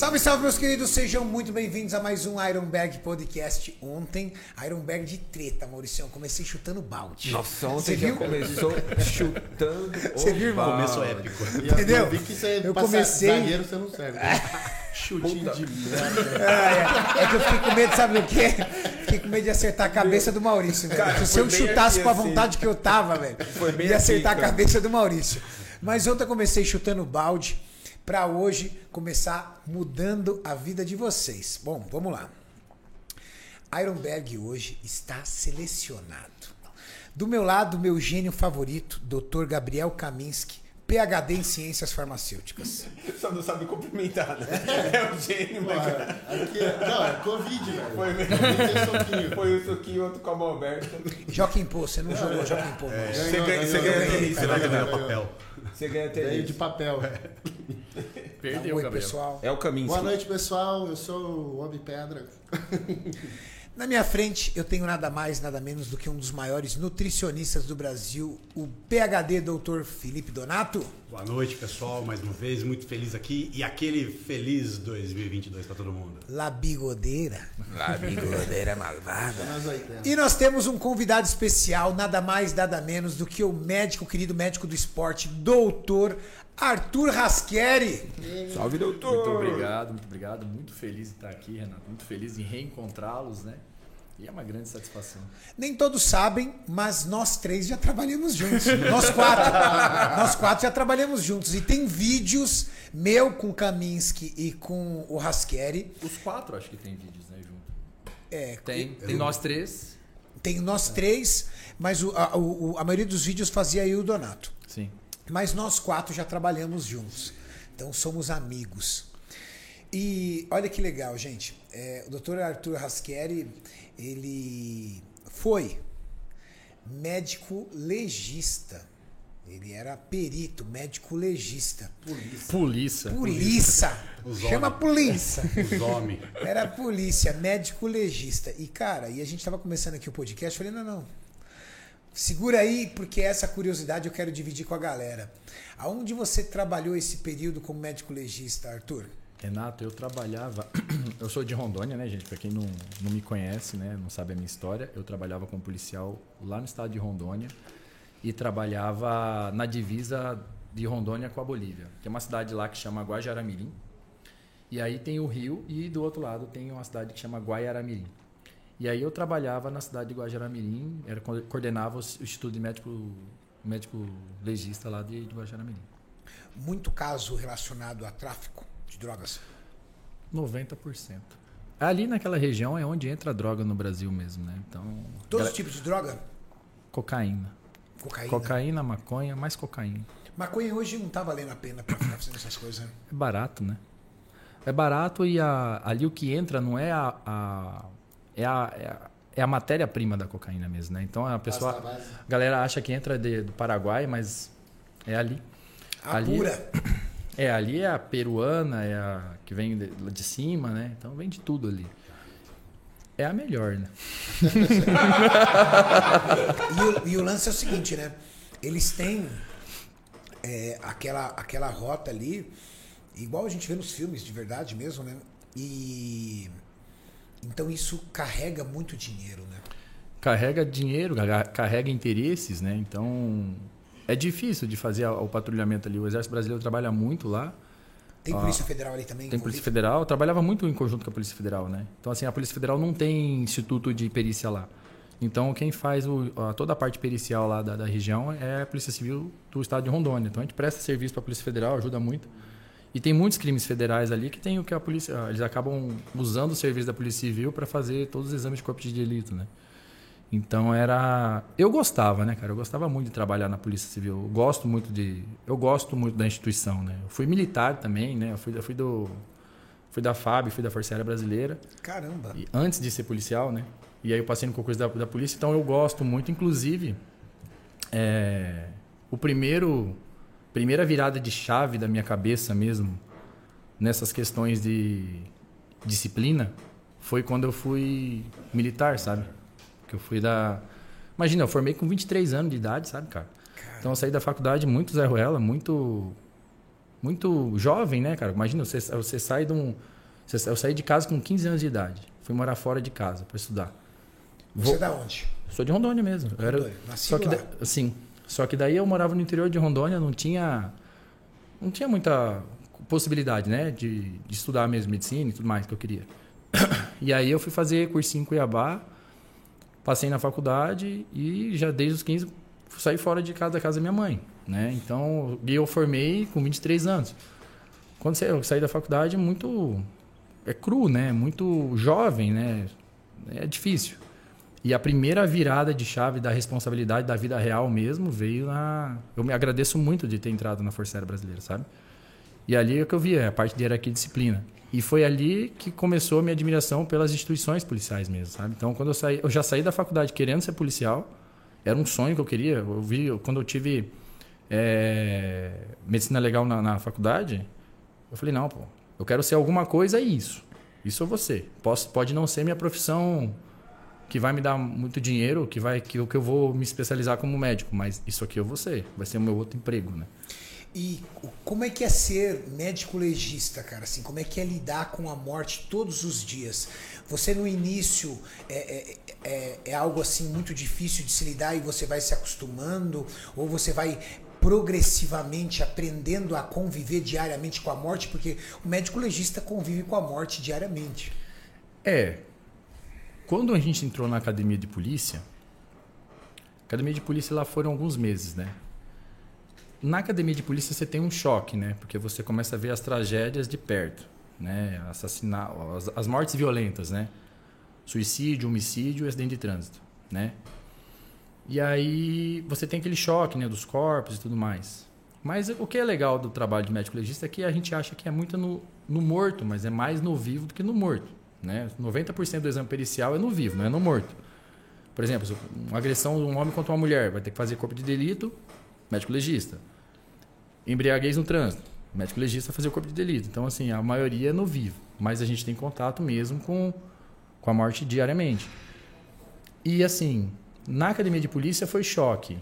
Salve, salve, meus queridos, sejam muito bem-vindos a mais um Ironberg Podcast. Ontem, Ironberg de treta, Maurício. Eu comecei chutando balde. Nossa, ontem Você já viu? começou chutando. Você viu, irmão? Começo épico. Entendeu? Eu vi que você Eu comecei- zagueiro, você não serve. Chutinho de merda. É, é que eu fiquei com medo, sabe do quê? Fiquei com medo de acertar a cabeça do Maurício, velho. Cara, se eu chutasse aqui, com a assim. vontade que eu tava, velho, Foi bem ia assim, acertar a cara. cabeça do Maurício. Mas ontem eu comecei chutando balde pra hoje começar mudando a vida de vocês. Bom, vamos lá. Ironberg hoje está selecionado. Do meu lado, meu gênio favorito, Dr. Gabriel Kaminski, PhD em Ciências Farmacêuticas. Só não sabe cumprimentar, né? É o gênio, mas. Porra, aqui é- não, é Covid, velho. Foi mesmo. É soquinho. Foi o soquinho, outro com a mão aberta. Joaquim Pô, você não jogou Joaquim Pô, não. Você Ganhou, ganha, você ganhou, ganha. Você ganhou, vai ganhar ganhou. papel. Você ganha Veio tênis. de papel. Perdeu, Oi, Gabriel. pessoal. É o caminho. Boa noite, pessoal. Eu sou o Homem Pedra. Na minha frente, eu tenho nada mais, nada menos do que um dos maiores nutricionistas do Brasil, o PhD Dr. Felipe Donato. Boa noite, pessoal. Mais uma vez, muito feliz aqui. E aquele feliz 2022 para todo mundo. La Bigodeira. La Bigodeira malvada. 80. E nós temos um convidado especial, nada mais, nada menos do que o médico, querido médico do esporte, doutor Arthur Raschieri. Salve, doutor. Muito obrigado, muito obrigado. Muito feliz de estar aqui, Renato. Muito feliz em reencontrá-los, né? E é uma grande satisfação. Nem todos sabem, mas nós três já trabalhamos juntos. Nós quatro. nós quatro já trabalhamos juntos. E tem vídeos meu com o Kaminski e com o Raschieri. Os quatro acho que tem vídeos, né, junto. É, Tem, tem nós três. Tem nós três, mas o- a, o- a maioria dos vídeos fazia eu e o Donato. Sim. Mas nós quatro já trabalhamos juntos. Então somos amigos. E olha que legal, gente. É, o Dr. Arthur Raschieri, ele foi médico legista. Ele era perito, médico legista. Polícia. Polícia. Os Chama polícia. Os homens. Era polícia, médico legista. E, cara, e a gente tava começando aqui o podcast, eu falei, não, não. Segura aí, porque essa curiosidade eu quero dividir com a galera. Aonde você trabalhou esse período como médico legista, Arthur? Renato, eu trabalhava. Eu sou de Rondônia, né, gente? Pra quem não, não me conhece, né, não sabe a minha história, eu trabalhava como policial lá no estado de Rondônia e trabalhava na divisa de Rondônia com a Bolívia, é uma cidade lá que chama Guajaramirim. E aí tem o rio e do outro lado tem uma cidade que chama Guaiaramirim. E aí eu trabalhava na cidade de Guajaramirim, era co- coordenava o Instituto de Médico médico legista lá de, de Guajaramirim. Muito caso relacionado a tráfico de drogas. 90%. Ali naquela região é onde entra a droga no Brasil mesmo, né? Então, Todos os tipos de droga? cocaína. Cocaína. Cocaína, maconha, mais cocaína. Maconha hoje não tá valendo a pena pra ficar fazendo essas coisas. né? É barato, né? É barato e a- ali o que entra não é a, a- é a, é a, é a matéria-prima da cocaína mesmo, né? Então a pessoa, a galera acha que entra de- do Paraguai, mas é ali. A Ali- pura. É, ali é a peruana, é a que vem de, de cima, né? Então vem de tudo ali. É a melhor, né? E o, e o lance é o seguinte, né? Eles têm é, aquela, aquela rota ali, igual a gente vê nos filmes, de verdade mesmo, né? E. Então isso carrega muito dinheiro, né? carrega dinheiro, carrega interesses, né? Então é difícil de fazer o patrulhamento ali. O Exército Brasileiro trabalha muito lá. Tem Ah, Polícia Federal ali também? Tem? Polícia Federal, eu trabalhava muito em conjunto com a Polícia Federal, né? Então assim, a Polícia Federal não tem instituto de perícia lá. Então quem faz o- a- toda a parte pericial lá da, da região é a Polícia Civil do Estado de Rondônia. Então a gente presta serviço para a Polícia Federal, ajuda muito. E tem muitos crimes federais ali que tem o que a polícia, eles acabam usando o serviço da Polícia Civil para fazer todos os exames de corpo de delito, né? Então era, eu gostava, né, cara? Eu gostava muito de trabalhar na Polícia Civil. Eu gosto muito de, eu gosto muito da instituição, né? Eu fui militar também, né? Eu fui, eu fui do fui da FAB, fui da Força Aérea Brasileira. Caramba. E antes de ser policial, né? E aí eu passei no concurso da, da polícia, então eu gosto muito, inclusive, é, o primeiro, primeira virada de chave da minha cabeça mesmo, nessas questões de disciplina, foi quando eu fui militar, sabe? Que eu fui da... Imagina, eu formei com 23 anos de idade, sabe, cara? Então eu saí da faculdade muito Zé Ruela, muito muito jovem, né, cara? Imagina, você, você sai de um. Você, eu saí de casa com 15 anos de idade. Fui morar fora de casa para estudar. Você é da onde? Sou de Rondônia mesmo. Eu era. Nascido só que da- sim. Só que daí eu morava no interior de Rondônia, não tinha não tinha muita possibilidade, né, de, de estudar mesmo medicina e tudo mais que eu queria. E aí eu fui fazer cursinho em Cuiabá, passei na faculdade e já desde os 15 saí fora de casa da casa da minha mãe, né? Então, e eu formei com 23 anos. Quando eu saí da faculdade muito é cru, né? Muito jovem, né? É difícil. E a primeira virada de chave da responsabilidade da vida real mesmo veio na. Eu me agradeço muito de ter entrado na Força Aérea Brasileira, sabe? E ali é que eu vi a parte de hierarquia e disciplina. E foi ali que começou a minha admiração pelas instituições policiais mesmo, sabe? Então, quando eu saí, eu já saí da faculdade querendo ser policial, era um sonho que eu queria. Eu vi quando eu tive é, medicina legal na, na faculdade, eu falei não, pô, eu quero ser alguma coisa é isso. Isso eu vou ser. Posso, pode não ser minha profissão que vai me dar muito dinheiro, que vai que, que eu vou me especializar como médico, mas isso aqui eu vou ser, vai ser o meu outro emprego, né? E como é que é ser médico legista, cara? Assim, como é que é lidar com a morte todos os dias? Você no início é, é, é, é algo assim muito difícil de se lidar e você vai se acostumando? Ou você vai progressivamente aprendendo a conviver diariamente com a morte? Porque o médico legista convive com a morte diariamente. É. Quando a gente entrou na academia de polícia, academia de polícia lá foram alguns meses, né? Na academia de polícia você tem um choque, né? Porque você começa a ver as tragédias de perto, né? Assassinar, as, as mortes violentas, né? Suicídio, homicídio acidente de trânsito, né? E aí você tem aquele choque, né, dos corpos e tudo mais. Mas o que é legal do trabalho de médico legista é que a gente acha que é muito no, no morto, mas é mais no vivo do que no morto. Né? 90% do exame pericial é no vivo, não é no morto. Por exemplo, uma agressão de um homem contra uma mulher, vai ter que fazer corpo de delito, médico legista. Embriaguez no trânsito, médico legista fazer o corpo de delito. Então, assim, a maioria é no vivo, mas a gente tem contato mesmo com, com a morte diariamente. E, assim, na academia de polícia foi choque.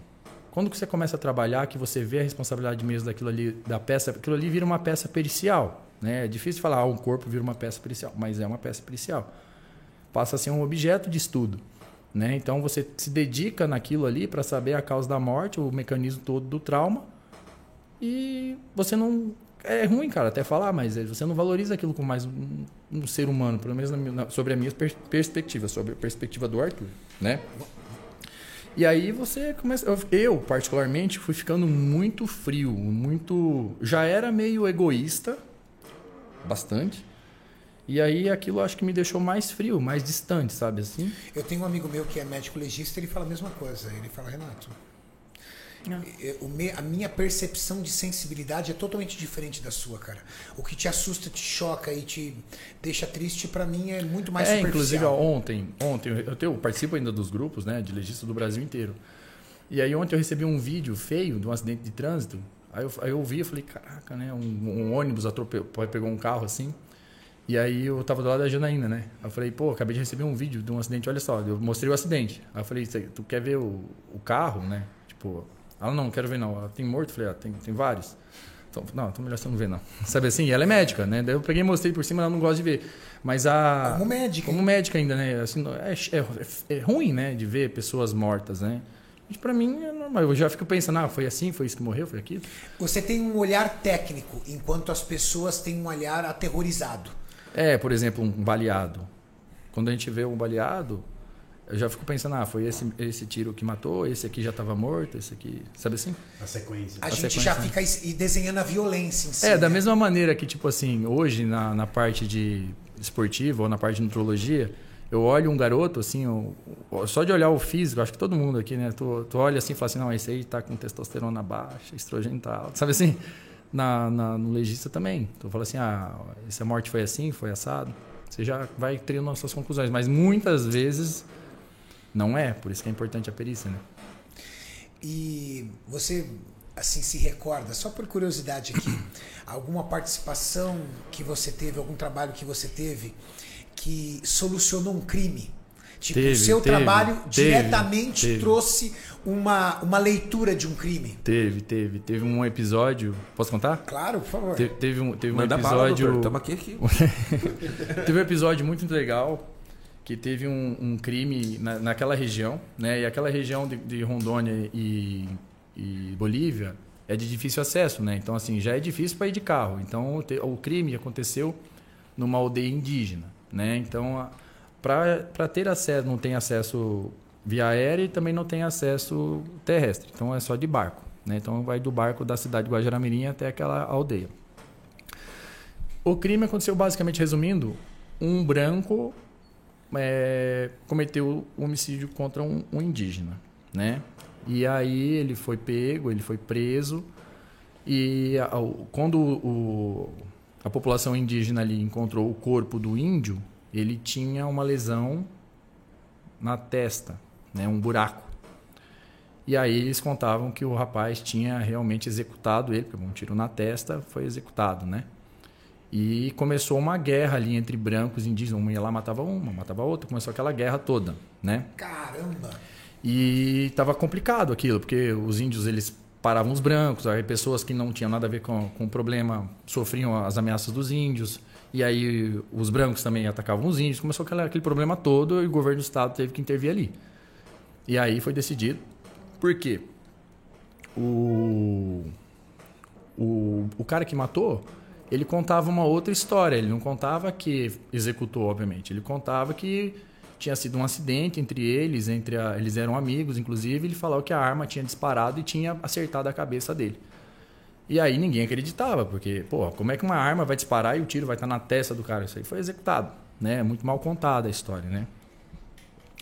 Quando você começa a trabalhar, que você vê a responsabilidade mesmo daquilo ali, da peça, aquilo ali vira uma peça pericial. Né? É difícil falar, ah, um corpo vira uma peça pericial, mas é uma peça pericial. Passa a ser um objeto de estudo. Né? Então você se dedica naquilo ali para saber a causa da morte, o mecanismo todo do trauma. E você não. É ruim, cara, até falar, mas você não valoriza aquilo como mais um, um ser humano, pelo menos na na- sobre a minha per- perspectiva, sobre a perspectiva do Arthur. Né? E aí você começa. eu- particularmente, fui ficando muito frio, muito. Já era meio egoísta, bastante. E aí aquilo acho que me deixou mais frio, mais distante, sabe assim? Eu tenho um amigo meu que é médico legista, ele fala a mesma coisa. Ele fala, Renato, é, a minha percepção de sensibilidade é totalmente diferente da sua, cara. O que te assusta, te choca e te deixa triste, pra mim é muito mais é, superficial. inclusive ontem, ontem eu, tenho- eu participo ainda dos grupos, né, de legista do Brasil inteiro. E aí ontem eu recebi um vídeo feio de um acidente de trânsito. Aí eu, aí eu vi, eu falei, caraca, né, um, um ônibus atropelou, pegou um carro assim. E aí eu tava do lado da Janaína, né? Aí eu falei, pô, acabei de receber um vídeo de um acidente, olha só, eu mostrei o acidente. Aí eu falei, "Cê- tu quer ver o, o carro, né? Tipo, ela não, não quero ver não. Ela tem morto? Falei, ah, tem, tem vários. Então, não, então melhor você não ver não. Sabe assim? E ela é médica, né? Daí eu peguei e mostrei por cima, ela não gosta de ver. Mas a... Como médica. Como médica ainda, né? Assim, é, é, é ruim, né? De ver pessoas mortas, né? Mas pra mim é normal. Eu já fico pensando, ah, foi assim, foi isso que morreu, foi aquilo. Você tem um olhar técnico, enquanto as pessoas têm um olhar aterrorizado. É, por exemplo, um baleado. Quando a gente vê um baleado, eu já fico pensando, ah, foi esse, esse tiro que matou, esse aqui já estava morto, esse aqui. Sabe assim? A sequência. A, A gente sequência, já fica es- e desenhando a violência em si. É, da né? mesma maneira que, tipo assim, hoje na, na parte de esportiva ou na parte de nutrologia, eu olho um garoto, assim, eu- só de olhar o físico, acho que todo mundo aqui, né? Tu, tu olha assim e fala assim, não, esse aí tá com testosterona baixa, estrogênio tá alto. Sabe assim? Na, na- no legista também. Tu fala assim, ah, essa morte foi assim, foi assado. Você já vai tendo as suas conclusões. Mas muitas vezes não é, por isso que é importante a perícia, né? E você assim se recorda, só por curiosidade aqui, alguma participação que você teve, algum trabalho que você teve que solucionou um crime? Tipo, Teve, o seu teve, trabalho teve, diretamente teve. trouxe uma, uma leitura de um crime. Teve, teve. Teve um episódio. Posso contar? Claro, por favor. Te- Teve um, teve um Manda bala, episódio. doutor. Tamo aqui, aqui. Teve um episódio muito legal que teve um, um crime na, naquela região, né? E aquela região de, de Rondônia e, e Bolívia é de difícil acesso, né? Então, assim, já é difícil para ir de carro. Então, o crime aconteceu numa aldeia indígena, né? Então, para ter acesso, não tem acesso via aérea e também não tem acesso terrestre. Então, é só de barco, né? Então, vai do barco da cidade de Guajaramirim até aquela aldeia. O crime aconteceu basicamente, resumindo, um branco é, cometeu homicídio contra um, um indígena, né? E aí ele foi pego, ele foi preso e a- o- quando o- a população indígena ali encontrou o corpo do índio, ele tinha uma lesão na testa, né? Um buraco. E aí eles contavam que o rapaz tinha realmente executado ele, porque um tiro na testa foi executado, né? E começou uma guerra ali entre brancos e indígenas. Um ia lá, matava uma, matava outra. Começou aquela guerra toda, né? Caramba! E estava complicado aquilo, porque os índios eles paravam os brancos, aí pessoas que não tinham nada a ver com, com o problema sofriam as ameaças dos índios. E aí os brancos também atacavam os índios. Começou aquele, aquele problema todo e o governo do estado teve que intervir ali. E aí foi decidido. Por quê? O, o, o cara que matou, ele contava uma outra história. Ele não contava que executou, obviamente. Ele contava que tinha sido um acidente entre eles, entre a- eles eram amigos, inclusive. Ele falou que a arma tinha disparado e tinha acertado a cabeça dele. E aí ninguém acreditava, porque, pô, como é que uma arma vai disparar e o tiro vai estar na testa do cara? Isso aí foi executado, né? É muito mal contada a história, né?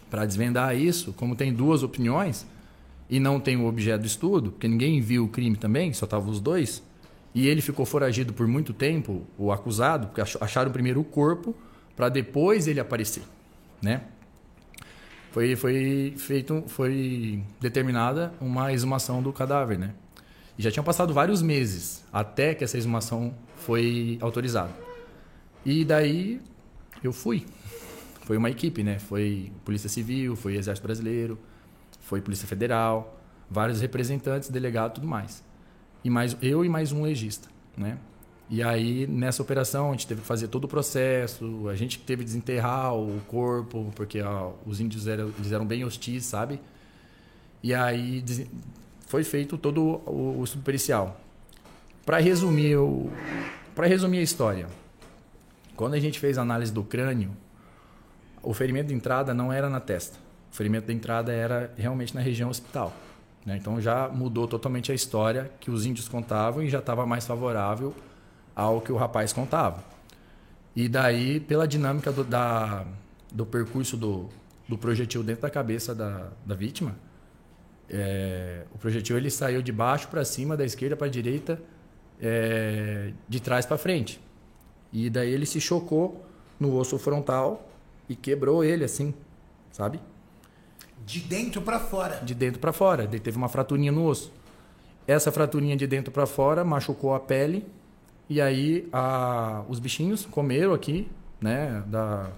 Para desvendar isso, como tem duas opiniões e não tem o objeto do estudo, porque ninguém viu o crime também, só estavam os dois, e ele ficou foragido por muito tempo, o acusado, porque ach- acharam primeiro o corpo para depois ele aparecer, né? Foi, foi feito, foi determinada uma exumação do cadáver, né? E já tinham passado vários meses até que essa exumação foi autorizada. E daí eu fui. Foi uma equipe, né? Foi Polícia Civil, foi Exército Brasileiro, foi Polícia Federal, vários representantes, delegado, tudo mais. E mais eu e mais um legista, né? E aí nessa operação a gente teve que fazer todo o processo, a gente teve que desenterrar o corpo porque ó, os índios eram, eles eram bem hostis, sabe? E aí foi feito todo o, o estudo pericial. Para resumir, o para resumir a história, quando a gente fez a análise do crânio, o ferimento de entrada não era na testa. O ferimento de entrada era realmente na região hospital. Né? Então já mudou totalmente a história que os índios contavam e já estava mais favorável ao que o rapaz contava. E daí, pela dinâmica do, da, do percurso do, do projetil dentro da cabeça da, da vítima, é, o projetil ele saiu de baixo para cima, da esquerda para a direita, é, de trás para frente. E daí ele se chocou no osso frontal e quebrou ele assim, sabe? De dentro pra fora. De dentro para fora. Ele teve uma fraturinha no osso. Essa fraturinha de dentro para fora machucou a pele e aí a, os bichinhos comeram aqui, né, da,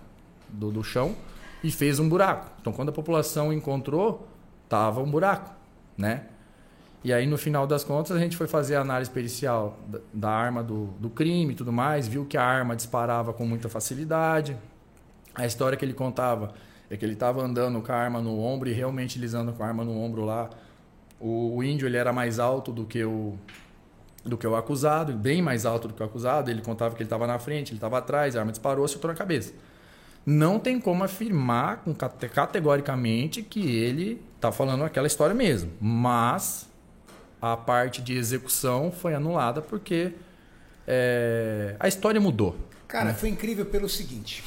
do, do chão e fez um buraco. Então quando a população encontrou, tava um buraco, né? E aí, no final das contas, a gente foi fazer a análise pericial da, da arma do, do crime e tudo mais, viu que a arma disparava com muita facilidade. A história que ele contava é que ele estava andando com a arma no ombro e realmente ele andando com a arma no ombro lá. O, o índio ele era mais alto do que o do que o acusado, bem mais alto do que o acusado. Ele contava que ele estava na frente, ele estava atrás, a arma disparou, acertou na cabeça. Não tem como afirmar com, cate- categoricamente que ele está falando aquela história mesmo, mas a parte de execução foi anulada porque é, a história mudou. Cara, foi incrível pelo seguinte.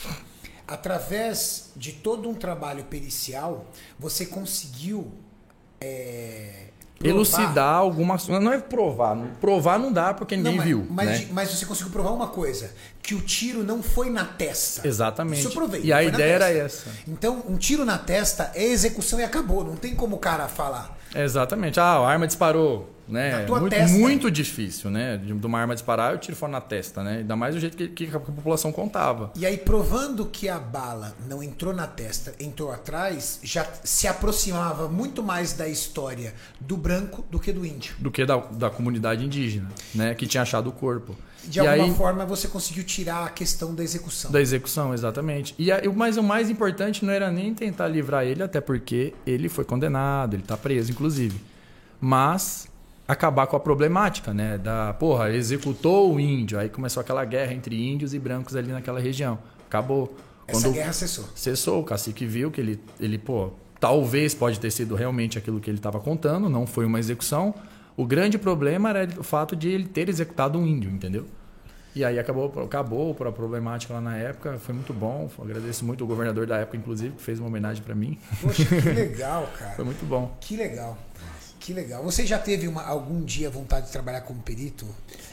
Através de todo um trabalho pericial, você conseguiu é, Elucidar algumas Não é provar. não- Provar não dá porque Não, ninguém mas, viu. mas, né? mas você conseguiu provar uma coisa: que o tiro não foi na testa. Exatamente. Isso eu provei. E não a ideia era essa. Então, um tiro na testa é execução e acabou. Não tem como o cara falar. Exatamente. Ah, a arma disparou. Né? Na tua muito, testa. muito difícil, né? De uma arma disparar, eu tiro fora na testa, né? Ainda mais do jeito que, que a população contava. E aí, provando que a bala não entrou na testa, entrou atrás, já se aproximava muito mais da história do branco do que do índio. Do que da, da comunidade indígena, né? Que tinha achado o corpo. De e alguma aí, forma, você conseguiu tirar a questão da execução. Da execução, exatamente. E aí, mas o mais importante não era nem tentar livrar ele, até porque ele foi condenado, ele tá preso, inclusive. Mas acabar com a problemática, né? Da, porra, executou o índio. Aí começou aquela guerra entre índios e brancos ali naquela região. Acabou. Essa guerra cessou. Cessou, o cacique viu que ele, ele, pô, talvez pode ter sido realmente aquilo que ele estava contando, não foi uma execução. O grande problema era o fato de ele ter executado um índio, entendeu? E aí acabou, acabou a problemática lá na época, foi muito bom. Agradeço muito o governador da época, inclusive, que fez uma homenagem para mim. Poxa, que legal, cara. Foi muito bom. Que legal. Que legal. Você já teve uma, algum dia vontade de trabalhar como perito?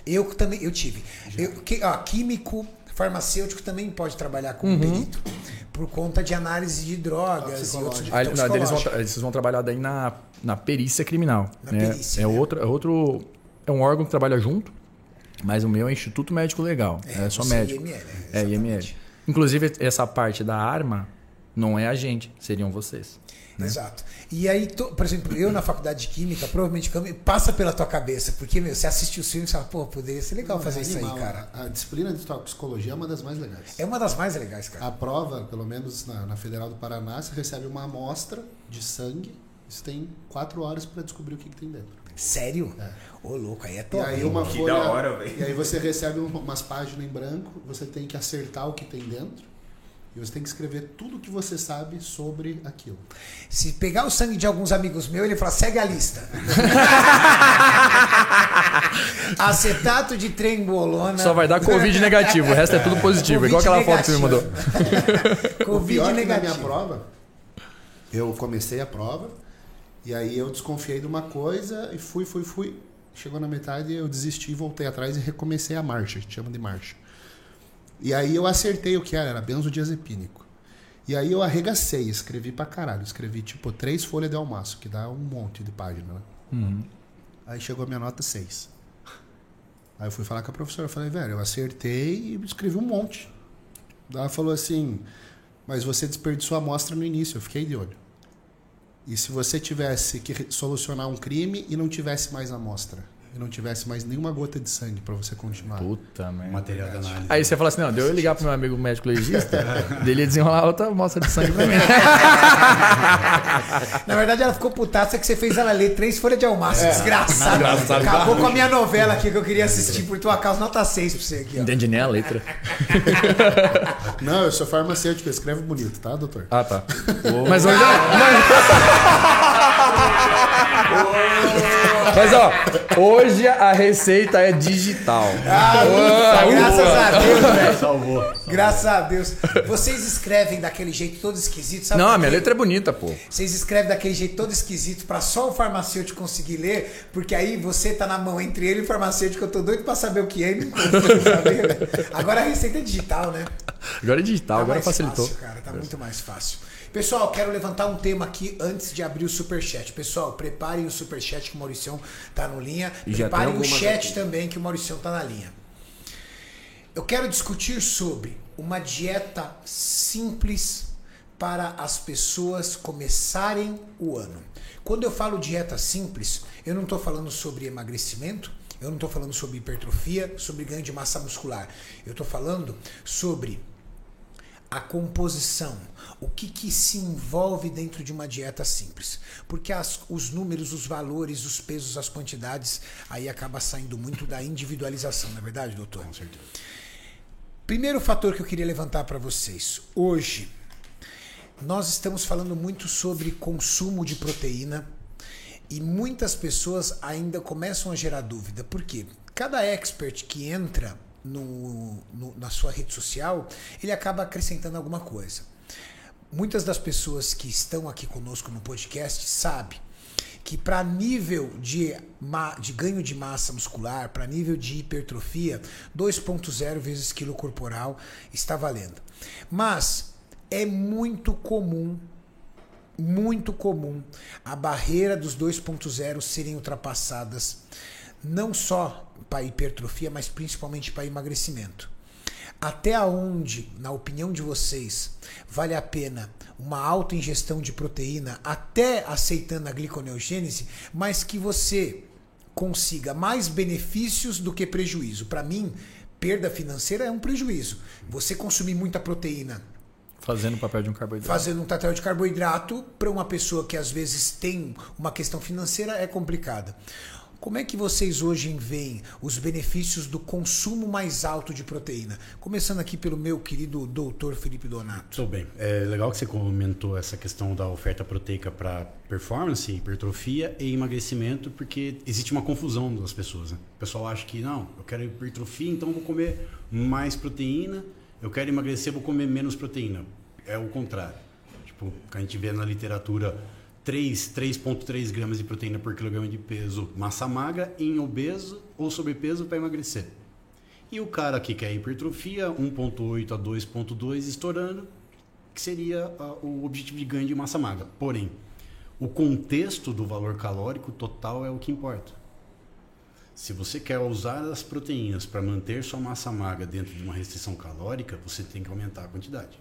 Eu também, eu tive. Eu, que, ó, químico, farmacêutico também pode trabalhar como Uhum. perito. Por conta de análise de drogas e outros Aí, não, eles, vão, eles vão trabalhar daí na, na perícia criminal. Na né? perícia, é, né? outro, é outro. É um órgão que trabalha junto, mas o meu é Instituto Médico Legal. É, só é médico. IML, é. IML. Inclusive, essa parte da arma não é a gente, seriam vocês. Né? Exato. E aí, to- por exemplo, eu na faculdade de Química, provavelmente passa pela tua cabeça, porque meu, você assiste os filmes e fala, pô, poderia ser legal Não, fazer é isso animal. aí, cara. A disciplina de toxicologia é uma das mais legais. É uma das mais legais, cara. A prova, pelo menos na, na Federal do Paraná, você recebe uma amostra de sangue. Você tem quatro horas para descobrir o que, que tem dentro. Sério? Ô, louco, aí é E top. aí hein? uma Que folha. da hora, velho. E aí você recebe um- umas páginas em branco, você tem que acertar o que tem dentro. E você tem que escrever tudo o que você sabe sobre aquilo. Se pegar o sangue de alguns amigos meus, ele fala, segue a lista. Acetato de trembolona. Só vai dar Covid negativo, o resto é tudo positivo. igual aquela foto que você me mandou. o Covid pior é que na minha negativo. prova, eu comecei a prova, e aí eu desconfiei de uma coisa e fui, fui, fui. Chegou na metade, eu desisti, voltei atrás e recomecei a marcha, a gente chama de marcha. E aí eu acertei o que era, era benzodiazepínico. E aí eu arregacei, escrevi pra caralho. Escrevi tipo três folhas de almaço, que dá um monte de página, né? Aí chegou a minha nota 6. Aí eu fui falar com a professora, eu falei, velho, eu acertei e escrevi um monte. Ela falou assim, mas você desperdiçou a amostra no início, eu fiquei de olho. E se você tivesse que solucionar um crime e não tivesse mais amostra, e não tivesse mais nenhuma gota de sangue pra você continuar. Puta merda. Material de análise. Aí você fala assim, não, deu eu ligar pro meu amigo médico legista, dele ia desenrolar outra amostra de sangue pra mim. Na verdade, ela ficou putaça que você fez ela ler três folhas de almaço. É. Desgraçado. Acabou com a minha novela aqui que eu queria assistir por tua causa. Nota 6 pra você aqui, ó. Entendi nem a letra. Não, eu sou farmacêutico, eu escrevo bonito, tá, doutor? Ah, tá. Mas hoje. Mas, mas ó, hoje a receita é digital. Ah, ufa, graças a Deus, velho. Salvou. Graças a Deus. Vocês escrevem daquele jeito todo esquisito, sabe? Não, a minha letra é bonita, pô. Vocês escrevem daquele jeito todo esquisito pra só o farmacêutico conseguir ler, porque aí você tá na mão entre ele e o farmacêutico. Eu tô doido pra saber o que é saber. Agora a receita é digital, né? Agora é digital, Tá agora mais facilitou. Fácil, cara, tá muito mais fácil. Pessoal, quero levantar um tema aqui antes de abrir o superchat. Pessoal, preparem o superchat que o Mauricião tá no linha. E Preparem o chat aqui. também que o Mauricião tá na linha. Eu quero discutir sobre uma dieta simples para as pessoas começarem o ano. Quando eu falo dieta simples, eu não estou falando sobre emagrecimento, eu não estou falando sobre hipertrofia, sobre ganho de massa muscular. Eu estou falando sobre a composição, o que, que se envolve dentro de uma dieta simples. Porque as- os números, os valores, os pesos, as quantidades, aí acaba saindo muito da individualização, não é verdade, doutor? Com certeza. Primeiro fator que eu queria levantar para vocês. Hoje, nós estamos falando muito sobre consumo de proteína e muitas pessoas ainda começam a gerar dúvida. Por quê? Cada expert que entra no, no- na sua rede social, ele acaba acrescentando alguma coisa. Muitas das pessoas que estão aqui conosco no podcast sabem que para nível de, de ganho de massa muscular, para nível de hipertrofia, 2.0 vezes quilo corporal está valendo. Mas é muito comum muito comum a barreira dos 2.0 serem ultrapassadas, não só para hipertrofia, mas principalmente para emagrecimento. Até onde, na opinião de vocês, vale a pena uma alta ingestão de proteína, até aceitando a gliconeogênese, mas que você consiga mais benefícios do que prejuízo? Para mim, perda financeira é um prejuízo. Você consumir muita proteína Fazendo o papel de um carboidrato. fazendo um tatel de carboidrato para uma pessoa que às vezes tem uma questão financeira é complicada. Como é que vocês hoje veem os benefícios do consumo mais alto de proteína? Começando aqui pelo meu querido doutor Felipe Donato. Tudo bem. É legal que você comentou essa questão da oferta proteica para performance, hipertrofia e emagrecimento, porque existe uma confusão das pessoas. Né? O pessoal acha que não, eu quero hipertrofia, então vou comer mais proteína. Eu quero emagrecer, vou comer menos proteína. É o contrário. Tipo, a gente vê na literatura 3, 3,3 gramas de proteína por quilograma de peso massa magra em obeso ou sobrepeso para emagrecer. E o cara que quer hipertrofia, 1,8 a 2,2 estourando, que seria ah, o objetivo de ganho de massa magra. Porém, o contexto do valor calórico total é o que importa. Se você quer usar as proteínas para manter sua massa magra dentro de uma restrição calórica, você tem que aumentar a quantidade.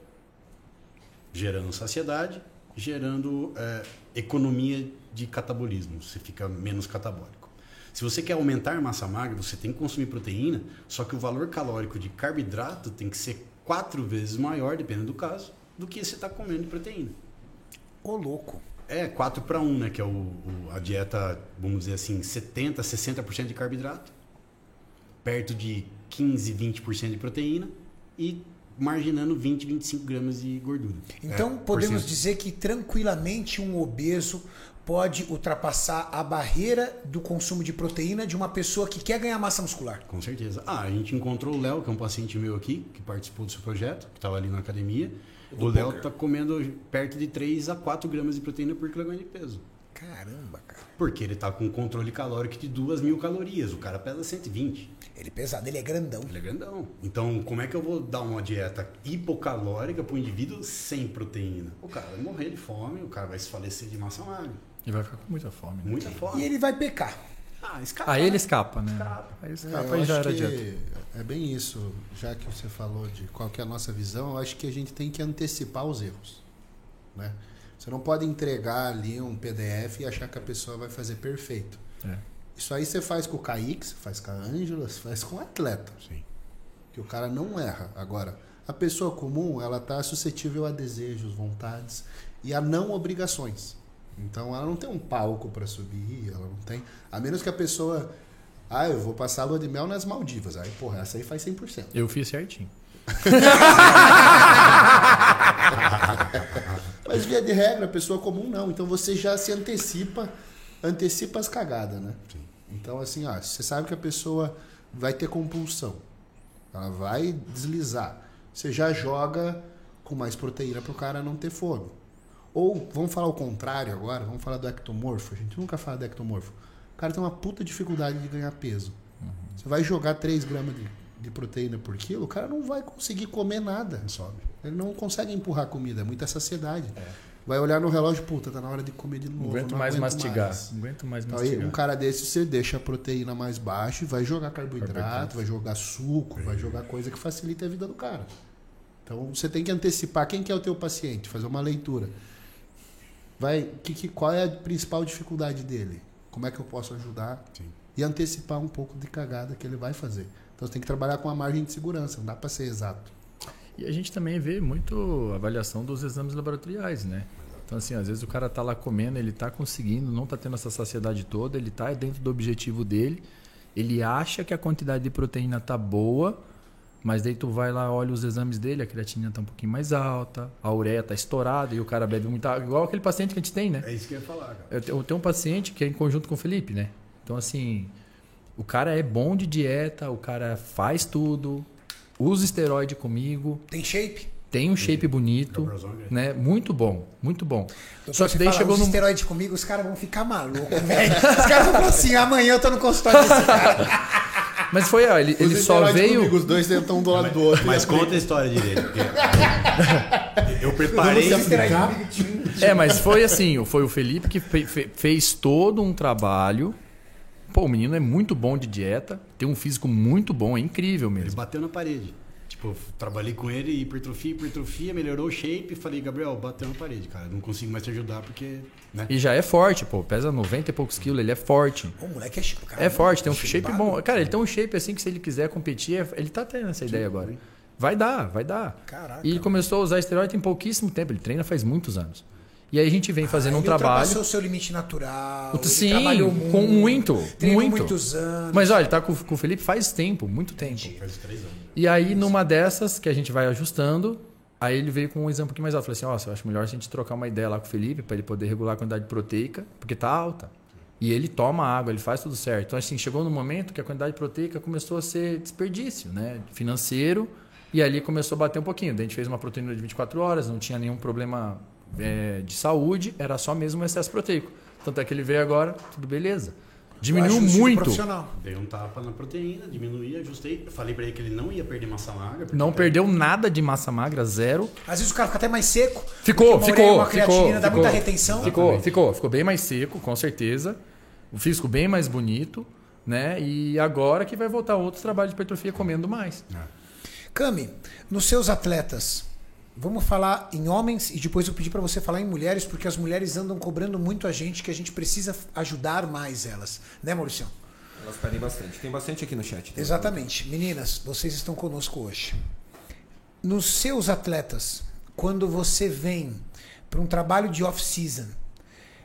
Gerando saciedade, gerando eh, economia de catabolismo. Você fica menos catabólico. Se você quer aumentar massa magra, você tem que consumir proteína, só que o valor calórico de carboidrato tem que ser quatro vezes maior, dependendo do caso, do que você está comendo de proteína. Ô louco. É, 4 para 1, né? Que é o, o- a dieta, vamos dizer assim, 70%, 60% de carboidrato, perto de 15, 20% de proteína e marginando 20, 25 gramas de gordura. Então É, podemos dizer que tranquilamente um obeso pode ultrapassar a barreira do consumo de proteína de uma pessoa que quer ganhar massa muscular. Com certeza. Ah, a gente encontrou o Léo, que é um paciente meu aqui, que participou do seu projeto, que estava ali na academia. O Léo está comendo perto de 3 a 4 gramas de proteína por quilograma de peso. Caramba, cara. Porque ele está com um controle calórico de 2 mil calorias. O cara pesa 120. Ele é pesado, ele é grandão. Ele é grandão. Então, como é que eu vou dar uma dieta hipocalórica para o indivíduo sem proteína? O cara vai morrer de fome, o cara vai se falecer de massa magra. E vai ficar com muita fome. Né? Muita E fome. ele vai pecar. Ah, escapa. Aí ele escapa, né? Escapa. Aí É, escapa e já acho era que dieta. é bem isso, já que você falou de qual que é a nossa visão, eu acho que a gente tem que antecipar os erros. Né? Você não pode entregar ali um PDF e achar que a pessoa vai fazer perfeito. É. Isso aí você faz com o Kaique, você faz com a Ângela, você faz com o atleta. Sim. Que o cara não erra. Agora, a pessoa comum, ela tá suscetível a desejos, vontades e a não obrigações. Então, ela não tem um palco para subir, ela não tem. A menos que a pessoa. Ah, eu vou passar a lua de mel nas Maldivas. Aí, porra, essa aí faz 100%. Eu fiz certinho. Mas via de regra, a pessoa comum não. Então você já se antecipa, antecipa as cagadas, né? Então assim, ó, você sabe que a pessoa vai ter compulsão. Ela vai deslizar. Você já joga com mais proteína para o cara não ter fome. Ou vamos falar o contrário agora, vamos falar do ectomorfo. A gente nunca fala do ectomorfo. O cara tem uma puta dificuldade de ganhar peso. Você vai jogar 3 gramas de, de proteína por quilo, o cara não vai conseguir comer nada. Sobe. Ele não consegue empurrar comida, é muita saciedade. Vai olhar no relógio, puta, tá na hora de comer de novo. Não aguento não mais aguento mastigar. mais. Não aguento mais Então, aí, mastigar. um cara desse, você deixa a proteína mais baixa e vai jogar carboidrato, Carboidrato. vai jogar suco, vai jogar coisa que facilita a vida do cara. Então você tem que antecipar quem que é o teu paciente, fazer uma leitura. Vai, que, que, qual é a principal dificuldade dele? Como é que eu posso ajudar? Sim. E antecipar um pouco de cagada que ele vai fazer. Então você tem que trabalhar com a margem de segurança, não dá para ser exato. E a gente também vê muito avaliação dos exames laboratoriais, né? Então, assim, às vezes o cara tá lá comendo, ele tá conseguindo, não tá tendo essa saciedade toda, ele tá dentro do objetivo dele, ele acha que a quantidade de proteína tá boa, mas daí tu vai lá, olha os exames dele, a creatina tá um pouquinho mais alta, a ureia tá estourada e o cara bebe muita água, igual aquele paciente que a gente tem, né? É isso que eu ia falar, cara. Eu te- eu tenho um paciente que é em conjunto com o Felipe, né? Então, assim, o cara é bom de dieta, o cara faz tudo, usa esteroide comigo, Tem shape? tem um shape bonito, é né? Muito bom, muito bom. Doutor, Só que você daí fala, chegou num... esteroide comigo, os caras vão ficar malucos, velho. Os caras vão falar assim, amanhã eu tô no consultório desse cara. Mas foi, ó, ele, ele só veio. comigo, os dois tentam um do lado do outro. Mas conta a história direito. porque eu preparei. Aplicar. É, mas foi assim, foi o Felipe que fe- fe- fez todo um trabalho. Pô, o menino é muito bom de dieta, tem um físico muito bom, é incrível Ele mesmo. bateu na parede. Tipo, trabalhei com ele, hipertrofia, hipertrofia, melhorou o shape. Falei, Gabriel, bateu na parede, cara. Não consigo mais te ajudar porque. Né? E já é forte, pô, pesa 90 e poucos quilos, ele é forte. O moleque é chique, cara. É forte, tem um shape Shapeado. bom. Cara, ele tem um shape assim que se ele quiser competir, é- ele tá tendo essa ideia agora. Vai dar, vai dar. Caraca. E ele começou a usar esteroide tem pouquíssimo tempo, ele treina faz muitos anos. E aí a gente vem fazendo um ele trabalho. ultrapassou o seu limite natural. ele Sim, trabalhou com muito, muito. muitos anos. Mas olha, ele tá com, com o Felipe faz tempo, muito tempo. Faz três anos. E aí, numa dessas que a gente vai ajustando, aí ele veio com um exame um pouquinho mais alto. Falei assim, ó, eu acho melhor a gente trocar uma ideia lá com o Felipe para ele poder regular a quantidade proteica, porque tá alta. E ele toma água, ele faz tudo certo. Então, assim, chegou no momento que a quantidade proteica começou a ser desperdício, né? Financeiro. E ali começou a bater um pouquinho. Daí a gente fez uma proteína de 24 horas, não tinha nenhum problema é, de saúde, era só mesmo o excesso proteico. Tanto é que ele veio agora, tudo beleza. Diminuiu muito. Dei um tapa na proteína, diminuí, ajustei. Eu falei pra ele que ele não ia perder massa magra. Não perdeu nada de massa magra, zero. Às vezes o cara fica até mais seco. Ficou, uma ficou, uma ficou, creatinina dá ficou. muita retenção. Ficou, ficou, ficou bem mais seco, com certeza. O físico bem mais bonito, né? E agora que vai voltar outros trabalhos de hipertrofia comendo mais. Cami, nos seus atletas, vamos falar em homens e depois eu pedi para você falar em mulheres, porque as mulheres andam cobrando muito a gente que a gente precisa ajudar mais elas. Né, Maurício? Elas pedem bastante. Tem bastante aqui no chat. tá? Exatamente. Meninas, vocês estão conosco hoje. Nos seus atletas, quando você vem para um trabalho de off-season,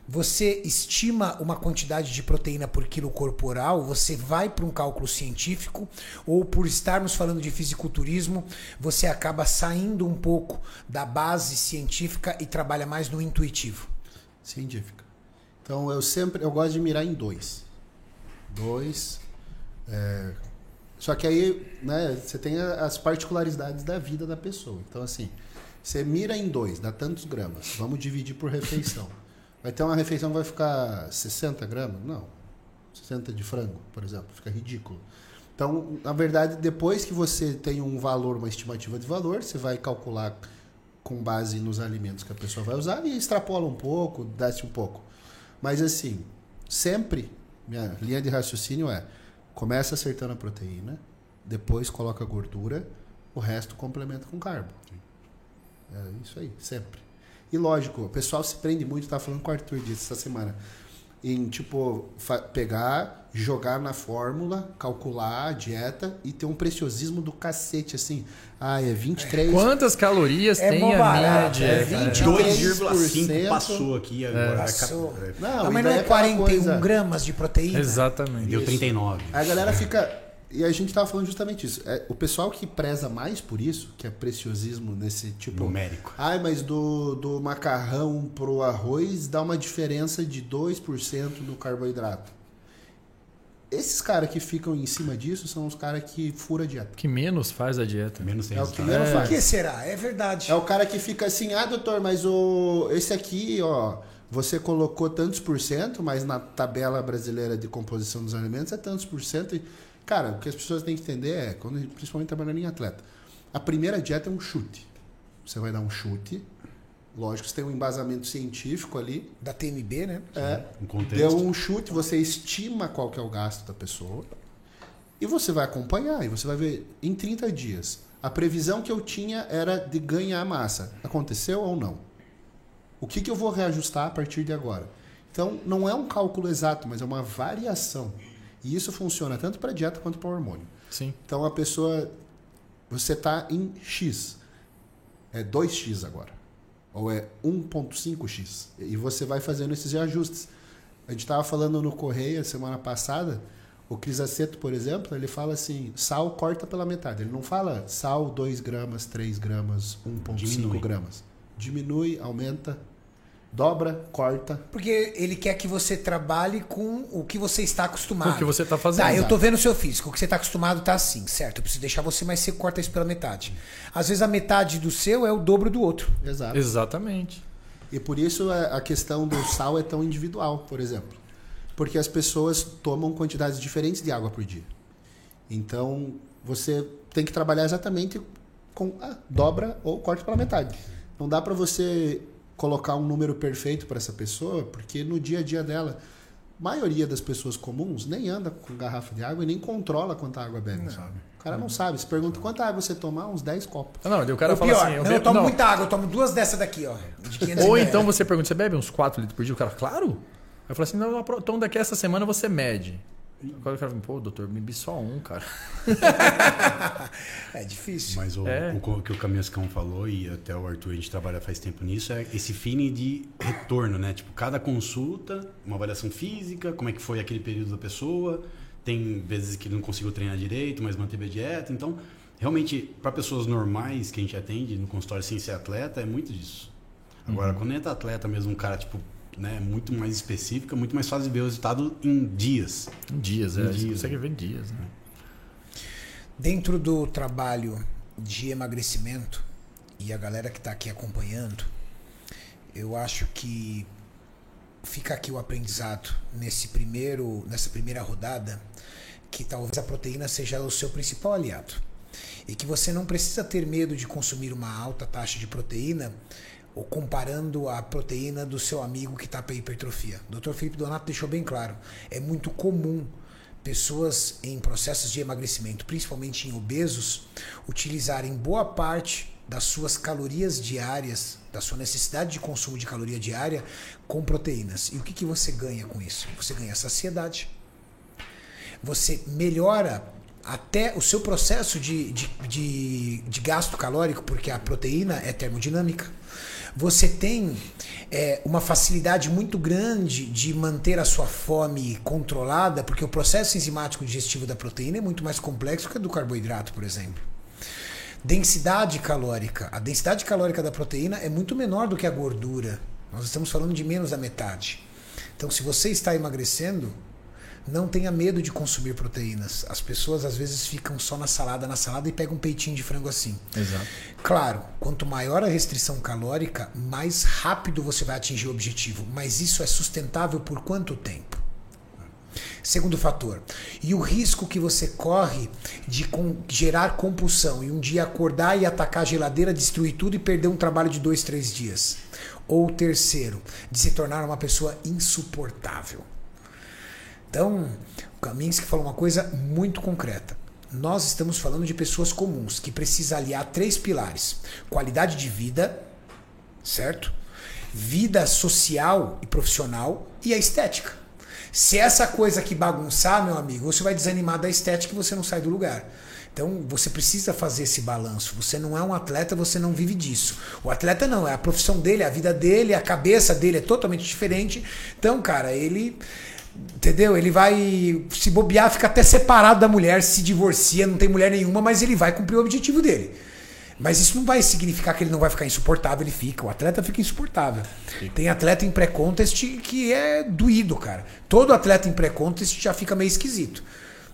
você estima uma quantidade de proteína por quilo corporal? Você vai para um cálculo científico? Ou por estarmos falando de fisiculturismo, você acaba saindo um pouco da base científica e trabalha mais no intuitivo? científica. Então eu sempre eu gosto de mirar em dois. Dois. é, Só que aí, né, você tem as particularidades da vida da pessoa. Então, assim, você mira em dois, dá tantos gramas. Vamos dividir por refeição. Vai ter uma refeição que vai ficar 60 gramas? Não. 60 de frango, por exemplo. Fica ridículo. Então, na verdade, depois que você tem um valor, uma estimativa de valor, você vai calcular com base nos alimentos que a pessoa vai usar e extrapola um pouco, desce um pouco. Mas assim, sempre minha linha de raciocínio é começa acertando a proteína, depois coloca a gordura, o resto complementa com carbo. É isso aí, sempre. E lógico, o pessoal se prende muito, tá falando com o Arthur disso essa semana. Em, tipo, pegar, jogar na fórmula, calcular a dieta e ter um preciosismo do cacete, assim. Ah, é 23. Quantas calorias É tem a minha barato, é dieta? 20. 2,5 passou aqui agora. Passou. É, Não, e mas não é aquela 41 coisa- gramas de proteína? Exatamente. Deu 39. Aí a galera fica. E a gente tava falando justamente isso. É, o pessoal que preza mais por isso, que é preciosismo nesse tipo. Numérico. Ai, mas do, do macarrão pro arroz dá uma diferença de 2% no carboidrato. Esses caras que ficam em cima disso são os caras que fura a dieta. Que menos faz a dieta. Menos tem É o que menos Por faz. que será? É verdade. É o cara que fica assim, ah, doutor, mas o esse aqui, ó, você colocou tantos por cento, mas na tabela brasileira de composição dos alimentos é tantos por cento. E, cara, o que as pessoas têm que entender é, quando, principalmente trabalhando em atleta, a primeira dieta é um chute. Você vai dar um chute, lógico, você tem um embasamento científico ali, Da TMB, né? é, Um contexto. Deu um chute, você estima qual que é o gasto da pessoa. E você vai acompanhar, e você vai ver em 30 dias. A previsão que eu tinha era de ganhar massa. Aconteceu ou não? O que, que eu vou reajustar a partir de agora? Então, não é um cálculo exato, mas é uma variação. E isso funciona tanto para dieta quanto para hormônio. Sim. Então, a pessoa. Você está em X. É 2X agora. Ou é 1.5X. E você vai fazendo esses ajustes. A gente estava falando no Correia semana passada. O Cris Aceto, por exemplo, ele fala assim: sal corta pela metade. Ele não fala sal 2 gramas, 3 gramas, 1,5 Diminui. gramas. Diminui, aumenta, dobra, corta. Porque ele quer que você trabalhe com o que você está acostumado. Com o que você tá fazendo. Tá, eu tô vendo o seu físico. O que você está acostumado tá assim, certo? Eu preciso deixar você mais seco, corta isso pela metade. Às vezes a metade do seu é o dobro do outro. Exato. Exatamente. E por isso a a questão do sal é tão individual, por exemplo. Porque as pessoas tomam quantidades diferentes de água por dia. Então, você tem que trabalhar exatamente com ah, dobra ou corte pela metade. Não dá para você colocar um número perfeito para essa pessoa, porque no dia a dia dela, a maioria das pessoas comuns nem anda com garrafa de água e nem controla quanta água bebe, sabe? O cara não sabe. Se pergunta quanta água você tomar, uns 10 copos. Ah, Não, daí o cara Ou fala pior, assim... não, bebo- eu tomo não. muita água, eu tomo duas dessas daqui, ó. De 500 Ou então você pergunta, você bebe uns 4 litros por dia? O cara, claro. Aí eu falo assim, não, então daqui a essa semana você mede. Agora o cara fala, pô, doutor, me bebi só um, cara. É difícil. Mas o, É. o que o Caminhascão falou, e até o Arthur, a gente trabalha faz tempo nisso, é esse feeling de retorno, né? Tipo, cada consulta, uma avaliação física, como é que foi aquele período da pessoa. Tem vezes que não conseguiu treinar direito, mas manteve a dieta. Então, realmente, para pessoas normais que a gente atende no consultório sem ser atleta, é muito disso. Agora, Uhum. quando entra atleta mesmo, um cara, tipo, né, muito mais específico, é muito mais fácil de ver o resultado em dias. Em dias, Em é. Você dias, consegue né? ver em dias, né? Dentro do trabalho de emagrecimento e a galera que está aqui acompanhando, eu acho que fica aqui o aprendizado nesse primeiro, nessa primeira rodada, que talvez a proteína seja o seu principal aliado. E que você não precisa ter medo de consumir uma alta taxa de proteína ou comparando a proteína do seu amigo que está para hipertrofia. Dr. Felipe Donato deixou bem claro, é muito comum pessoas em processos de emagrecimento, principalmente em obesos, utilizarem boa parte das suas calorias diárias, da sua necessidade de consumo de caloria diária com proteínas. E o que, que você ganha com isso? Você ganha saciedade. Você melhora até o seu processo de, de, de, de gasto calórico, porque a proteína é termodinâmica. Você tem é, uma facilidade muito grande de manter a sua fome controlada, porque o processo enzimático digestivo da proteína é muito mais complexo que o do carboidrato, por exemplo. Densidade calórica. A densidade calórica da proteína é muito menor do que a gordura. Nós estamos falando de menos da metade. Então, se você está emagrecendo, não tenha medo de consumir proteínas. As pessoas às vezes ficam só na salada, na salada e pegam um peitinho de frango assim. Exato. Claro, quanto maior a restrição calórica, mais rápido você vai atingir o objetivo. Mas isso é sustentável por quanto tempo? Segundo fator, e o risco que você corre de com- gerar compulsão e um dia acordar e atacar a geladeira, destruir tudo e perder um trabalho de dois, três dias. Ou terceiro, de se tornar uma pessoa insuportável. Então, o Kaminsky falou uma coisa muito concreta. Nós estamos falando de pessoas comuns que precisam aliar três pilares: qualidade de vida, certo? Vida social e profissional e a estética. Se essa coisa que bagunçar, meu amigo, você vai desanimar da estética e você não sai do lugar. Então você precisa fazer esse balanço. Você não é um atleta, você não vive disso. O atleta não, é a profissão dele, a vida dele, a cabeça dele é totalmente diferente. Então, cara, ele. Entendeu? Ele vai se bobear, fica até separado da mulher, se divorcia, não tem mulher nenhuma, mas ele vai cumprir o objetivo dele. Mas isso não vai significar que ele não vai ficar insuportável, ele fica. O atleta fica insuportável. Tem atleta em pré-contest que é doído, cara. Todo atleta em pré-contest já fica meio esquisito.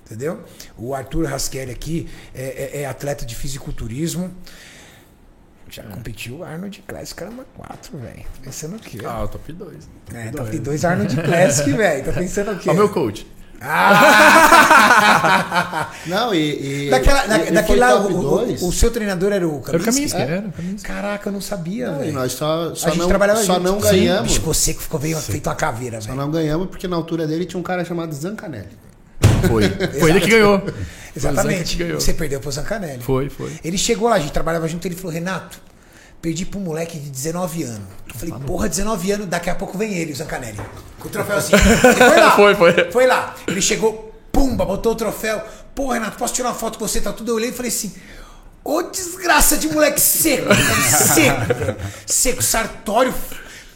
Entendeu? O Arthur Rasqueri aqui é, é- é atleta de fisiculturismo. Já competiu Arnold Classic Caramba 4, velho. Tá pensando o quê? Ah, o top 2. é, top 2 Arnold Classic, velho. Tá pensando o quê? Ó, o meu coach. Não, e. e Daquela, da, daquele lá, o, o, o seu treinador era o Era o Kaminsky? Kaminsky, era o Kaminsky. Caraca, eu não sabia, e velho. nós só, só a gente não, trabalhava só junto. não Sim, ganhamos. bicho, ficou seco, ficou veio, feito uma caveira, Só velho. não ganhamos porque na altura dele tinha um cara chamado Zancanelli. Foi. Foi ele que ganhou. Exatamente. Você perdeu pro Zancanelli. Foi, foi. Ele chegou lá, a gente trabalhava junto, ele falou, Renato, perdi pro moleque de 19 anos. Eu falei, porra, 19 anos, daqui a pouco vem ele, o Zancanelli. Com o troféuzinho. Ele foi lá. Foi, foi. Foi lá. Ele chegou, pumba, botou o troféu. Pô, Renato, posso tirar uma foto com você? Tá tudo. Eu olhei e falei assim. Ô desgraça de moleque seco, seco, seco, sartório,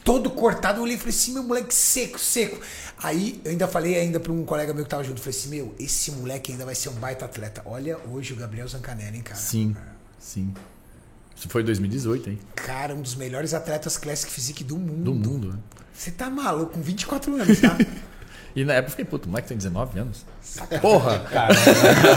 todo cortado. Eu olhei e falei assim, meu moleque seco, seco. Aí eu ainda falei ainda para um colega meu que tava junto, falei assim, meu, esse moleque ainda vai ser um baita atleta. Olha hoje o Gabriel Zancanelli, hein, cara. Sim, sim. Isso foi 2018, hein? Cara, um dos melhores atletas Classic Physique do mundo. Do mundo, né? Você tá maluco, com 24 anos, tá? E na época eu fiquei, puto, o moleque tem 19 anos. Porra!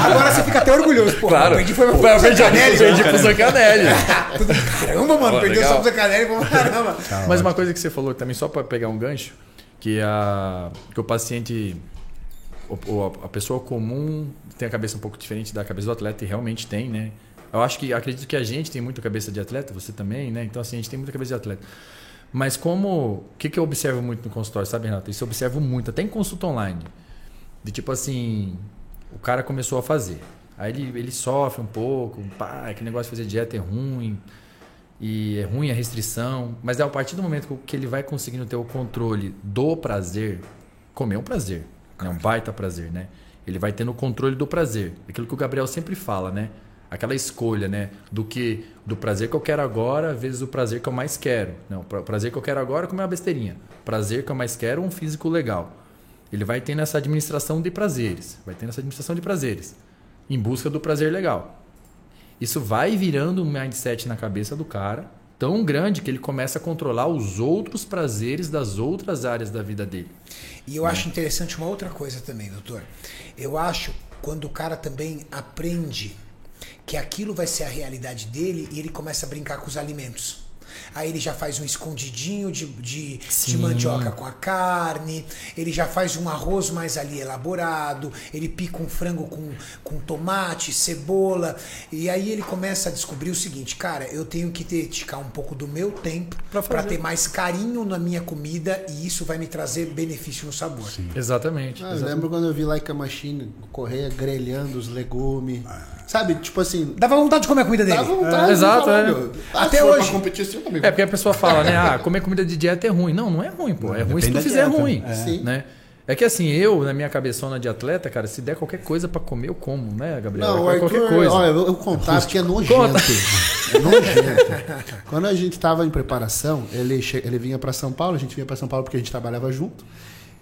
Agora você fica até orgulhoso, pô. Claro. Perdi foi pro Zancanelli. perdi pro Zancanelli. Caramba, mano, perdeu só pro Zancanelli, pô, caramba. Mas uma coisa que você falou também, só para pegar um gancho, que, a, que o paciente o- o- a pessoa comum tem a cabeça um pouco diferente da cabeça do atleta e realmente tem, né? Eu acho que acredito que a gente tem muita cabeça de atleta, você também, né? Então assim, a gente tem muita cabeça de atleta. Mas como o que, que eu observo muito no consultório, sabe, Renato? Isso eu observo muito, até em consulta online. De tipo assim, o cara começou a fazer. Aí ele, ele sofre um pouco, pá, que negócio de fazer dieta é ruim, e é ruim a restrição. Mas é a partir do momento que ele vai conseguindo ter o controle do prazer, comer é um prazer, é um baita prazer, né? Ele vai tendo o controle do prazer. Aquilo que o Gabriel sempre fala, né? Aquela escolha, né? Do que do prazer que eu quero agora, vezes o prazer que eu mais quero. Não, o prazer que eu quero agora é comer uma besteirinha. Prazer que eu mais quero um físico legal. Ele vai tendo essa administração de prazeres, vai tendo essa administração de prazeres, em busca do prazer legal. Isso vai virando um mindset na cabeça do cara tão grande que ele começa a controlar os outros prazeres das outras áreas da vida dele. E eu acho interessante uma outra coisa também, doutor. Eu acho quando o cara também aprende que aquilo vai ser a realidade dele e ele começa a brincar com os alimentos. Aí ele já faz um escondidinho de, de, de Sim. mandioca com a carne, ele já faz um arroz mais ali elaborado, ele pica um frango com, com tomate, cebola, e aí ele começa a descobrir o seguinte, cara, eu tenho que dedicar um pouco do meu tempo Pra para ter mais carinho na minha comida e isso vai me trazer benefício no sabor. Exatamente. Ah, eu lembro quando eu vi Like a Machine correr grelhando os legumes. Sabe, tipo assim. Dava vontade de comer a comida dele. Dava vontade. É, exato, é. meu, Até se hoje. Competir amigo. É porque a pessoa fala, né? Ah, comer comida de dieta é ruim. Não, não é ruim, pô. É ruim se depende tu da fizer dieta. ruim. É. Sim. Né? É que assim, eu, na minha cabeçona de atleta, cara, se der qualquer coisa pra comer, eu como, né, Gabriel? Não, o É qualquer Arthur, coisa. olha, eu vou contar porque é nojento. Conta. É nojento. Quando a gente tava em preparação, ele, che- ele vinha pra São Paulo, a gente vinha pra São Paulo porque a gente trabalhava junto.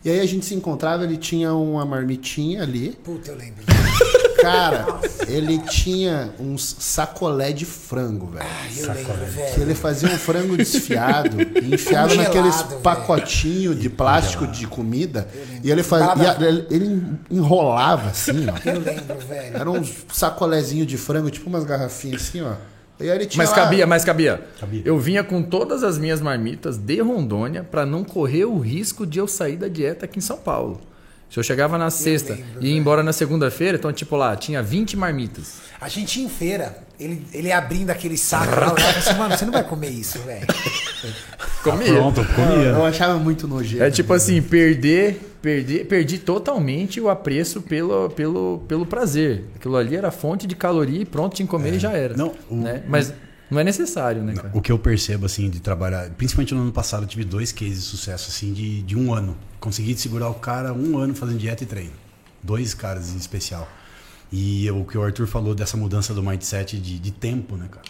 E aí a gente se encontrava, ele tinha uma marmitinha ali. Puta, eu lembro. Cara, ele tinha uns sacolé de frango, velho. Ai, eu lembro, Que velho. ele fazia um frango desfiado e enfiava Congelado, naqueles pacotinhos de plástico de comida. E ele fazia. Ele, ele enrolava assim, ó. Eu lembro, velho. Era uns sacolézinho de frango, tipo umas garrafinhas assim, ó. E aí ele tinha Mas lá- cabia, mas cabia. Cabia. Eu vinha com todas as minhas marmitas de Rondônia pra não correr o risco de eu sair da dieta aqui em São Paulo. Se eu chegava na sexta lembro, e ia embora na segunda-feira, então, tipo lá, tinha 20 marmitas. A gente ia em feira, ele, ele abrindo aquele saco lá, eu assim, mano, você não vai comer isso, velho. Comia. Pronto, Eu comia. achava muito nojento. É tipo assim, perder, perder, perdi totalmente o apreço pelo, pelo, pelo prazer. Aquilo ali era fonte de caloria e pronto, tinha que comer e já era. Não, o- né? Mas não é necessário, né, cara? O que eu percebo, assim, de trabalhar, principalmente no ano passado, eu tive dois cases de sucesso, assim, de, de um ano. Consegui segurar o cara um ano fazendo dieta e treino. Dois caras em especial. E o que o Arthur falou dessa mudança do mindset de, de tempo, né, cara?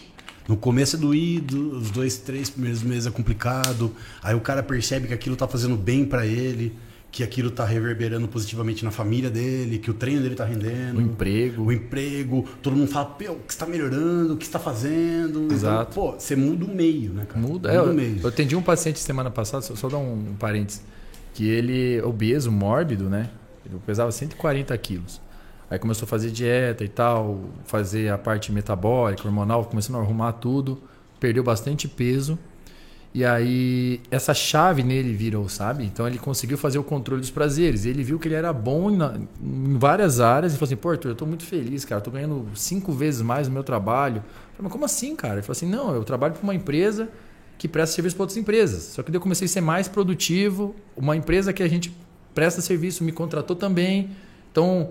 No começo é doído, os dois, três primeiros meses é complicado. Aí o cara percebe que aquilo tá fazendo bem pra ele, que aquilo tá reverberando positivamente na família dele, que o treino dele tá rendendo. O emprego. O emprego, todo mundo fala, pô, o que você tá melhorando, o que você tá fazendo. Exato. Então, pô, você muda o meio, né, cara? Muda. É, o meio. eu atendi um paciente semana passada, só, só dar um, um parênteses, que ele, obeso, mórbido, né? Ele pesava 140 quilos. Aí começou a fazer dieta e tal, fazer a parte metabólica, hormonal, começando a arrumar tudo, perdeu bastante peso. E aí essa chave nele virou, sabe? Então ele conseguiu fazer o controle dos prazeres. Ele viu que ele era bom na- em várias áreas e falou assim: Pô, Arthur, eu tô muito feliz, cara. Eu tô ganhando cinco vezes mais no meu trabalho. Eu falei, mas como assim, cara? Ele falou assim: Não, eu trabalho para uma empresa que presta serviço para outras empresas. Só que daí eu comecei a ser mais produtivo. Uma empresa que a gente presta serviço me contratou também. Então,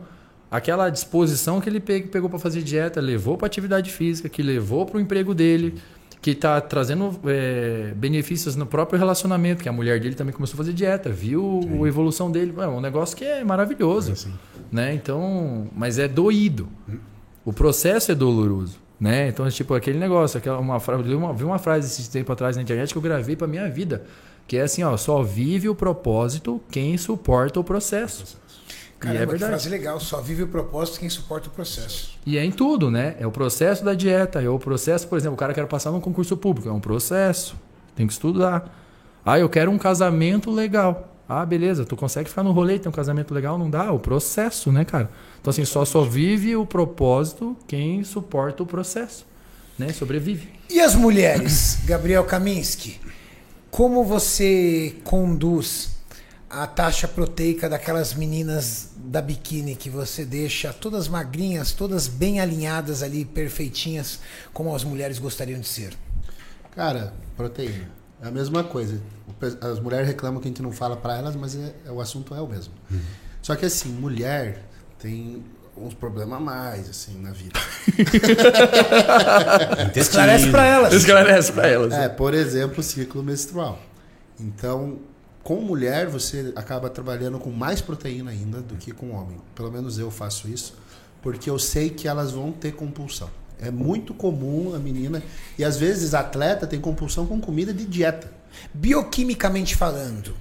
aquela disposição que ele pe- pegou para fazer dieta, levou para atividade física, que levou para o emprego dele, que está trazendo é, benefícios no próprio relacionamento, que a mulher dele também começou a fazer dieta, viu a evolução dele. É um negócio que é maravilhoso. Assim. Né? Então, mas é doído. O processo é doloroso. Né? Então, tipo, aquele negócio, aquela uma, eu uma, vi uma frase esse tempo atrás na internet que eu gravei para minha vida, que é assim, ó, só vive o propósito quem suporta o processo. Caramba, e é que verdade. frase legal. Só vive o propósito quem suporta o processo. E é em tudo, né? É o processo da dieta, é o processo, por exemplo, o cara quer passar num concurso público, é um processo. Tem que estudar. Ah, eu quero um casamento legal. Ah, beleza, tu consegue ficar no rolê, ter um casamento legal? Não dá, é o processo, né, cara? Então, assim, só só vive o propósito quem suporta o processo, né? Sobrevive. E as mulheres, Gabriel Kaminski? Como você conduz a taxa proteica daquelas meninas da biquíni que você deixa todas magrinhas, todas bem alinhadas ali, perfeitinhas, como as mulheres gostariam de ser? Cara, proteína. É a mesma coisa. As mulheres reclamam que a gente não fala pra elas, mas é- é- o assunto é o mesmo. Só que assim, mulher tem uns problemas a mais, assim, na vida. Esclarece pra elas. Esclarece pra elas. É, por exemplo, o ciclo menstrual. Então, com mulher, você acaba trabalhando com mais proteína ainda do que com homem. Pelo menos eu faço isso, porque eu sei que elas vão ter compulsão. É muito comum a menina, e às vezes atleta tem compulsão com comida de dieta. Bioquimicamente falando,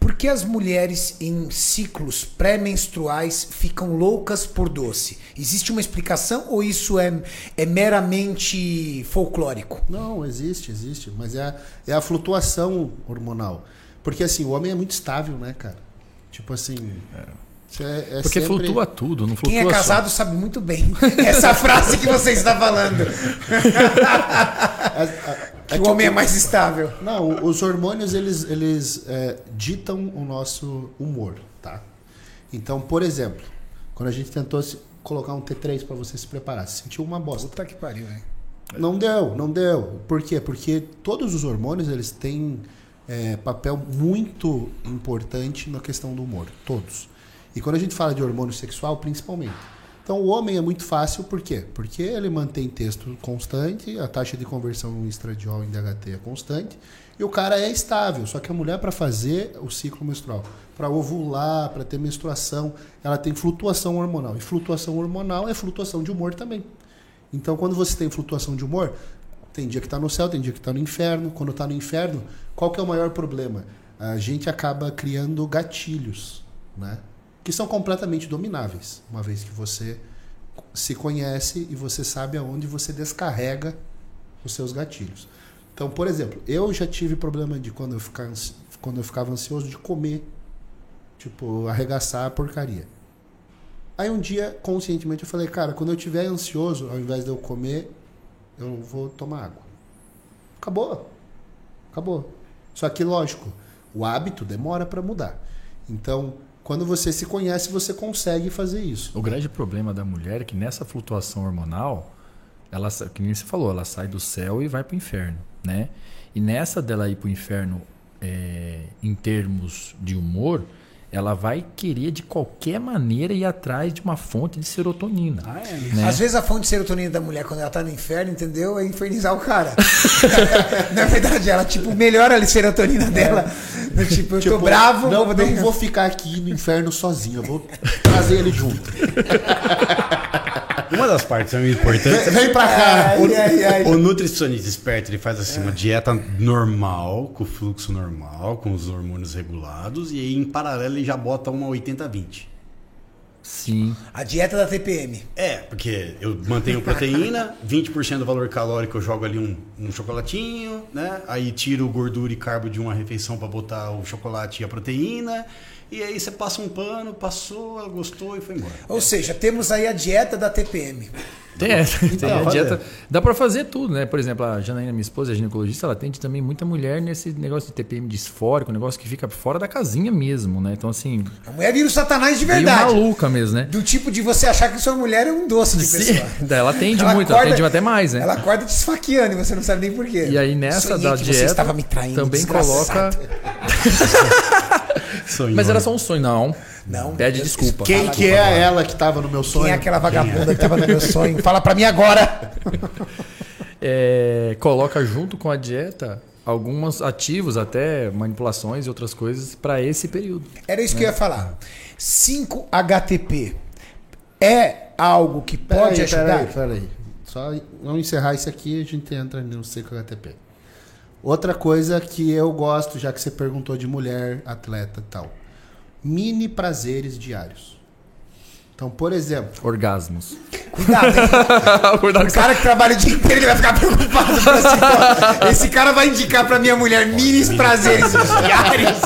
por que as mulheres em ciclos pré-menstruais ficam loucas por doce? Existe uma explicação ou isso é, é meramente folclórico? Não, existe, existe, mas é a, é a flutuação hormonal. Porque assim, o homem é muito estável, né, cara? Tipo assim. isso é- é Porque sempre- flutua tudo, não flutua Quem é só. casado sabe muito bem essa frase que você está falando. É Que o homem é mais estável. Não, os hormônios eles, eles é, ditam o nosso humor, tá? Então, por exemplo, quando a gente tentou se- colocar um T3 para você se preparar, você sentiu uma bosta. Puta que pariu, velho. Não deu, não deu. Por quê? Porque todos os hormônios eles têm é, papel muito importante na questão do humor, todos. E quando a gente fala de hormônio sexual, principalmente. Então o homem é muito fácil, por quê? Porque ele mantém texto constante, a taxa de conversão em estradiol em DHT é constante, e o cara é estável. Só que a mulher, para fazer o ciclo menstrual, para ovular, para ter menstruação, ela tem flutuação hormonal. E flutuação hormonal é flutuação de humor também. Então, quando você tem flutuação de humor, tem dia que está no céu, tem dia que está no inferno. Quando está no inferno, qual que é o maior problema? A gente acaba criando gatilhos, né? Que são completamente domináveis, uma vez que você se conhece e você sabe aonde você descarrega os seus gatilhos. Então, por exemplo, eu já tive problema de quando eu, ficar, quando eu ficava ansioso de comer, tipo, arregaçar a porcaria. Aí um dia, conscientemente, eu falei, cara, quando eu estiver ansioso, ao invés de eu comer, eu vou tomar água. Acabou. Acabou. Só que, lógico, o hábito demora para mudar. Então, quando você se conhece, você consegue fazer isso. O grande problema da mulher é que nessa flutuação hormonal, ela, que nem você falou, ela sai do céu e vai para o inferno, né? E nessa dela ir para o inferno, é, em termos de humor, ela vai querer de qualquer maneira ir atrás de uma fonte de serotonina. Ah, é? né? Às vezes a fonte de serotonina da mulher, quando ela tá no inferno, entendeu? É infernizar o cara. Na verdade, ela, tipo, melhora a serotonina dela. Do Tipo, eu tô Tipo, bravo, não, vou não vou ficar aqui no inferno sozinho, eu vou trazer ele junto. Uma das partes é importantes. Vem pra cá. Ai, ai, ai. O nutricionista esperto, ele faz assim, uma dieta normal, com fluxo normal, com os hormônios regulados, e aí em paralelo ele já bota uma 80-20. Sim. A dieta da TPM. É, porque eu mantenho proteína, 20% do valor calórico eu jogo ali um, um chocolatinho, né? Aí tiro gordura e carbo de uma refeição para botar o chocolate e a proteína. E aí você passa um pano, passou, ela gostou e foi embora. Ou seja, temos aí a dieta da TPM. Tem, essa, tem a dieta. Dá pra fazer tudo, né? Por exemplo, a Janaína, minha esposa, é ginecologista, ela atende também muita mulher nesse negócio de TPM disfórico, um negócio que fica fora da casinha mesmo, né? Então, assim, A mulher vira o satanás de verdade. maluca mesmo, né? Do tipo de você achar que sua mulher é um doce de Sim, pessoa. ela atende Ela muito, acorda- atende até mais, né? Ela acorda te esfaqueando e você não sabe nem porquê. E aí nessa Sonhei da que dieta Você estava me traindo, também desgraçado. coloca. Sonho. Mas era só um sonho, não. Não. Pede desculpa. Quem Fala que agora. é ela que tava no meu sonho? Quem é aquela vagabunda que tava no meu sonho? Fala pra mim agora. É, coloca junto com a dieta alguns ativos, até manipulações e outras coisas para esse período. Era isso que eu ia falar. 5-HTP é algo que pode Peraí, ajudar? Peraí, peraí. Só não encerrar isso aqui, a gente entra no seco HTP. Outra coisa que eu gosto, já que você perguntou de mulher, atleta e tal. Mini prazeres diários. Então, por exemplo, Orgasmos. Cuidado, hein? O cara que trabalha o dia inteiro ele vai ficar preocupado com esse cara. Esse cara vai indicar pra minha mulher minis prazeres diários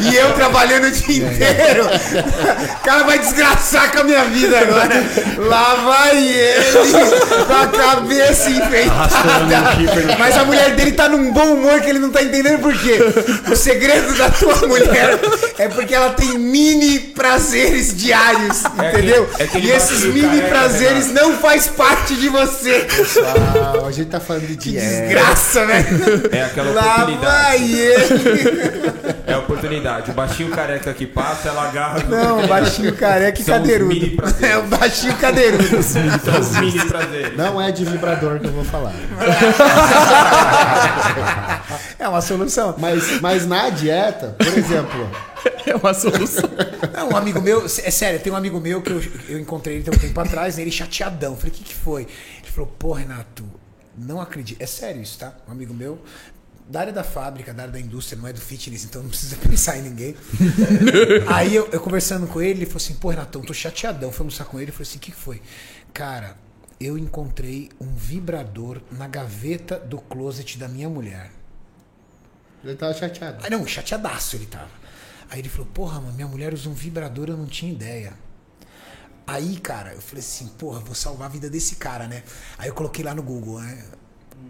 e eu trabalhando o dia inteiro. O cara vai desgraçar com a minha vida agora. Lá vai ele com a cabeça enfeitada. Mas a mulher dele tá num bom humor que ele não tá entendendo por quê. O segredo da tua mulher é porque ela tem mini prazeres diários, entendeu? É e esses mini careca, prazeres não faz parte de você. pessoal, a gente tá falando de Que desgraça, velho. É aquela Lá oportunidade. vai ele. É a oportunidade. O baixinho careca que passa, ela agarra. Não, baixinho careca e cadeirudo. É o baixinho cadeirudo. São os mini prazeres. Não é de vibrador que eu vou falar. É uma solução. Mas, mas na dieta, por exemplo, É uma solução. É um amigo meu, é sério, tem um amigo meu que eu, eu encontrei ele tem um tempo atrás, né, ele chateadão. Falei, o que, que foi? Ele falou, pô, Renato, não acredito. É sério isso, tá? Um amigo meu, da área da fábrica, da área da indústria, não é do fitness, então não precisa pensar em ninguém. Aí eu, eu conversando com ele, ele falou assim, pô, Renato, eu tô chateadão. Fui almoçar com ele, ele falou assim, o que, que foi? Cara, eu encontrei um vibrador na gaveta do closet da minha mulher. ele tava chateado. Ah, não, chateadaço ele tava. Aí ele falou, porra, mano, minha mulher usa um vibrador, eu não tinha ideia. Aí, cara, eu falei assim, porra, vou salvar a vida desse cara, né? Aí eu coloquei lá no Google, né?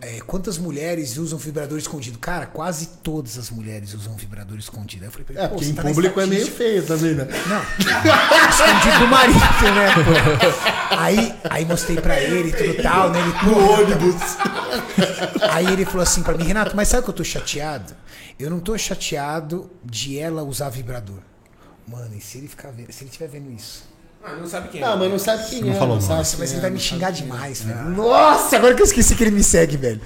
É, quantas mulheres usam vibrador escondido? Cara, quase todas as mulheres usam vibrador escondido. Aí eu falei pra ele, É, porque em tá público é meio feio também, né? Não. Escondido do marido, né? Aí, aí mostrei pra ele e tudo tal, né? Ele, no ônibus. Aí ele falou assim pra mim, Renato, mas sabe que eu tô chateado? Eu não tô chateado de ela usar vibrador. Mano, e se ele ficar vendo, se ele estiver vendo isso? Ah, não sabe quem é. Não, mas não sabe quem Não é. falou não sabe Nossa, mas é, ele vai me xingar é. demais, velho. Nossa, agora que eu esqueci que ele me segue, velho.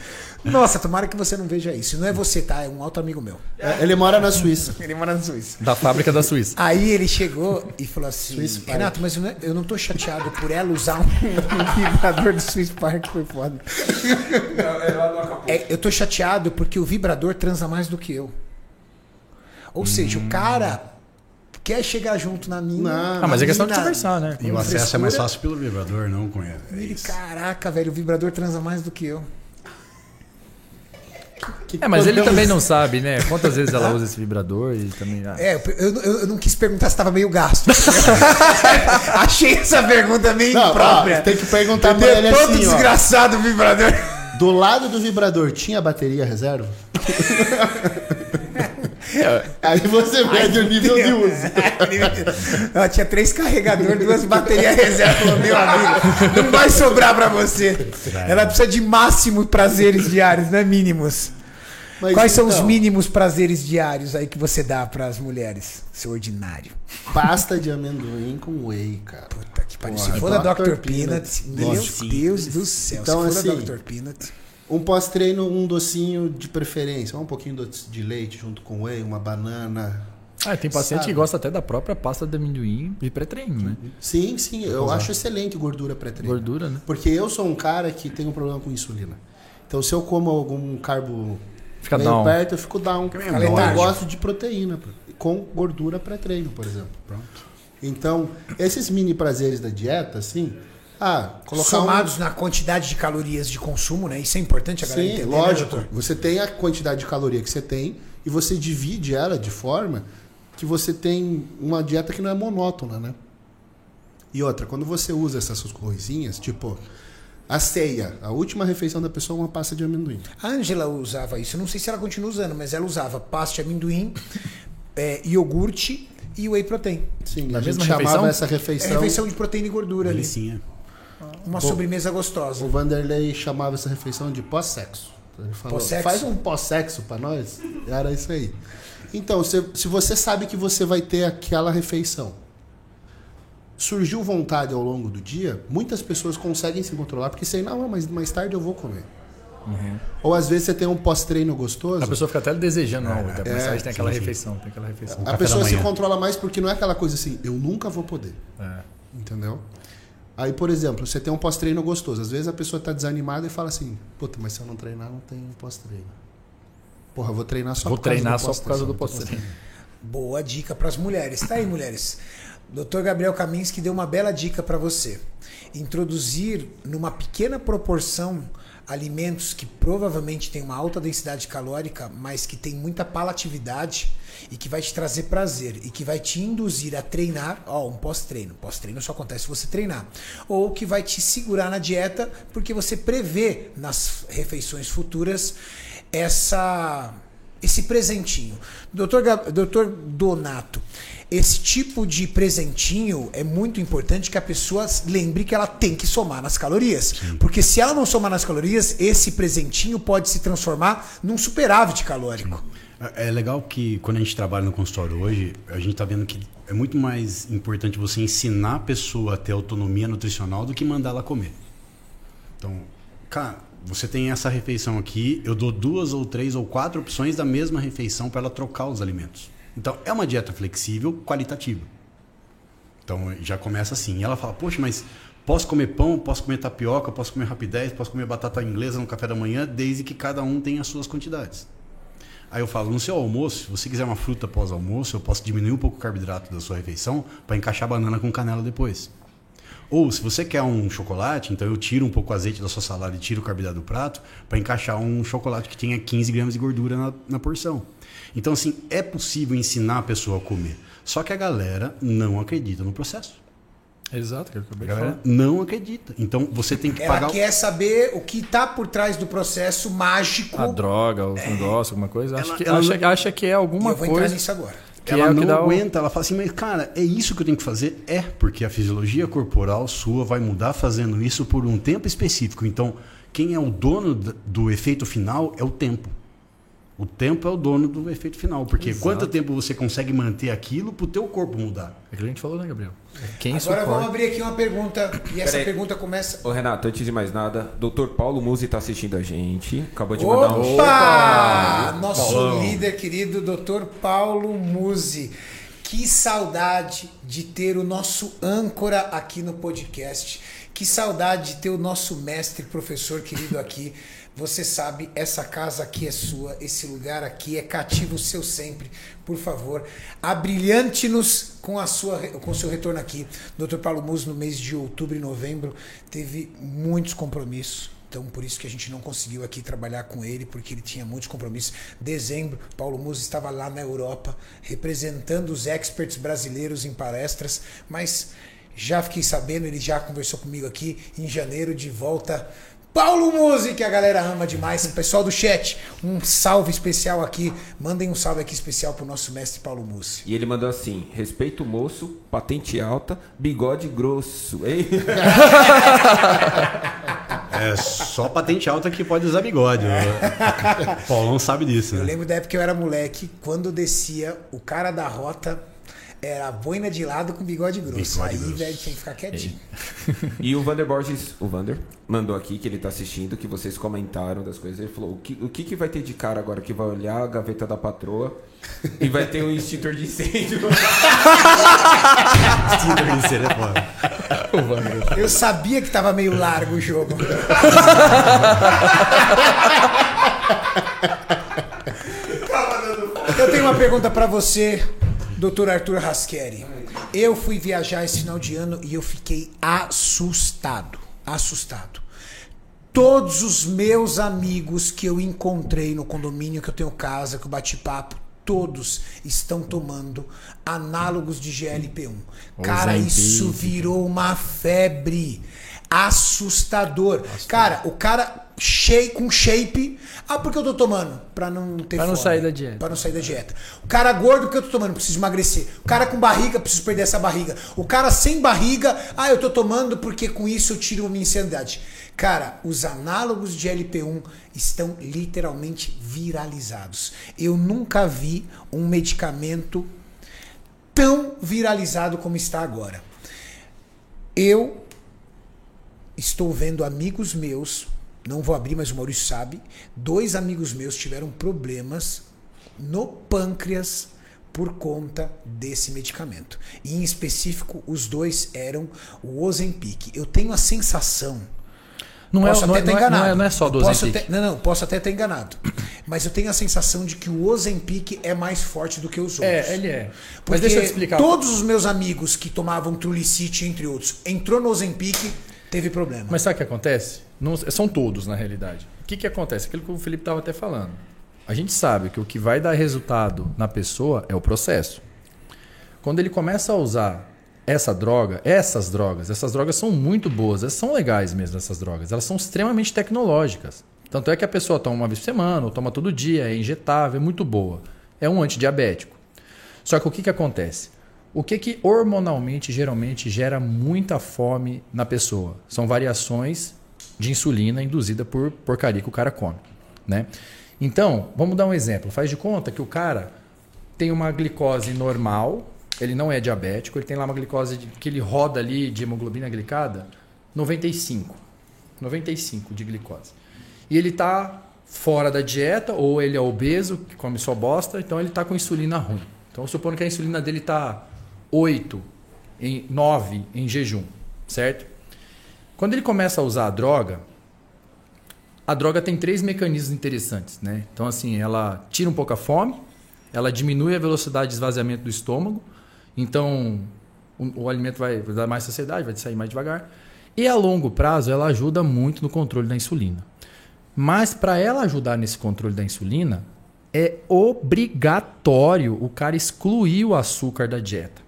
Nossa, tomara que você não veja isso. Não é você, tá? É um alto amigo meu. É, Ele mora na Suíça. Ele mora na Suíça. Da fábrica da Suíça. Aí ele chegou e falou assim: Swiss Park. Renato, mas eu não, eu não tô chateado por ela usar um, vibrador do Swiss Park, foi foda. Não. É, eu tô chateado porque o vibrador transa mais do que eu. Ou seja, o cara quer chegar junto na mina. Não. Ah, mas é questão de conversar, né? E o acesso é frescura. mais fácil pelo vibrador, não com ele. É Ele, caraca, velho, o vibrador transa mais do que eu. Que É, mas ele também não sabe, né? Quantas vezes ela usa esse vibrador e também. ah, É, eu, eu- eu não quis perguntar se tava meio gasto. Achei essa pergunta meio Não, ó, imprópria. tem que perguntar pra ele Todo assim, ó. desgraçado o vibrador. Do lado do vibrador tinha bateria reserva? Aí você mede o nível de uso. Ela tinha três carregadores, duas baterias reserva. Meu amigo, não vai sobrar pra você. Ela precisa de máximos prazeres diários, não é mínimos. Mas Quais são os então, mínimos prazeres diários aí que você dá pras mulheres, seu ordinário? Pasta de amendoim com whey, cara. Puta que pariu. Se for da Dr. Dr. Peanut, meu. Deus do céu. Então, Se for da assim, Dr. Peanut. Um pós-treino, um docinho de preferência. Um pouquinho doce de leite junto com whey, uma banana. Ah, tem paciente Sabe? que gosta até da própria pasta de amendoim de pré-treino, né? Sim, sim, eu acho excelente gordura pré-treino. Gordura, né? Porque eu sou um cara que tem um problema com insulina. Então, se eu como algum carbo Fica meio down. perto, eu fico down. Então, eu gosto de proteína, com gordura pré-treino, por exemplo. Pronto. Então, esses mini prazeres da dieta, assim, ah, colocar um- Somados na quantidade de calorias de consumo, né? Isso é importante a galera Sim, entender, né, lógico. doutor? você tem a quantidade de caloria que você tem e você divide ela de forma que você tem uma dieta que não é monótona, né? E outra, quando você usa essas coisinhas, tipo a ceia, a última refeição da pessoa é uma pasta de amendoim. A Angela usava isso. Eu não sei se ela continua usando, mas ela usava pasta de amendoim, é, iogurte e whey protein. Sim, Na a gente mesma chamava refeição? essa É refeição. refeição de proteína e gordura ali. Uma sobremesa gostosa. O Vanderlei chamava essa refeição de pós-sexo. Ele falou, Pós-sexo? faz um pós-sexo pra nós. Era isso aí. Então, se, se você sabe que você vai ter aquela refeição, surgiu vontade ao longo do dia, muitas pessoas conseguem se controlar porque sei, não, mas mais tarde eu vou comer. Ou às vezes você tem um pós-treino gostoso, A pessoa fica até desejando, não. É, mais tem aquela sim, refeição, tem aquela refeição. a pessoa se controla mais porque não é aquela coisa assim, eu nunca vou poder. É. Entendeu? Aí, por exemplo, você tem um pós-treino gostoso. Às vezes a pessoa tá desanimada e fala assim: Puta, mas se eu não treinar, não tem pós-treino. Porra, eu vou treinar só Vou por causa treinar do só por causa do pós-treino. pós-treino. Boa dica para as mulheres. Tá aí, mulheres. Dr. Gabriel Kaminski deu uma bela dica para você. Introduzir numa pequena proporção alimentos que provavelmente têm uma alta densidade calórica, mas que tem muita palatividade e que vai te trazer prazer e que vai te induzir a treinar, ó, um pós-treino. Pós-treino só acontece se você treinar. Ou que vai te segurar na dieta porque você prevê nas refeições futuras essa esse presentinho. Doutor, Doutor Donato, esse tipo de presentinho é muito importante que a pessoa lembre que ela tem que somar nas calorias. Porque se ela não somar nas calorias, esse presentinho pode se transformar num superávit calórico. É é legal que quando a gente trabalha no consultório hoje, a gente está vendo que é muito mais importante você ensinar a pessoa a ter autonomia nutricional do que mandá-la comer. Então, cara, você tem essa refeição aqui, eu dou duas ou três ou quatro opções da mesma refeição para ela trocar os alimentos. Então, é uma dieta flexível, qualitativa. Então, já começa assim. E ela fala, poxa, mas posso comer pão, posso comer tapioca, posso comer rapidez, posso comer batata inglesa no café da manhã, desde que cada um tenha as suas quantidades. Aí eu falo, no seu almoço, se você quiser uma fruta após almoço, eu posso diminuir um pouco o carboidrato da sua refeição para encaixar banana com canela depois. Ou se você quer um chocolate, então eu tiro um pouco o azeite da sua salada e tiro o carboidrato do prato para encaixar um chocolate que tenha 15 gramas de gordura na, na porção. Então, assim, é possível ensinar a pessoa a comer. Só que a galera não acredita no processo. Exato, que eu A acabei de galera falar. não acredita. Então, você tem que Ela pagar... o- quer saber o que está por trás do processo mágico. A droga, os negócios, alguma coisa. Acha Ela- que, ela acha, não- acha que é alguma eu vou entrar coisa. nisso agora. que ela é o não dá o- aguenta, ela fala assim, mas cara, é isso que eu tenho que fazer? É, porque a fisiologia corporal sua vai mudar fazendo isso por um tempo específico. Então, quem é o dono do efeito final é o tempo. O tempo é o dono do efeito final, porque Exato. quanto tempo você consegue manter aquilo pro teu corpo mudar? É que a gente falou, né, Gabriel? Quem Agora vamos suporta. abrir aqui uma pergunta. E essa Peraí. pergunta começa. Ô Renato, antes de mais nada, Dr. Paulo Musi tá assistindo a gente. Acabou de mandar um. Opa! Nosso Paulão. líder querido, Dr. Paulo Musi. Que saudade de ter o nosso âncora aqui no podcast. Que saudade de ter o nosso mestre, professor querido aqui. Você sabe, essa casa aqui é sua, esse lugar aqui é cativo seu sempre. Por favor, abrilhante-nos com a sua com seu retorno aqui. Dr. Paulo Musi no mês de outubro e novembro teve muitos compromissos. Então, por isso que a gente não conseguiu aqui trabalhar com ele, porque ele tinha muitos compromissos. Dezembro, Paulo Musi estava lá na Europa, representando os experts brasileiros em palestras, mas já fiquei sabendo, ele já conversou comigo aqui em janeiro, de volta. Paulo Musi, que a galera ama demais. Pessoal do chat, um salve especial aqui. Mandem um salve aqui especial pro nosso mestre Paulo Musi. E ele mandou assim: respeito o moço, patente alta, bigode grosso. Hein? É só patente alta que pode usar bigode. O Paulão sabe disso, Eu né? lembro da época que eu era moleque, quando descia o cara da rota, era a boina de lado com bigode grosso. Bigode Aí, grosso. velho, tinha que ficar quietinho. E o Vander Borges, o Vander, mandou aqui que ele tá assistindo, que vocês comentaram das coisas. Ele falou: o que, o que, que vai ter de cara agora que vai olhar a gaveta da patroa e vai ter um extintor de incêndio? Isso é foda. Eu sabia que tava meio largo o jogo. Eu tenho uma pergunta pra você, Dr. Arthur Rasqueri. Eu fui viajar esse final de ano e eu fiquei assustado. Assustado. Todos os meus amigos que eu encontrei no condomínio que eu tenho casa, que eu bati papo, todos estão tomando análogos de GLP-1. Cara, isso virou uma febre. Assustador. Cara, o cara cheio, com shape. Ah, por que eu tô tomando? Pra não ter Pra não fome. sair da dieta. Pra não sair da dieta. O cara gordo, porque eu tô tomando? Preciso emagrecer. O cara com barriga, preciso perder essa barriga. O cara sem barriga, ah, eu tô tomando porque com isso eu tiro a minha insanidade. Cara, os análogos de LP1 estão literalmente viralizados. Eu nunca vi um medicamento tão viralizado como está agora. Eu estou vendo amigos meus, não vou abrir, mas o Maurício sabe, dois amigos meus tiveram problemas no pâncreas por conta desse medicamento. E em específico, os dois eram o Ozempic. Eu tenho a sensação Não é, posso não, até é, estar não, é, enganado. não é- não é só do Ozempic. Não, não, posso até estar enganado. mas eu tenho a sensação de que o Ozempic é mais forte do que os outros. É, ele é. Porque Mas deixa eu te explicar. todos os meus amigos que tomavam Trulicity, entre outros, entrou no Ozempic, teve problema. Mas sabe o que acontece? Não- são todos, na realidade. O que, que acontece? Aquilo que o Felipe estava até falando. A gente sabe que o que vai dar resultado na pessoa é o processo. Quando ele começa a usar essa droga, essas drogas, essas drogas são muito boas, elas são legais mesmo, essas drogas. Elas são extremamente tecnológicas. Tanto é que a pessoa toma uma vez por semana, ou toma todo dia, é injetável, é muito boa. É um antidiabético. Só que o que, que acontece? O que, que hormonalmente geralmente gera muita fome na pessoa? São variações de insulina induzida por porcaria que o cara come. Né? Então, vamos dar um exemplo. Faz de conta que o cara tem uma glicose normal, ele não é diabético, ele tem lá uma glicose que ele roda ali de hemoglobina glicada 95. 95 de glicose. E ele está fora da dieta, ou ele é obeso, que come só bosta, então ele está com insulina ruim. Então, supondo que a insulina dele está 8, em 9 em jejum, certo? Quando ele começa a usar a droga, a droga tem três mecanismos interessantes, né? Então, assim, ela tira um pouco a fome, ela diminui a velocidade de esvaziamento do estômago, então o, o alimento vai, dar mais saciedade, vai sair mais devagar. E a longo prazo, ela ajuda muito no controle da insulina. Mas para ela ajudar nesse controle da insulina, é obrigatório o cara excluir o açúcar da dieta.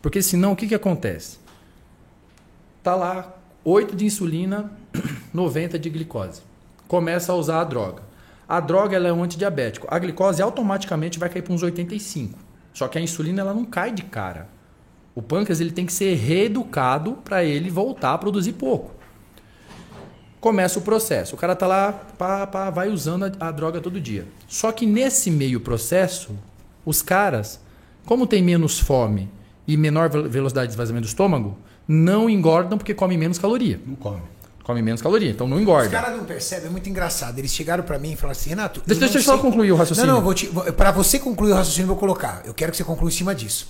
Porque senão o que, que acontece? Tá lá 8 de insulina, 90 de glicose. Começa a usar a droga. A droga ela é um antidiabético. A glicose automaticamente vai cair para uns 85. Só que a insulina ela não cai de cara. O pâncreas ele tem que ser reeducado para ele voltar a produzir pouco. Começa o processo. O cara tá lá, pá, pá, vai usando a, a droga todo dia. Só que nesse meio processo, os caras, como tem menos fome e menor ve- velocidade de esvaziamento do estômago, não engordam porque comem menos caloria. Não come. Come menos caloria, então não Os engorda. caras não percebem, é muito engraçado. Eles chegaram pra mim e falaram assim, Renato. Deixa- não deixa eu só concluir o raciocínio. Não, não, vou te, vou, pra você concluir o raciocínio, eu vou colocar. Eu quero que você conclua em cima disso.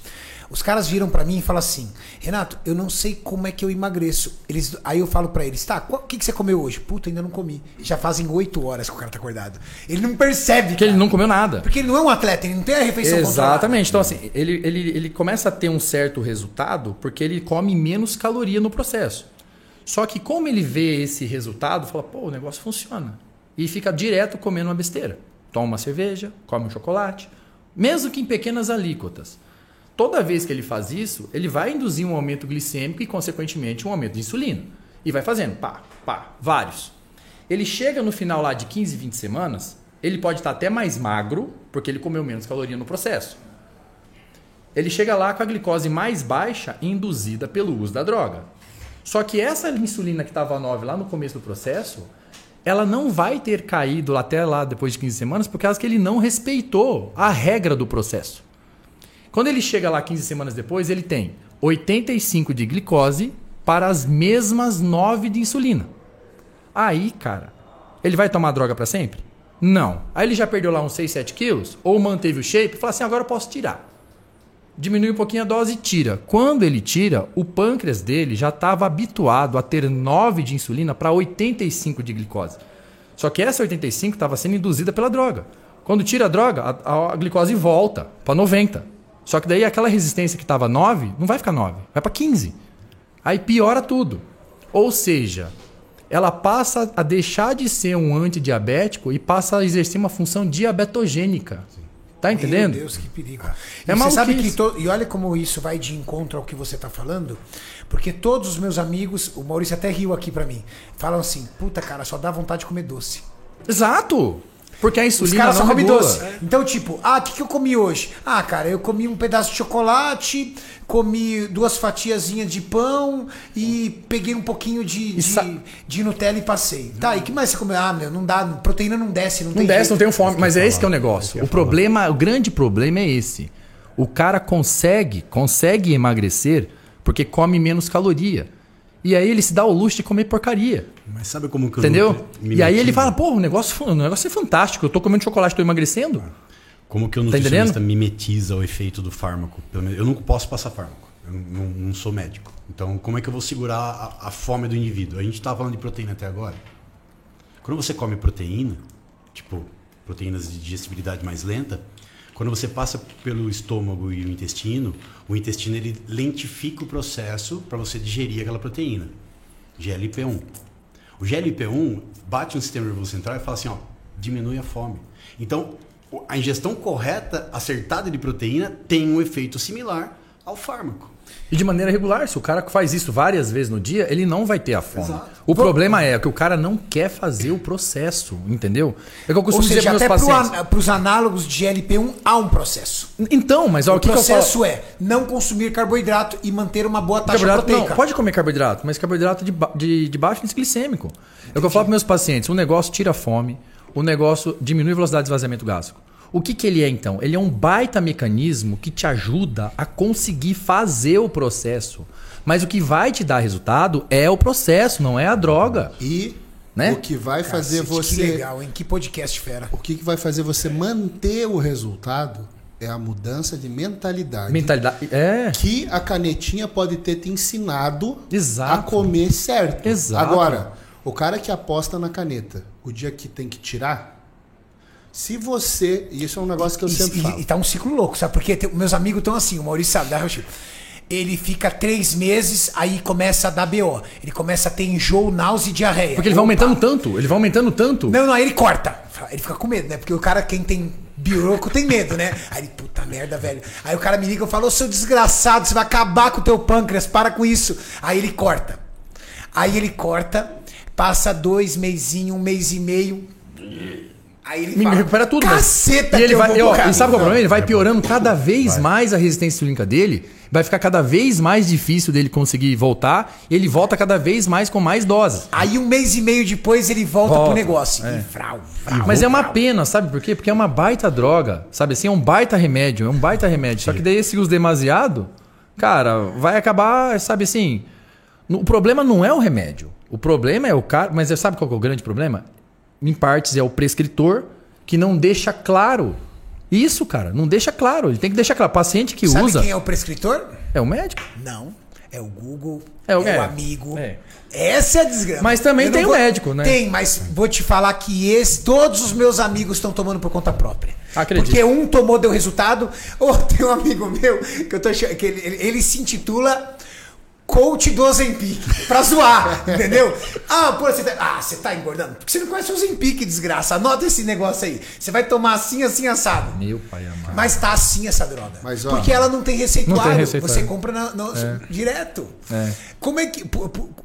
Os caras viram pra mim e falam assim, Renato, eu não sei como é que eu emagreço. Eles, aí eu falo pra eles, tá, o que, que você comeu hoje? Puta, ainda não comi. Já fazem oito horas que o cara tá acordado. Ele não percebe. Porque ele não comeu nada. Porque ele não é um atleta, ele não tem a refeição. Exatamente. Então, assim, ele, ele, ele começa a ter um certo resultado porque ele come menos caloria no processo. Só que como ele vê esse resultado, fala, pô, o negócio funciona. E fica direto comendo uma besteira. Toma uma cerveja, come um chocolate, mesmo que em pequenas alíquotas. Toda vez que ele faz isso, ele vai induzir um aumento glicêmico e, consequentemente, um aumento de insulina. E vai fazendo, pá, pá, vários. Ele chega no final lá de 15, 20 semanas, ele pode estar até mais magro, porque ele comeu menos caloria no processo. Ele chega lá com a glicose mais baixa, induzida pelo uso da droga. Só que essa insulina que estava 9 lá no começo do processo, ela não vai ter caído até lá depois de 15 semanas, por causa que ele não respeitou a regra do processo. Quando ele chega lá 15 semanas depois, ele tem 85 de glicose para as mesmas 9 de insulina. Aí, cara, ele vai tomar droga para sempre? Não. Aí ele já perdeu lá uns 6, 7 quilos, ou manteve o shape, fala assim, agora eu posso tirar. Diminui um pouquinho a dose e tira. Quando ele tira, o pâncreas dele já estava habituado a ter 9 de insulina para 85 de glicose. Só que essa 85 estava sendo induzida pela droga. Quando tira a droga, a, a glicose volta para 90. Só que daí aquela resistência que estava 9 não vai ficar 9, vai para 15. Aí piora tudo. Ou seja, ela passa a deixar de ser um antidiabético e passa a exercer uma função diabetogênica. Tá entendendo? Meu Deus, que perigo. É e você sabe que to- e olha como isso vai de encontro ao que você tá falando, porque todos os meus amigos, o Maurício até riu aqui pra mim, falam assim: "Puta, cara, só dá vontade de comer doce". Exato! Porque a Os insulina caras só comem doce. Então, tipo, ah, o que, que eu comi hoje? Ah, cara, eu comi um pedaço de chocolate, comi duas fatiazinhas de pão e peguei um pouquinho de, de, sa- de Nutella e passei. Tá, e que mais você comeu? Ah, meu, não dá, proteína não desce, não, Não tem desce, jeito. não tem fome. Mas é esse que é o negócio. O problema, o grande problema é esse. O cara consegue, consegue emagrecer porque come menos caloria. E aí ele se dá o luxo de comer porcaria. Mas sabe como que eu Entendeu? E aí ele fala, pô, o negócio, o negócio é fantástico. Eu tô comendo chocolate, tô emagrecendo. Como que o Tá nutricionista entendendo? mimetiza o efeito do fármaco? Eu não posso passar fármaco. Eu não, não sou médico. Então, como é que eu vou segurar a, a fome do indivíduo? A gente estava falando de proteína até agora. Quando você come proteína, tipo proteínas de digestibilidade mais lenta, quando você passa pelo estômago e o intestino, o intestino ele lentifica o processo para você digerir aquela proteína. GLP-1. O GLP-1 bate no sistema nervoso central e fala assim, ó, diminui a fome. Então, a ingestão correta, acertada de proteína, tem um efeito similar ao fármaco. E de maneira regular, se o cara faz isso várias vezes no dia, ele não vai ter a fome. Exato. O problema é que o cara não quer fazer o processo, entendeu? É que eu Ou costumo dizer seja, para até para os análogos de GLP-1 há um processo. Então, mas ó, o, o que, que eu falo? processo é não consumir carboidrato e manter uma boa taxa proteica. não, pode comer carboidrato, mas carboidrato de, ba- de, de baixo índice glicêmico. É o que eu falo para meus pacientes: o negócio tira a fome, o negócio diminui a velocidade de esvaziamento gástrico. O que, que ele é então? Ele é um baita mecanismo que te ajuda a conseguir fazer o processo. Mas o que vai te dar resultado é o processo, não é a droga. E Né? o que vai fazer Cacete, você. Que legal, hein? Que podcast fera. O que, que vai fazer você manter o resultado é a mudança de mentalidade. Mentalidade. É. Que a canetinha pode ter te ensinado Exato. a comer certo. Exato. Agora, o cara que aposta na caneta, o dia que tem que tirar, se você. e Isso é um negócio que eu E, sempre e- falo. e tá um ciclo louco, sabe? Porque tem- meus amigos estão assim, o Maurício sabe, da Rocha. Ele fica três meses, aí começa a dar BO. Ele começa a ter enjoo, náusea e diarreia. Porque ele vai Opa. aumentando tanto, ele vai aumentando tanto. Não, não, aí ele corta. Ele fica com medo, né? Porque o cara, quem tem biroco, tem medo, né? Aí ele, puta merda, velho. Aí o cara me liga e fala, ô seu desgraçado, você vai acabar com o teu pâncreas, para com isso. Aí ele corta. Aí ele corta, passa dois meizinho, um mês e meio. Aí ele fala, recupera tudo. mas- Caceta e ele que eu vai, vou e, ó, e sabe qual é o caminho." problema? Ele vai piorando cada vez mais a resistência insulínica dele. Vai ficar cada vez mais difícil dele conseguir voltar. E ele volta cada vez mais com mais doses. Aí um mês e meio depois ele volta, Volta, pro negócio. é. E vrau, vrau, Mas é uma pena, sabe por quê? Porque é uma baita droga. Sabe assim? É um baita remédio. É um baita remédio. Só que daí se usa demasiado, cara, vai acabar, sabe assim. O problema não é o remédio. O problema é o cara. Mas sabe qual que é o grande problema? Em partes é o prescritor que não deixa claro. Isso, cara, não deixa claro. Ele tem que deixar claro. Paciente que Sabe usa quem é o prescritor? é o médico. Não. É o Google, É é o- o, é. amigo. É. Essa é a desgrama. Mas também Eu tem o médico, né? Tem, mas vou te falar que esse, todos os meus amigos estão tomando por conta própria. Acredito. Porque um tomou, deu resultado. Ou tem um amigo meu que eu tô achando, que ele, ele, ele se intitula coach do Ozempic. Pra zoar, entendeu? Ah, pô, você tá, ah, você tá engordando? Porque você não conhece o Ozempic, desgraça. Anota esse negócio aí. Você vai tomar assim, assim, assado. Meu pai amado. Mas tá assim essa droga. Mas, ó, Porque ela não tem receituário. Não tem receituário. Você compra na- no- direto. É. Como é que.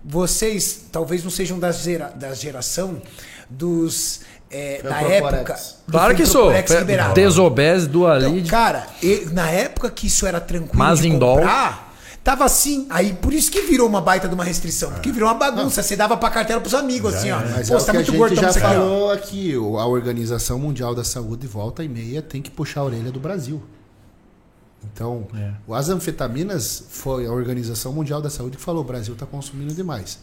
Vocês talvez não sejam da, gera, da geração dos. é, da época. do Claro que sou. Desobese, Então, dualide. cara, e- na época que isso era tranquilo Mazindol. de comprar, tava assim. Aí por isso que virou uma baita de uma restrição. Porque virou uma bagunça. Você dava pra cartela pros amigos, assim, ó. Mas Pô, é você tá que a muito gente gordo, toma já isso aqui, ó. falou aqui. A Organização Mundial da Saúde, volta e meia, tem que puxar a orelha do Brasil. Então, É. as anfetaminas foi a Organização Mundial da Saúde que falou: o Brasil está consumindo demais.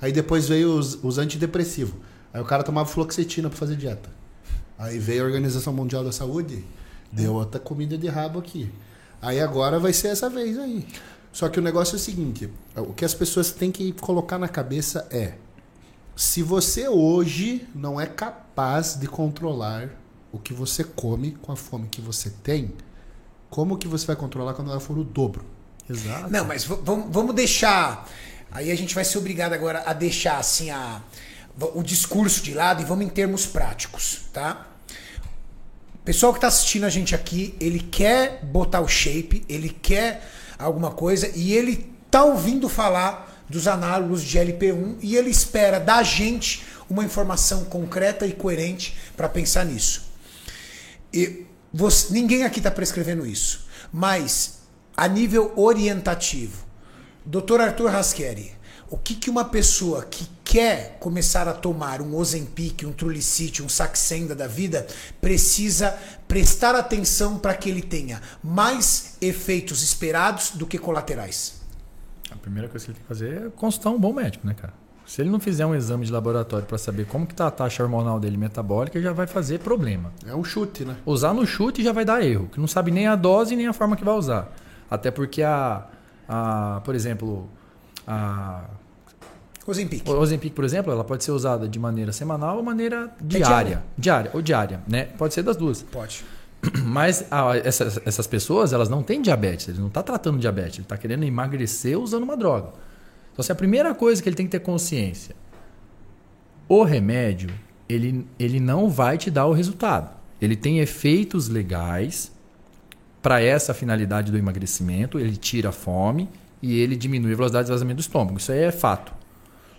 Aí depois veio os, os antidepressivos. Aí o cara tomava fluoxetina para fazer dieta. Aí veio a Organização Mundial da Saúde, deu outra comida de rabo aqui. Aí agora vai ser essa vez aí. Só que o negócio é o seguinte: o que as pessoas têm que colocar na cabeça é: se você hoje não é capaz de controlar o que você come com a fome que você tem, como que você vai controlar quando ela for o dobro? Exato. Não, mas vamos deixar. Aí a gente vai ser obrigado agora a deixar assim a, o discurso de lado e vamos em termos práticos, tá? O pessoal que está assistindo a gente aqui, ele quer botar o shape, ele quer alguma coisa e ele tá ouvindo falar dos análogos de LP1 e ele espera da gente uma informação concreta e coerente para pensar nisso. E você- ninguém aqui está prescrevendo isso, mas a nível orientativo, Dr. Arthur Raschieri, o que, que uma pessoa que quer começar a tomar um Ozempic, um Trulicity, um Saxenda da vida, precisa prestar atenção para que ele tenha mais efeitos esperados do que colaterais? A primeira coisa que ele tem que fazer é consultar um bom médico, né, cara? Se ele não fizer um exame de laboratório para saber como que tá a taxa hormonal dele metabólica, já vai fazer problema. É um chute, né? Usar no chute já vai dar erro, que não sabe nem a dose nem a forma que vai usar. Até porque a, a por exemplo, a Ozempic. O Ozempic, por exemplo, ela pode ser usada de maneira semanal ou maneira diária. Diária ou diária, né? Pode ser das duas. Pode. Mas ah, essas, essas pessoas, elas não têm diabetes. Ele não está tratando diabetes. Ele está querendo emagrecer usando uma droga. Então, assim, a primeira coisa que ele tem que ter consciência. O remédio, ele, ele não vai te dar o resultado. Ele tem efeitos legais para essa finalidade do emagrecimento. Ele tira a fome e ele diminui a velocidade de vazamento do estômago. Isso aí é fato.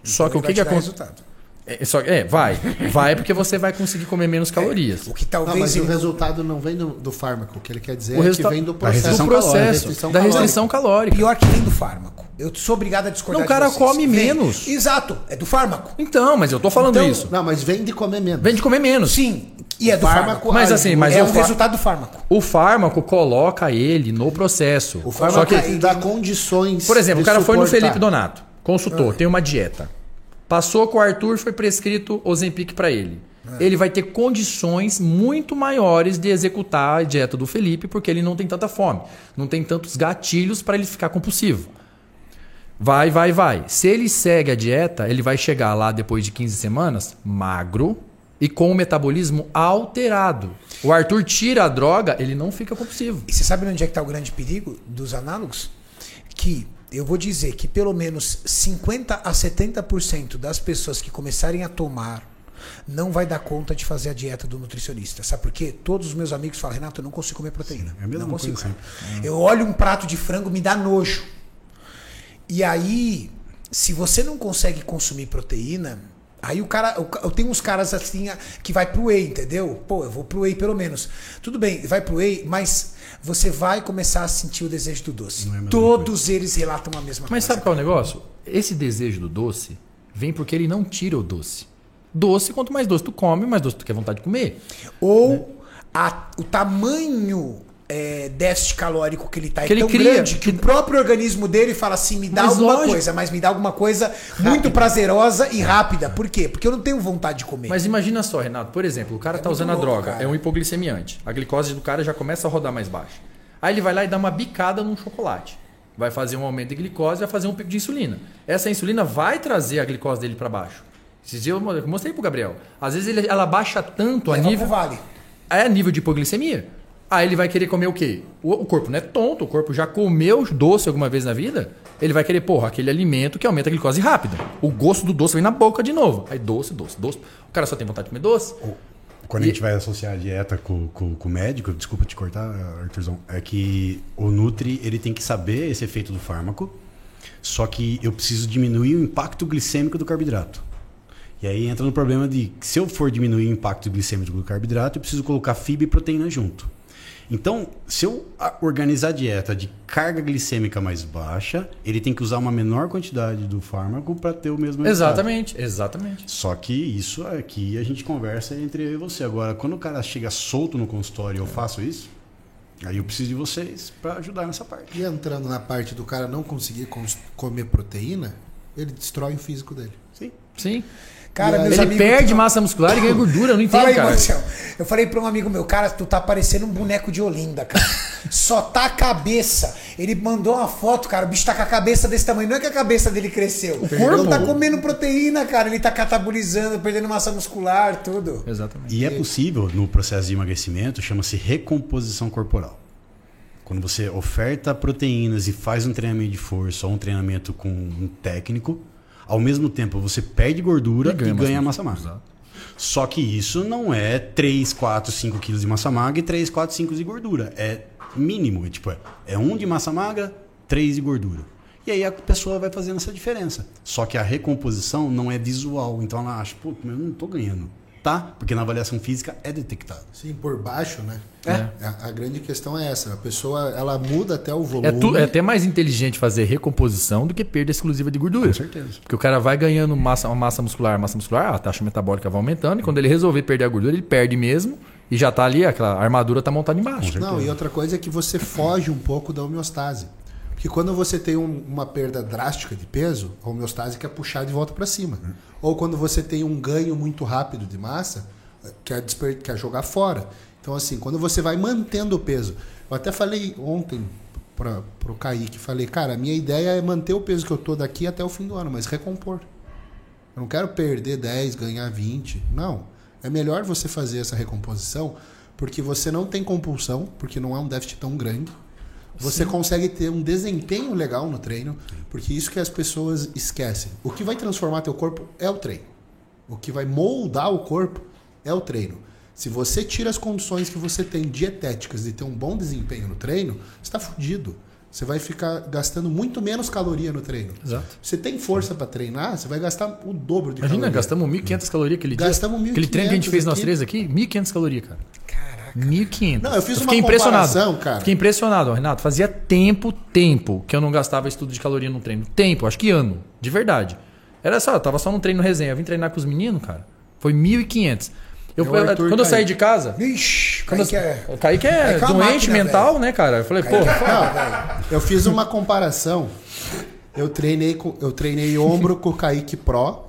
Só que Então o que, que acontece? resultado. É, só- é, vai. Vai porque você vai conseguir comer menos calorias. O que Não, talvez mas o resultado não vem do, do fármaco. O que ele quer dizer O é que vem do processo. do calórica, processo, restrição da calórica. restrição calórica. pior que vem do fármaco. Eu sou obrigado a discordar Não, o de cara vocês. come Vem. menos. Exato, é do fármaco. Então, mas eu tô falando Então, isso. Não, mas vem de comer menos. Vem de comer menos. Sim, e é do fármaco fármaco. Mas ajuda. assim, mas é o o fa- resultado do fármaco. O fármaco coloca ele no processo. O Só fármaco que, dá condições. por exemplo, o cara foi no suportar. Felipe Donato, consultou, tem uma dieta. Passou com o Arthur, foi prescrito Ozempic para ele. Ele vai ter condições muito maiores de executar a dieta do Felipe, porque ele não tem tanta fome, não tem tantos gatilhos para ele ficar compulsivo. Vai, vai, vai. Se ele segue a dieta, ele vai chegar lá depois de 15 semanas magro e com o metabolismo alterado. O Arthur tira a droga, ele não fica compulsivo. E você sabe onde é que está o grande perigo dos análogos? Que eu vou dizer que pelo menos 50 a 70% das pessoas que começarem a tomar não vai dar conta de fazer a dieta do nutricionista. Sabe por quê? Todos os meus amigos falam, Renato, eu não consigo comer proteína. é a mesma não consigo. coisa cara. Eu olho um prato de frango, me dá nojo. E aí, se você não consegue consumir proteína, aí o cara, eu eu tenho uns caras assim ah, que vai pro whey, entendeu? Pô, eu vou pro whey pelo menos. Tudo bem, vai pro whey, mas você vai começar a sentir o desejo do doce. É Todos eles relatam a mesma Mas coisa. sabe qual é o negócio? Esse desejo do doce vem porque ele não tira o doce. Doce, quanto mais doce tu come, mais doce tu quer vontade de comer. Ou a- o tamanho é, déficit calórico que ele tá Que é tão cria. grande que o próprio organismo dele fala assim, me dá Mas alguma lógico. coisa, mas me dá alguma coisa muito prazerosa e rápida. Por quê? Porque eu não tenho vontade de comer. Mas imagina só, Renato, por exemplo, o cara É tá muito usando a louco, droga, cara. é um hipoglicemiante. A glicose do cara já começa a rodar mais baixa. Aí ele vai lá e dá uma bicada num chocolate. Vai fazer um aumento de glicose, vai fazer um pico de insulina. Essa insulina vai trazer a glicose dele para baixo. Esses dias eu mostrei pro Gabriel. Às vezes ele- ela baixa tanto a Leva nível, pro vale. é nível de hipoglicemia. Aí ele vai querer comer o quê? O, o corpo não é tonto, o corpo já comeu doce alguma vez na vida. Ele vai querer, porra, aquele alimento que aumenta a glicose rápida. O gosto do doce vem na boca de novo. Aí doce, doce, doce. O cara só tem vontade de comer doce. Quando a gente vai associar a dieta com, com, com o médico, desculpa te cortar, Arthurzão, é que o Nutri ele tem que saber esse efeito do fármaco, só que eu preciso diminuir o impacto glicêmico do carboidrato. E aí entra no problema de que se eu for diminuir o impacto glicêmico do carboidrato, eu preciso colocar fibra e proteína junto. Então, se eu a- organizar a dieta de carga glicêmica mais baixa, ele tem que usar uma menor quantidade do fármaco para ter o mesmo resultado. Exatamente, exatamente. Só que isso aqui a gente conversa entre eu e você. Agora, quando o cara chega solto no consultório e eu faço isso, aí eu preciso de vocês para ajudar nessa parte. E entrando na parte do cara não conseguir cons- comer proteína, ele destrói o físico dele. Sim. Sim. Cara, meus Ele amigos perde massa muscular e ganha gordura, eu não Fala entendo, aí, cara. Marcelo. Eu falei pra um amigo meu, cara, tu tá parecendo um boneco de Olinda, cara. Só tá a cabeça. Ele mandou uma foto, cara, o bicho tá com a cabeça desse tamanho. Não é que a cabeça dele cresceu. O corpo? Ele tá comendo proteína, cara. Ele tá catabolizando, perdendo massa muscular, tudo. Exatamente. E é possível, no processo de emagrecimento, chama-se recomposição corporal. Quando você oferta proteínas e faz um treinamento de força ou um treinamento com um técnico, ao mesmo tempo você perde gordura e ganha, massa magra. Exato. Só que isso não é 3, 4, 5 quilos de massa magra e 3, 4, 5 de gordura. É mínimo. É, tipo, é- é 1 de massa magra, 3 de gordura. E aí a pessoa vai fazendo essa diferença. Só que a recomposição não é visual. Então ela acha, pô, eu não tô ganhando. Tá? Porque na avaliação física é detectado. Sim, por baixo, né? É. A, a grande questão é essa. A pessoa, ela muda até o volume. É, tu- é até mais inteligente fazer recomposição do que perda exclusiva de gordura. Com certeza. Porque o cara vai ganhando massa, uma massa muscular, massa muscular, a taxa metabólica vai aumentando, e quando ele resolver perder a gordura, ele perde mesmo, e já tá ali, aquela armadura tá montada embaixo. Não, e outra coisa é que você foge um pouco da homeostase. Porque quando você tem um- uma perda drástica de peso, a homeostase quer puxar de volta para cima. Ou quando você tem um ganho muito rápido de massa, quer, desper- quer jogar fora. Então, assim, quando você vai mantendo o peso. Eu até falei ontem para o Kaique, falei, cara, a minha ideia é manter o peso que eu tô daqui até o fim do ano, mas recompor. Eu não quero perder 10, ganhar 20. Não. É melhor você fazer essa recomposição porque você não tem compulsão, porque não é um déficit tão grande. Você consegue ter um desempenho legal no treino, porque isso que as pessoas esquecem. O que vai transformar teu corpo é o treino. O que vai moldar o corpo é o treino. Se você tira as condições que você tem dietéticas de ter um bom desempenho no treino, você está fudido. Você vai ficar gastando muito menos caloria no treino. Exato. Você tem força para treinar, você vai gastar o dobro de Imagina, caloria. gastamos 1.500 calorias aquele dia. Gastamos Aquele treino que a gente 1.500 fez nós aqui. três aqui, 1.500 calorias, cara. Caraca. 1.500. Não, eu fiz uma fiquei impressionado. comparação, cara. Fiquei impressionado, Renato. Fazia tempo, tempo que eu não gastava estudo de caloria no treino. Tempo, acho que ano. De verdade. Era só, eu tava só no treino resenha. Eu vim treinar com os meninos, cara. Foi 1.500. Eu, É o Arthur quando eu saí de casa. Ixi, Quando Kaique é... eu, o Kaique é Kaique é uma doente máquina, mental, velho. né, cara? Eu falei, pô. Kaique é foda, velho. Eu fiz uma comparação. Eu treinei, com, eu treinei ombro com o Kaique Pro.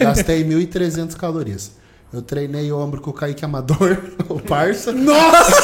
Gastei 1.300 calorias. Eu treinei ombro com o Kaique Amador, o parça. Nossa!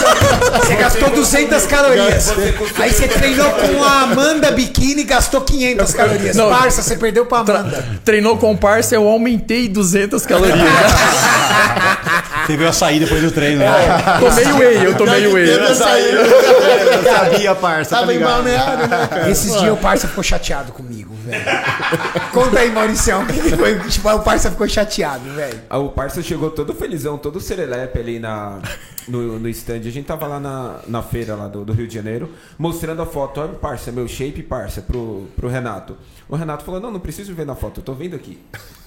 Você gastou 200 calorias. Aí você treinou com a Amanda Biquíni e gastou 500 calorias. Não. Parça, você perdeu pra Amanda. Treinou com parça, eu aumentei 200 calorias. Você viu a sair depois do treino, né? tomei whey, eu tomei whey. Eu saí. Eu sabia, parça. tá Tava em ligado? balneário, né, cara? Esses dias o parça ficou chateado comigo. Conta aí, Mauricião, o que que foi? Tipo, o parça ficou chateado, velho. Ah, O parça chegou todo felizão, todo serelepe ali na, no, no stand. A gente tava lá na, na feira lá do, do Rio de Janeiro, mostrando a foto. Olha, parça, meu shape, parça, pro, pro Renato. O Renato falou, não, não preciso ver na foto, eu tô vendo aqui.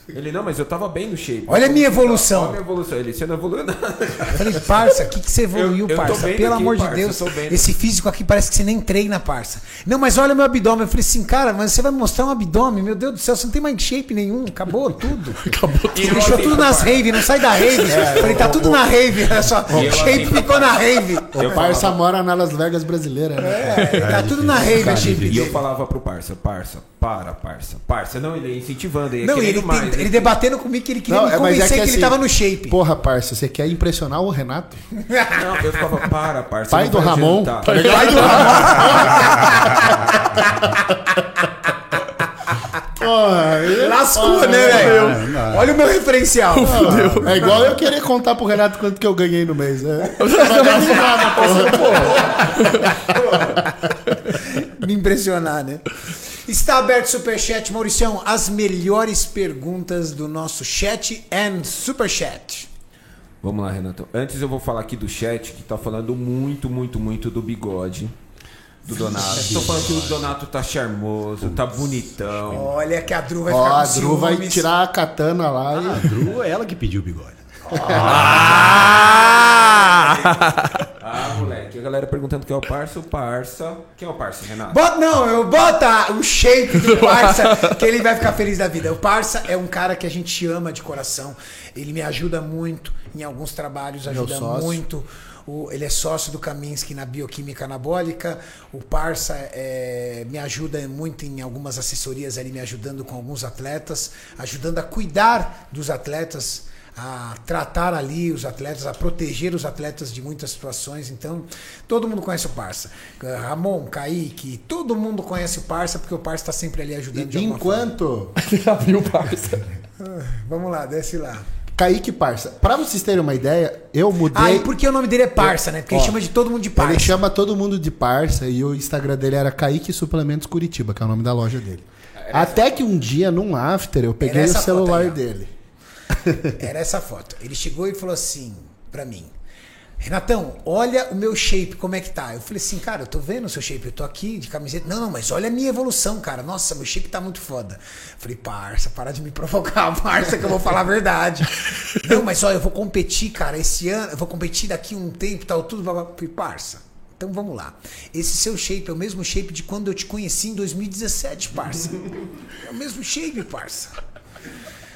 Ele, não, mas eu tava bem no shape. Olha a minha Olha evolução. a minha evolução. Ele, você não evoluiu nada. Eu falei, parça, o que, que você evoluiu, Eu- eu tô parça? Pelo aqui, amor de parça, Deus, tô vendo. esse físico aqui parece que você nem treina, parça. Não, mas olha meu abdômen. Eu falei assim, cara, mas você vai me mostrar um abdômen? Meu Deus do céu, você não tem mais shape nenhum. Acabou tudo. Acabou tudo. Eu Deixou assim, tudo nas rave, não sai da rave. falei, tá tudo na rave, olha só. Shape assim, ficou na rave. O parça mora na Las Vegas brasileira, né? É, tá tudo na rave, shape E eu falava pro parça, parça, para, parça. Parça, não, ele ia incentivando, ele ia Não, ele, mais. tem- né? ele debatendo comigo que ele queria Não, me é, mas convencer é que, que ele assim, tava no shape. Porra, parça, você quer impressionar o Renato? Não, eu ficava, para, parça. Pai não do Ramon. Tá ligado? Porra, ele- Lascou, Porra, né, velho? não, não. Olha o meu referencial. É igual eu querer contar pro Renato quanto que eu ganhei no mês, né? me impressionar, né? Está aberto o Superchat, Mauricião. As melhores perguntas do nosso chat and Superchat. Vamos lá, Renato. Antes eu vou falar aqui do chat que tá falando muito, muito, muito do bigode do Donato. Tô falando que o Donato tá charmoso, tá bonitão. Olha que a Dru vai Ó, ficar a com Dru vai ciúmes. tirar a katana lá A e. Dru é ela que pediu o bigode. Ah, moleque. A galera perguntando quem é o parça. O parça. Quem é o parça, Renato? Bota, não, eu bota o shape do Parça, que ele vai ficar feliz da vida. O Parça é um cara que a gente ama de coração. Ele me ajuda muito em alguns trabalhos, ajuda sócio. muito. O- ele é sócio do Kaminsky na bioquímica anabólica. O Parça é, me ajuda muito em algumas assessorias ali, me ajudando com alguns atletas, ajudando a cuidar dos atletas a tratar ali os atletas, a proteger os atletas de muitas situações. Então, todo mundo conhece o Parça. Ramon, Kaique, todo mundo conhece o Parça, porque o Parça está sempre ali ajudando forma. Enquanto. Já viu, parça? Vamos lá, desce lá. Kaique Parça. Pra vocês terem uma ideia, eu mudei. Ah, e por que o nome dele é Parça, né? Porque ele Ó, chama de todo mundo de Ele Parça. chama todo mundo de parça e o Instagram dele era Kaique Suplementos Curitiba, que é o nome da loja dele. Até que um dia, num after, eu peguei Era o essa foto celular dele. Era essa foto. Ele chegou e falou assim pra mim: Renatão, olha o meu shape, como é que tá? Eu falei assim, cara, eu tô vendo o seu shape, eu tô aqui de camiseta. Não, não, mas olha a minha evolução, cara. Nossa, meu shape tá muito foda. Eu falei, parça, para de me provocar, parça, que eu vou falar a verdade. não, mas olha, eu vou competir, cara, esse ano, eu vou competir daqui um tempo, tal, tudo. blá, blá. Eu falei, parça. Então vamos lá. Esse seu shape é o mesmo shape de quando eu te conheci em 2017, parça. É o mesmo shape, parça.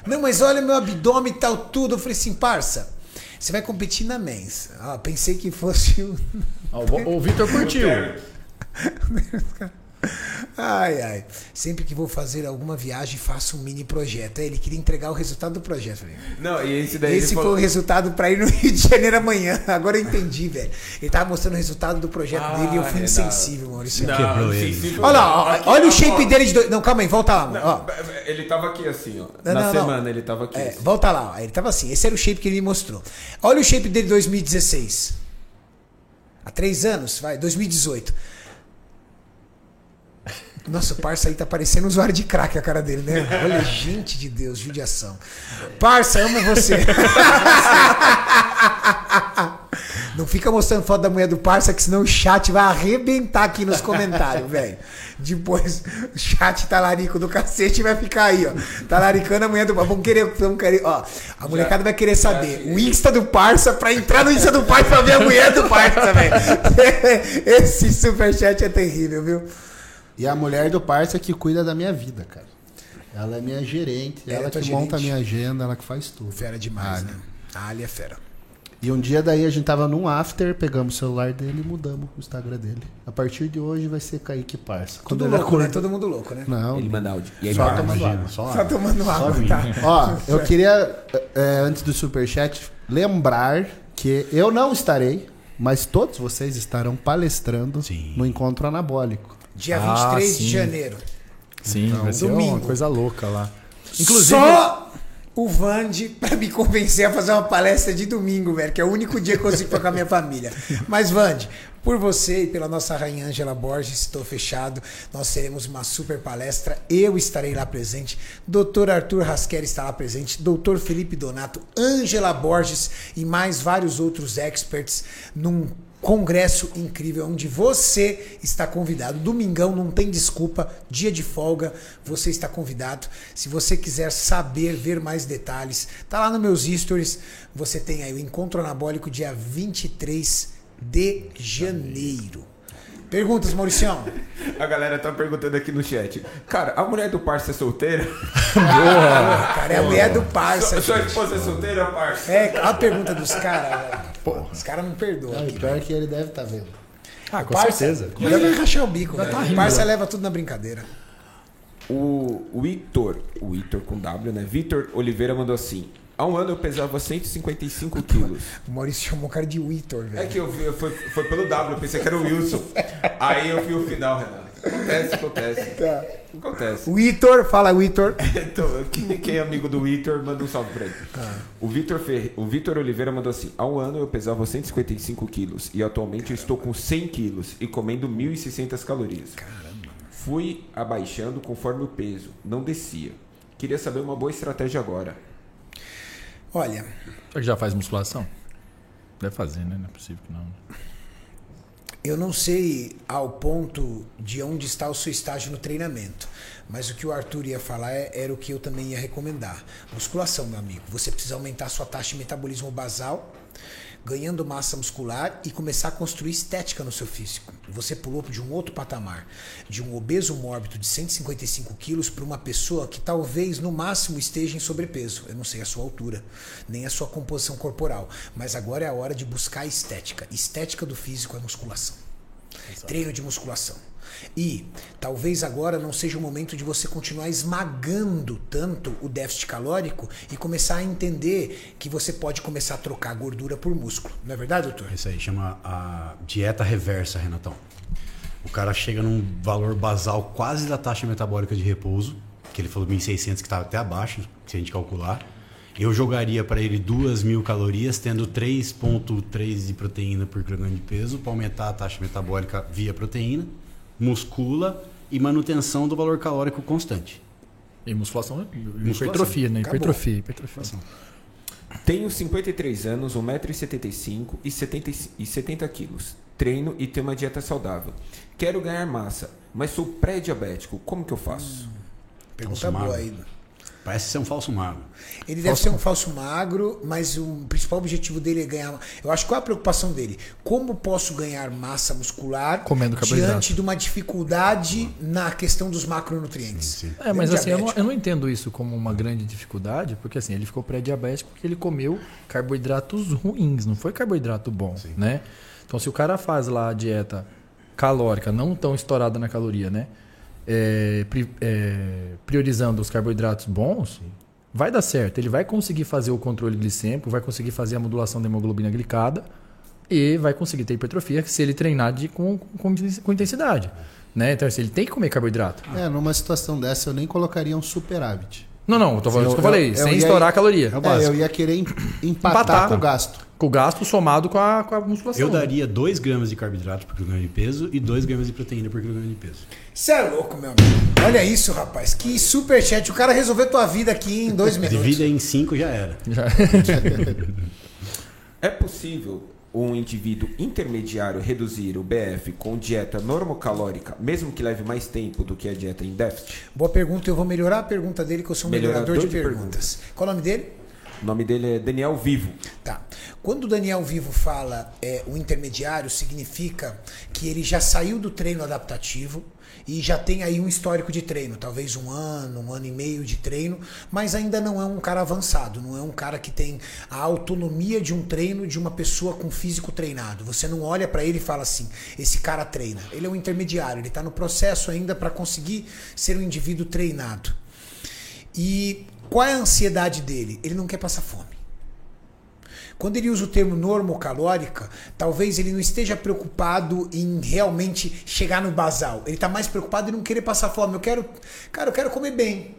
Não, mas olha meu abdômen e tal, tudo. Eu falei assim, parça, você vai competir na mens. Ah, pensei que fosse o. Ó, o o Vitor curtiu. Ai, ai. Sempre que vou fazer alguma viagem, faço um mini projeto. Aí Ele queria entregar o resultado do projeto. Falei, Não, e esse daí Esse foi falou... o resultado pra ir no Rio de Janeiro amanhã. Agora eu entendi, velho. Ele tava mostrando o resultado do projeto Ah, dele e eu fui Renato. insensível, Maurício. Não, Quebrou ele. Olha lá, ó, aqui, olha o ó, shape ó. dele de dois. Não, calma aí, volta lá, mano. Ó. Ele tava aqui assim, ó. Não, Na não, não. semana ele tava aqui. É, assim. volta lá, ó. ele tava assim. Esse era o shape que ele me mostrou. Olha o shape dele 2016. Há três anos, vai, 2018. Nossa, o parça aí tá parecendo um usuário de crack a cara dele, né? Olha, gente de Deus, judiação. Parça, amo você. Não fica mostrando foto da mulher do parça, que senão o chat vai arrebentar aqui nos comentários, velho. Depois o chat talarico do cacete vai ficar aí, ó. Talaricando a mulher do parça. Vamos querer, vamos querer, ó. A molecada vai querer saber o Insta do parça pra entrar no Insta do parça pra ver a mulher do parça, velho. Esse superchat é terrível, viu? E a mulher do parça que cuida da minha vida, cara. Ela é minha gerente, Ela ela, é que monta a gerente? minha agenda, ela que faz tudo. Fera demais, Ah, né? A Ali é fera. E um dia daí a gente tava num after, pegamos o celular dele e mudamos o Instagram dele. A partir de hoje vai ser Kaique Parça. Quando Tudo ele louco, né? acordar- Todo mundo louco, né? Não, Ele manda áudio. E aí, Só tomando água. só, Tá tomando água, aguinha. tá? Ó, eu queria, é, antes do superchat, lembrar que eu não estarei, mas todos vocês estarão palestrando Sim. no Encontro Anabólico. Dia Ah, 23 de sim. janeiro. Sim, vai ser domingo. uma coisa louca lá. Inclusive, Só o Vande pra me convencer a fazer uma palestra de domingo, velho, que é o único dia que eu consigo ficar com a minha família. Mas, Vande, por você e pela nossa rainha Angela Borges, estou fechado. Nós teremos uma super palestra. Eu estarei lá presente. Dr. Arthur Rasquer está lá presente. Dr. Felipe Donato, Angela Borges e mais vários outros experts num congresso incrível onde você está convidado. Domingão não tem desculpa, dia de folga, você está convidado. Se você quiser saber, ver mais detalhes, tá lá nos meus stories. Você tem aí o encontro anabólico dia 23 de janeiro. Perguntas, Mauricião? A galera tá perguntando aqui no chat. Cara, a mulher do parça é solteira? Cara, é a mulher do parça. Sua, sua esposa é solteira, parça? É, a pergunta dos caras. velho. Os caras não perdoam. Não, aqui. pior que ele deve estar vendo. ah, com Parça, certeza. Melhor vai rachar o bico, Já velho. tá rindo, Parça leva tudo na brincadeira. O, o Vitor, o Vitor com W, né? Vitor Oliveira mandou assim. Há um ano eu pesava 155 quilos. O Maurício chamou o cara de Vitor, velho. É que eu vi, foi, foi pelo W, eu pensei que era o Wilson. Aí eu vi o final, Renato. Acontece, acontece. Tá. Acontece. Vitor, fala Vitor. Então, quem, quem é amigo do Vitor, manda um salve pra ele. O Vitor Fer... o Vitor Oliveira mandou assim: há um ano eu pesava 155 quilos e atualmente eu estou com 100 quilos e comendo 1.600 calorias. Caramba. Fui abaixando conforme o peso, não descia. Queria saber uma boa estratégia agora. Olha, Será que já faz musculação? Deve fazer, né? Não é possível que não. eu não sei ao ponto de onde está o seu estágio no treinamento, mas o que o Arthur ia falar é- era o que eu também ia recomendar. Musculação, meu amigo. Você precisa aumentar a sua taxa de metabolismo basal, ganhando massa muscular e começar a construir estética no seu físico. Você pulou de um outro patamar, de um obeso mórbido de 155 quilos para uma pessoa que talvez no máximo esteja em sobrepeso. Eu não sei a sua altura, nem a sua composição corporal, mas agora é a hora de buscar estética. Estética do físico é musculação. Treino de musculação. E talvez agora não seja o momento de você continuar esmagando tanto o déficit calórico e começar a entender que você pode começar a trocar gordura por músculo. Não é verdade, doutor? Isso aí chama a dieta reversa, Renatão. O cara chega num valor basal quase da taxa metabólica de repouso, que ele falou 1.600, que estava até abaixo, se a gente calcular. Eu jogaria para ele 2.000 calorias, tendo 3,3 de proteína por quilograma de peso, para aumentar a taxa metabólica via proteína, muscula e manutenção do valor calórico constante. E musculação, Musculação. hipertrofia, né? Acabou. Hipertrofia, hipertrofia. Tenho 53 anos, 1,75m e 70, e 70 quilos. Treino e tenho uma dieta saudável. Quero ganhar massa, mas sou pré-diabético. Como que eu faço? Pergunta Falso boa magro. Parece ser um falso magro. Ele deve ser um falso magro, mas o principal objetivo dele é ganhar. Eu acho qual é a preocupação dele? Como posso ganhar massa muscular Comendo diante de uma dificuldade na questão dos macronutrientes? É, mas Ele assim, eu não, diabético. eu não entendo isso como uma grande dificuldade, porque assim, ele ficou pré-diabético porque ele comeu carboidratos ruins, não foi carboidrato bom, né? Então se o cara faz lá a dieta calórica não tão estourada na caloria, né? É, pri- é, priorizando os carboidratos bons, vai dar certo. Ele vai conseguir fazer o controle glicêmico, vai conseguir fazer a modulação da hemoglobina glicada e vai conseguir ter hipertrofia se ele treinar de, com, com, com intensidade. Né? Então, assim, ele tem que comer carboidrato. É, numa situação dessa eu nem colocaria um superávit. Não, não, eu tô falando Eu- isso que eu falei, eu- eu sem ia- estourar a caloria. É É, eu ia querer em- empatar, Empatar. com o gasto. Com o gasto somado com a, com a musculação. Eu daria 2 gramas de carboidrato por quilograma de peso e 2 gramas de proteína por quilograma de peso. Você é louco, meu amigo. Olha isso, rapaz. Que superchat. O cara resolveu tua vida aqui em dois minutos. Divida em 5 já era. Já- É possível um indivíduo intermediário reduzir o BF com dieta normocalórica, mesmo que leve mais tempo do que a dieta em déficit? Boa pergunta. Eu vou melhorar a pergunta dele, que eu sou um melhorador, Melhorador de, de perguntas. Qual o nome dele? O nome dele é Daniel Vivo. Tá. Quando o Daniel Vivo fala é, o intermediário, significa que ele já saiu do treino adaptativo e já tem aí um histórico de treino, talvez um ano, um ano e meio de treino, mas ainda não é um cara avançado, não é um cara que tem a autonomia de um treino de uma pessoa com físico treinado. Você não olha pra ele e fala assim: esse cara treina. Ele é um intermediário, ele tá no processo ainda para conseguir ser um indivíduo treinado. E qual é a ansiedade dele? Ele não quer passar fome. Quando ele usa o termo normocalórica, talvez ele não esteja preocupado em realmente chegar no basal. Ele está mais preocupado em não querer passar fome. Eu quero, cara, eu quero comer bem.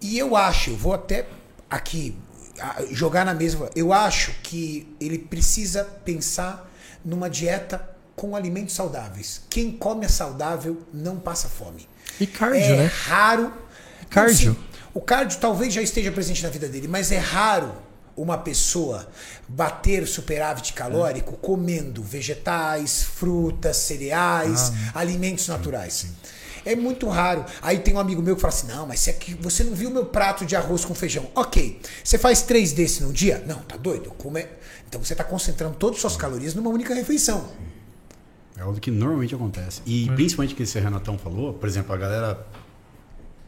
E eu acho, eu vou até aqui jogar na mesma. Eu acho que ele precisa pensar numa dieta com alimentos saudáveis. Quem come saudável não passa fome. E cardio, é né? raro. Cardio. Sim, o cardio talvez já esteja presente na vida dele, mas é raro uma pessoa bater superávit calórico comendo vegetais, frutas, cereais, alimentos naturais. É muito raro. Aí tem um amigo meu que fala assim: não, mas você, você não viu meu prato de arroz com feijão. Ok. Você faz três desses no dia? Não, tá doido? Como é? Então você está concentrando todas as suas calorias numa única refeição. É algo que normalmente acontece. E principalmente que esse Renatão falou, por exemplo, a galera,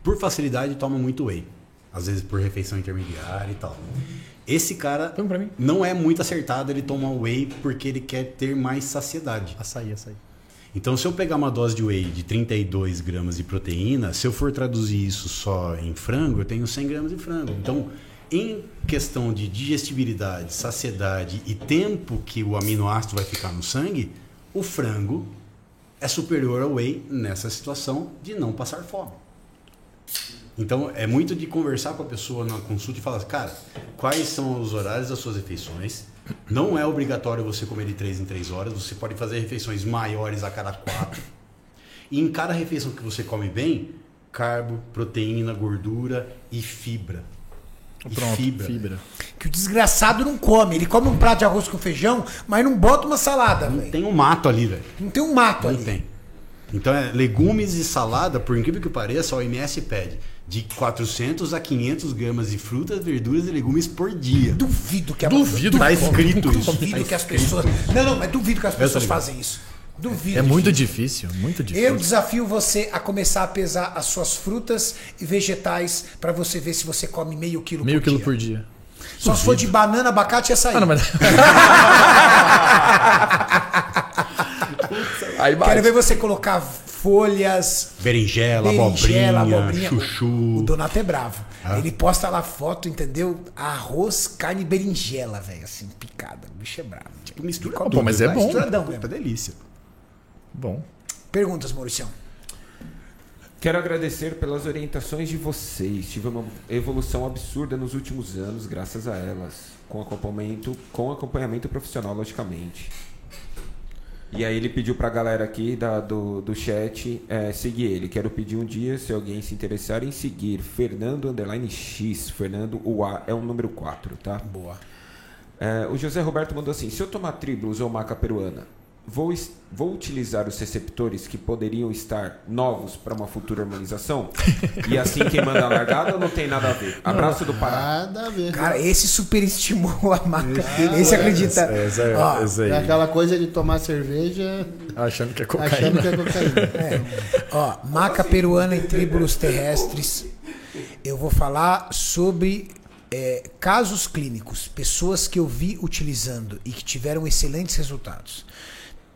por facilidade, toma muito whey. Às vezes por refeição intermediária e tal. Esse cara não é muito acertado ele tomar whey porque ele quer ter mais saciedade. Açaí, açaí. Então, se eu pegar uma dose de whey de 32 gramas de proteína, se eu for traduzir isso só em frango, eu tenho 100 gramas de frango. Então, em questão de digestibilidade, saciedade e tempo que o aminoácido vai ficar no sangue, o frango é superior ao whey nessa situação de não passar fome. Então, é muito de conversar com a pessoa na consulta e falar, cara, quais são os horários das suas refeições? Não é obrigatório você comer de 3 em 3 horas, você pode fazer refeições maiores a cada 4. E em cada refeição que você come bem, carbo, proteína, gordura e fibra. Pronto, fibra. fibra. Que o desgraçado não come. Ele come um prato de arroz com feijão, mas não bota uma salada, Não velho. tem um mato ali, velho. Não tem um mato Não ali. tem. Então, é, legumes e salada, por incrível que pareça, a OMS pede de 400 a 500 gramas de frutas, verduras e legumes por dia. Duvido que a Duvido Tá escrito isso. Duvido Tá que as escrito. pessoas. Não, não, mas duvido que as pessoas fazem isso. Duvido. É muito difícil, muito difícil. Eu desafio você a começar a pesar as suas frutas e vegetais pra você ver se você come meio quilo Meio por quilo dia. por dia. Só se for de banana, abacate e açaí. Ah, não, mas... Quero ver você colocar folhas, Berinjela, berinjela, abobrinha, abobrinha. chuchu. O Donato é bravo. Ah. Ele posta lá foto, entendeu? Arroz, carne e berinjela, velho. Assim, picada. O bicho é bravo. Tipo, mistura Pô, tudo, mas é bom. Misturadão Puta delícia. Bom. Perguntas, Mauricião. Quero agradecer pelas orientações de vocês. Tive uma evolução absurda nos últimos anos, graças a elas, com acompanhamento, com acompanhamento profissional, logicamente. E aí ele pediu pra galera aqui da, do, do chat é, seguir ele. Quero pedir um dia, se alguém se interessar em seguir, Fernando Underline X. Fernando, o A é o número 4, tá? Boa. É, o José Roberto mandou assim: se eu tomar tribulus ou maca peruana, vou, vou utilizar os receptores que poderiam estar novos para uma futura harmonização? e assim quem manda a largada ou não tem nada a ver? Abraço do Pará. Nada a ver. Cara, esse superestimou a marca. Esse acredita. Ó, é aquela coisa de tomar cerveja Achando que é achando cocaína. que é cocaína. É. Ó, maca peruana em tríbulos terrestres. Eu vou falar sobre é, casos clínicos, pessoas que eu vi utilizando e que tiveram excelentes resultados.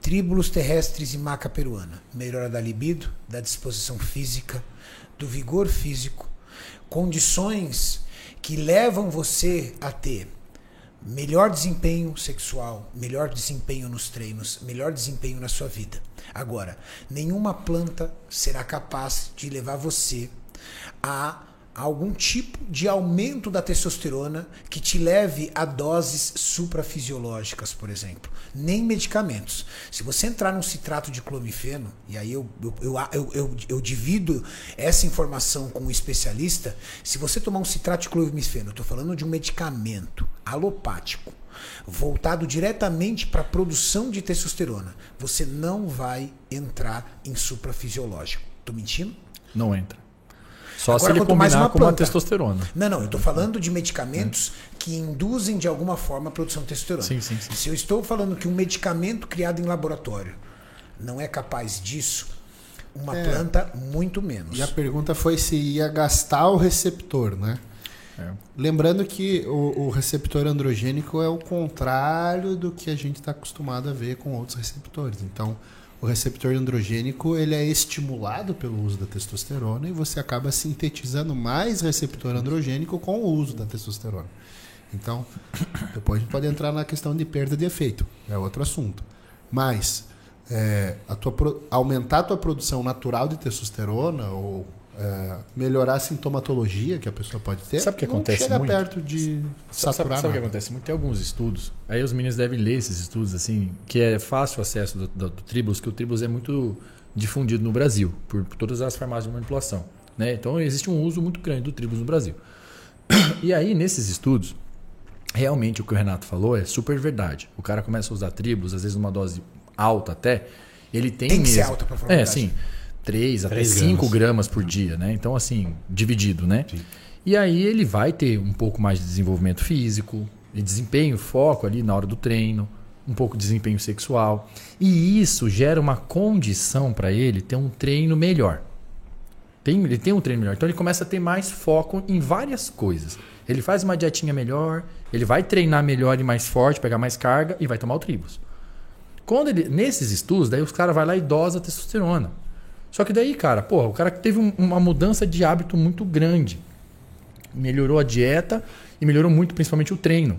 Tríbulos terrestres e maca peruana. Melhora da libido, da disposição física, do vigor físico, condições que levam você a ter melhor desempenho sexual, melhor desempenho nos treinos, melhor desempenho na sua vida. Agora, nenhuma planta será capaz de levar você a algum tipo de aumento da testosterona que te leve a doses suprafisiológicas, por exemplo. Nem medicamentos. Se você entrar num citrato de clomifeno, e aí eu, eu, eu, eu, eu, divido essa informação com um especialista, se você tomar um citrato de clomifeno, eu estou falando de um medicamento alopático, voltado diretamente para a produção de testosterona, você não vai entrar em suprafisiológico. Tô mentindo? Não entra. Só Agora, se ele quanto mais combinar uma com uma planta. testosterona. Não, não, eu estou falando de medicamentos que induzem de alguma forma a produção de testosterona. Sim, sim, sim. Se eu estou falando que um medicamento criado em laboratório não é capaz disso, uma É. planta muito menos. E a pergunta foi se ia gastar o receptor, né? É. Lembrando que o, o receptor androgênico é o contrário do que a gente está acostumado a ver com outros receptores. Então, o receptor androgênico ele é estimulado pelo uso da testosterona e você acaba sintetizando mais receptor androgênico com o uso da testosterona. Então, depois a gente pode entrar na questão de perda de efeito, é outro assunto. Mas é, a tua aumentar a tua produção natural de testosterona ou é, melhorar a sintomatologia que a pessoa pode ter, Sabe o que acontece chega muito? perto de Sabe, saturar sabe o que acontece? Muito tem alguns estudos. Aí os meninos devem ler esses estudos, assim, que é fácil o acesso do, do, do Tribulus, que o Tribulus é muito difundido no Brasil, por, por todas as farmácias de manipulação. Né? Então existe um uso muito grande do Tribulus no Brasil. E aí, nesses estudos, realmente o que o Renato falou é super verdade. O cara começa a usar Tribulus, às vezes numa dose alta até, ele tem, Tem que ser mesmo- alta pra falar a É, sim. 3 até Três 5 gramas. gramas por dia, né? Então, assim, dividido, né? Sim. E aí ele vai ter um pouco mais de desenvolvimento físico, de desempenho, foco ali na hora do treino, um pouco de desempenho sexual. E isso gera uma condição para ele ter um treino melhor. Tem, ele tem um treino melhor. Então ele começa a ter mais foco em várias coisas. Ele faz uma dietinha melhor, ele vai treinar melhor e mais forte, pegar mais carga e vai tomar o tribus. Quando ele, nesses estudos, daí os caras vai lá e dosa a testosterona. Só que daí, cara, porra, o cara teve um- uma mudança de hábito muito grande. Melhorou a dieta e melhorou muito principalmente o treino.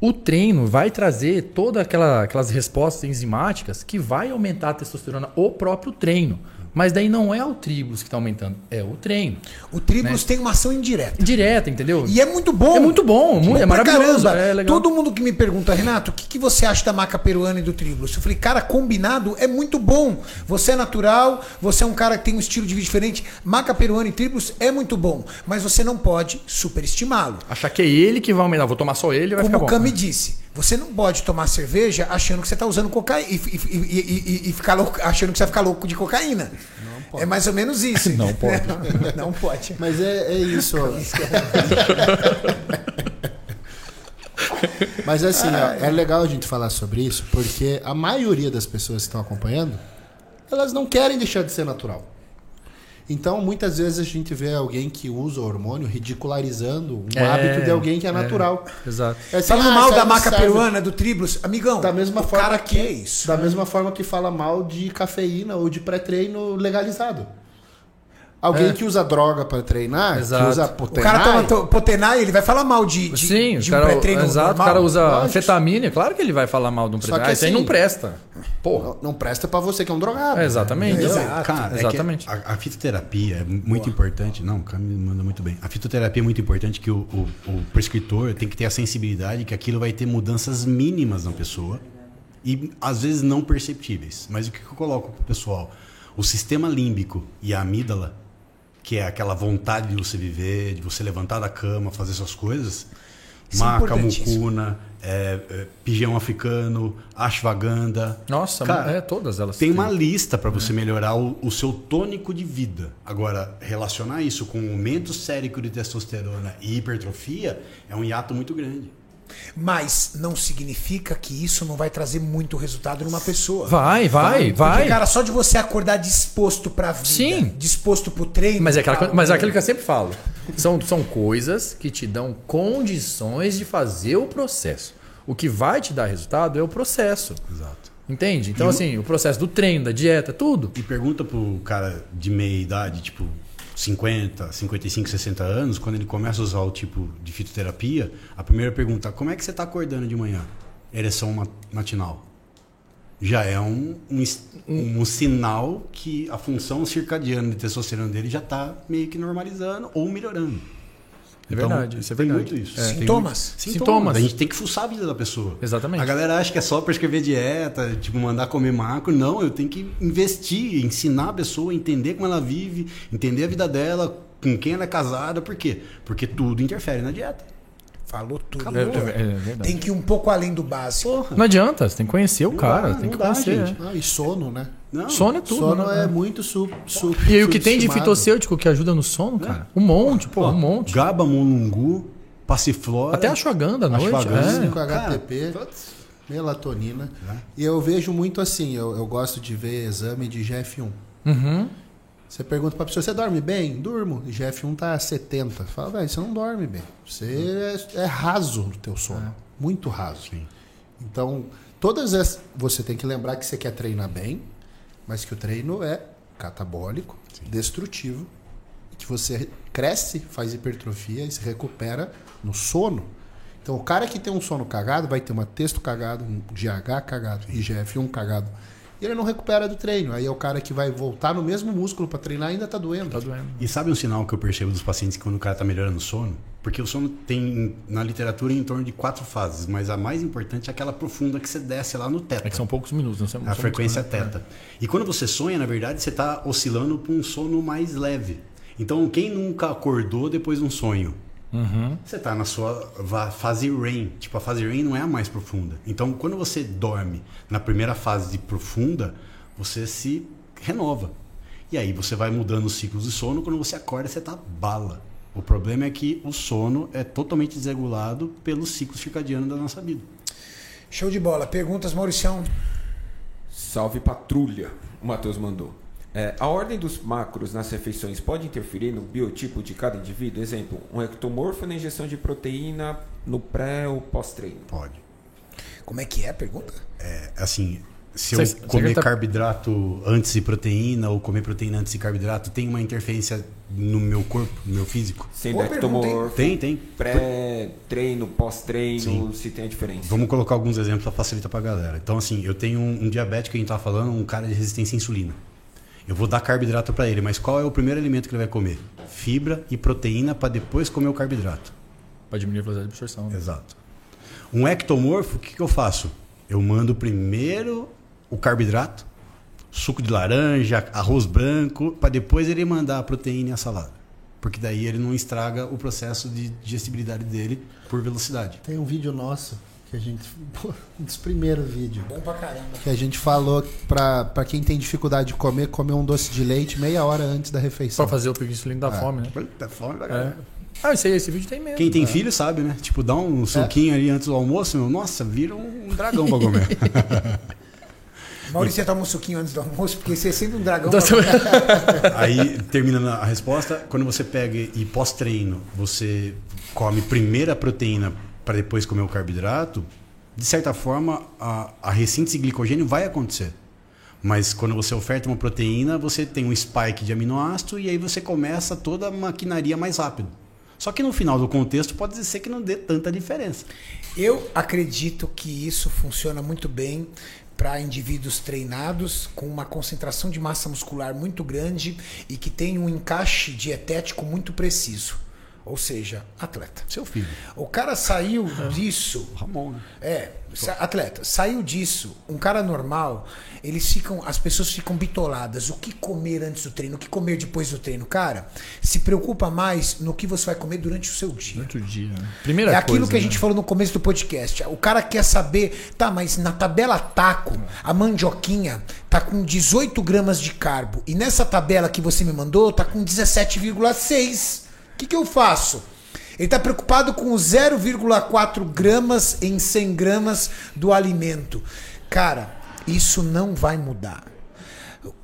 O treino vai trazer todas aquela, aquelas respostas enzimáticas que vai aumentar a testosterona, o próprio treino. Mas daí não é o tribulus que está aumentando, é o treino. O Tribulus tem uma ação indireta. Direta, entendeu? E é muito bom. É muito bom, muito, é Bom pra maravilhoso. caramba. É. Todo mundo que me pergunta, Renato, o que, que você acha da maca peruana e do Tribulus? Eu falei, cara, combinado é muito bom. Você é natural, você é um cara que tem um estilo de vida diferente. Maca peruana e Tribulus é muito bom, mas você não pode superestimá-lo. Achar que é ele que vai aumentar, vou tomar só ele vai Como o ficar bom. Cami disse, você não pode tomar cerveja achando que você está usando cocaína e, e- e- e- e ficar louco, achando que você vai ficar louco de cocaína. É mais ou menos isso. Não pode. não pode. Mas é, é isso. ó. Mas assim, ó, é legal a gente falar sobre isso, porque a maioria das pessoas que estão acompanhando, elas não querem deixar de ser natural. Então, muitas vezes a gente vê alguém que usa hormônio ridicularizando um É, hábito de alguém que é é. natural. Exato. É assim, Falando ah, mal da maca serve- peruana, do Tribulus, amigão, Da mesma o forma cara que quer isso. Da mesma forma que fala mal de cafeína ou de pré-treino legalizado. Alguém É. que usa droga para treinar, Exato. que usa O potenai, cara toma to- Potenai, ele vai falar mal de, de, Sim, de o cara, um pré-treino exato, normal. o cara usa lógico. anfetamina, é claro que ele vai falar mal de um pré-treino. Ah, isso aí assim- não presta. Porra. não, não presta para você que é um drogado. É, exatamente. Entendeu? Exato. Cara, é que Exatamente. a, a fitoterapia é muito importante. Não, o cara me manda muito bem. A fitoterapia é muito importante que o, o, o prescritor tem que ter a sensibilidade que aquilo vai ter mudanças mínimas na pessoa e às vezes não perceptíveis. Mas o que que eu coloco pro pessoal? O sistema límbico e a amígdala, que é aquela vontade de você viver, de você levantar da cama, fazer suas coisas, Isso é maca, importantíssimo. mucuna, é, é, pigeão africano, ashwagandha. Nossa, Cara, é todas elas. Tem uma lista para você melhorar o, o seu tônico de vida. Agora, relacionar isso com aumento sérico de testosterona e hipertrofia é um hiato muito grande. Mas não significa que isso não vai trazer muito resultado numa pessoa. Vai, vai, Porque, vai. cara, só de você acordar disposto pra vida, Sim. disposto pro treino. Mas é, aquela, mas é aquilo que eu sempre falo. São, são coisas que te dão condições de fazer o processo. O que vai te dar resultado é o processo. Exato. Entende? Então, assim, o processo do treino, da dieta, tudo. E pergunta pro cara de meia idade, tipo 50, 55, 60 anos, quando ele começa a usar o tipo de fitoterapia, a primeira pergunta, como é que você está acordando de manhã? Ereção ma- matinal. Já é um, um, es- um sinal que a função circadiana de testosterona dele já está meio que normalizando ou melhorando. É verdade, isso é tem verdade. muito isso. É. Sintomas? muito- Sintomas. Sintomas. A gente tem que fuçar a vida da pessoa. Exatamente. A galera acha que é só prescrever dieta, tipo, mandar comer macro. Não, eu tenho que investir, ensinar a pessoa a entender como ela vive, entender a vida dela, com quem ela é casada. Por quê? Porque tudo interfere na dieta. Falou tudo. É, é- é verdade. Tem que ir um pouco além do básico. Não adianta, você tem que conhecer o Não cara, dá, tem que dá, conhecer. gente. é. Ah, e sono, né? Não, Sono é tudo. sono né? é muito su, su, E aí o que tem de fitossêutico que ajuda no sono, cara? Um monte, pô, um monte. Gaba, mulungu, passiflora. Até a ashwagandha à noite. Ashwagandha. é. 5 HTP, melatonina. E eu vejo muito assim, eu, eu gosto de ver exame de GF1. Uhum. Você pergunta pra pessoa, você dorme bem? Durmo. E GF1 tá a 70. Fala, velho, você não dorme bem. Você é, é raso no teu sono. Muito raso. Então, todas as. Você tem que lembrar que você quer treinar bem, mas que o treino é catabólico, destrutivo, e que você cresce, faz hipertrofia e se recupera no sono. Então, o cara que tem um sono cagado vai ter uma texto cagado, um GH cagado, IGF-1 cagado. E ele não recupera do treino. Aí é o cara que vai voltar no mesmo músculo para treinar e ainda tá doendo. Tá doendo. E sabe um sinal que eu percebo dos pacientes quando o cara está melhorando o sono? Porque o sono tem, na literatura, em torno de quatro fases, mas a mais importante é aquela profunda que você desce lá no teto. É que são poucos minutos, não são A são frequência né? teta. E quando você sonha, na verdade, você está oscilando para um sono mais leve. Então, quem nunca acordou depois de um sonho? Uhum. Você está na sua fase REM. Tipo, a fase REM não é a mais profunda. Então, quando você dorme na primeira fase de profunda, você se renova. E aí você vai mudando os ciclos de sono. Quando você acorda, você está bala. O problema é que o sono é totalmente desregulado pelo ciclo circadiano da nossa vida. Show de bola. Perguntas, Mauricião? Salve patrulha, o Matheus mandou. É, a ordem dos macros nas refeições pode interferir no biotipo de cada indivíduo? Exemplo, um ectomorfo na injeção de proteína no pré ou pós-treino. Pode. Como é que é a pergunta? É, assim, se eu você comer tá- carboidrato antes de proteína ou comer proteína antes de carboidrato, tem uma interferência no meu corpo, no meu físico? Hein? ectomorfo, Tem, tem. pré-treino, pós-treino, Sim. se tem a diferença. Vamos colocar alguns exemplos para facilitar para a galera. Então, assim, eu tenho um, um diabético que a gente tá falando, um cara de resistência à insulina. Eu vou dar carboidrato para ele, mas qual é o primeiro alimento que ele vai comer? Fibra e proteína para depois comer o carboidrato. Pra diminuir a velocidade de absorção. né? Exato. Um ectomorfo, o que, que eu faço? Eu mando primeiro o carboidrato, suco de laranja, arroz branco, para depois ele mandar a proteína e a salada. Porque daí ele não estraga o processo de digestibilidade dele por velocidade. Tem um vídeo nosso que a gente. Um dos primeiros vídeos. Bom pra caramba. Que a gente falou pra, pra quem tem dificuldade de comer, comer um doce de leite meia hora antes da refeição. Pra fazer o insulina da É. fome, né? Tá fome pra É. caralho. Ah, esse, aí, esse vídeo tem mesmo. Quem tem É. filho sabe, né? Tipo, dá um suquinho ali antes do almoço, meu, nossa, vira um dragão pra comer. Maurício, você toma um suquinho antes do almoço, porque você é sempre um dragão. Então, Aí, terminando a resposta, quando você pega e pós-treino, você come primeiro a proteína para depois comer o carboidrato, de certa forma, a, a ressíntese de glicogênio vai acontecer. Mas quando você oferta uma proteína, você tem um spike de aminoácido e aí você começa toda a maquinaria mais rápido. Só que no final do contexto pode ser que não dê tanta diferença. Eu acredito que isso funciona muito bem para indivíduos treinados com uma concentração de massa muscular muito grande e que tem um encaixe dietético muito preciso. Ou seja, atleta. Seu filho. O cara saiu disso. Ramon, né? É, atleta, saiu disso. Um cara normal, eles ficam, as pessoas ficam bitoladas. O que comer antes do treino, o que comer depois do treino, cara? Se preocupa mais no que você vai comer durante o seu dia. Durante o dia. né? Primeira É aquilo coisa, que a né? gente falou no começo do podcast. O cara quer saber, tá, mas na tabela taco, a mandioquinha tá com 18 gramas de carbo. E nessa tabela que você me mandou, tá com 17,6. O que, que eu faço? Ele tá preocupado com os 0,4 gramas em 100 gramas do alimento. Cara, isso não vai mudar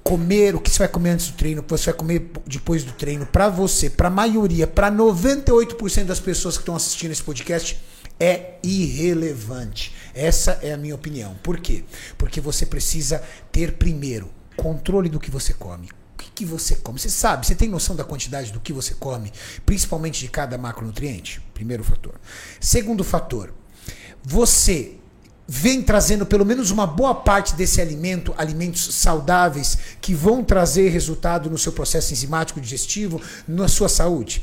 comer, o que você vai comer antes do treino, o que você vai comer depois do treino, pra você, pra maioria, pra 98% das pessoas que estão assistindo esse podcast, é irrelevante. Essa é a minha opinião. Por quê? Porque você precisa ter primeiro controle do que você come. Que, que você come? Você sabe, você tem noção da quantidade do que você come, principalmente de cada macronutriente? Primeiro fator. Segundo fator, você vem trazendo pelo menos uma boa parte desse alimento, alimentos saudáveis que vão trazer resultado no seu processo enzimático digestivo, na sua saúde.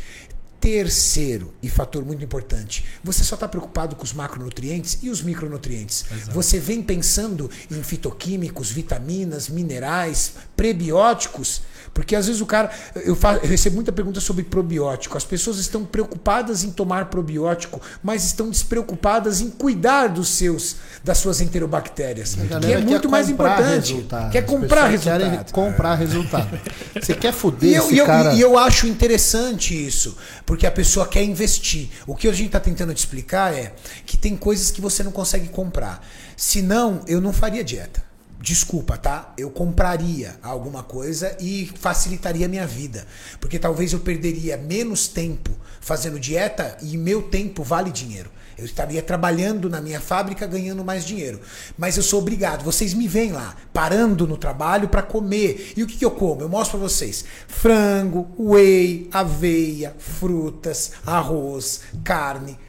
Terceiro, e fator muito importante, você só está preocupado com os macronutrientes e os micronutrientes. Exato. Você vem pensando em fitoquímicos, vitaminas, minerais, prebióticos porque às vezes o cara. Eu, faço, eu recebo muita pergunta sobre probiótico. As pessoas estão preocupadas em tomar probiótico, mas estão despreocupadas em cuidar dos seus, das suas enterobactérias. Que é muito mais importante. Resultado. Quer comprar resultado. comprar resultado. Você quer foder e eu, esse eu, cara. E eu acho interessante isso, porque a pessoa quer investir. O que a gente está tentando te explicar é que tem coisas que você não consegue comprar. Senão, eu não faria dieta. Desculpa, tá? Eu compraria alguma coisa e facilitaria a minha vida. Porque talvez eu perderia menos tempo fazendo dieta e meu tempo vale dinheiro. Eu estaria trabalhando na minha fábrica ganhando mais dinheiro. Mas eu sou obrigado. Vocês me veem lá, parando no trabalho para comer. E o que, que eu como? Eu mostro para vocês: frango, whey, aveia, frutas, arroz, carne.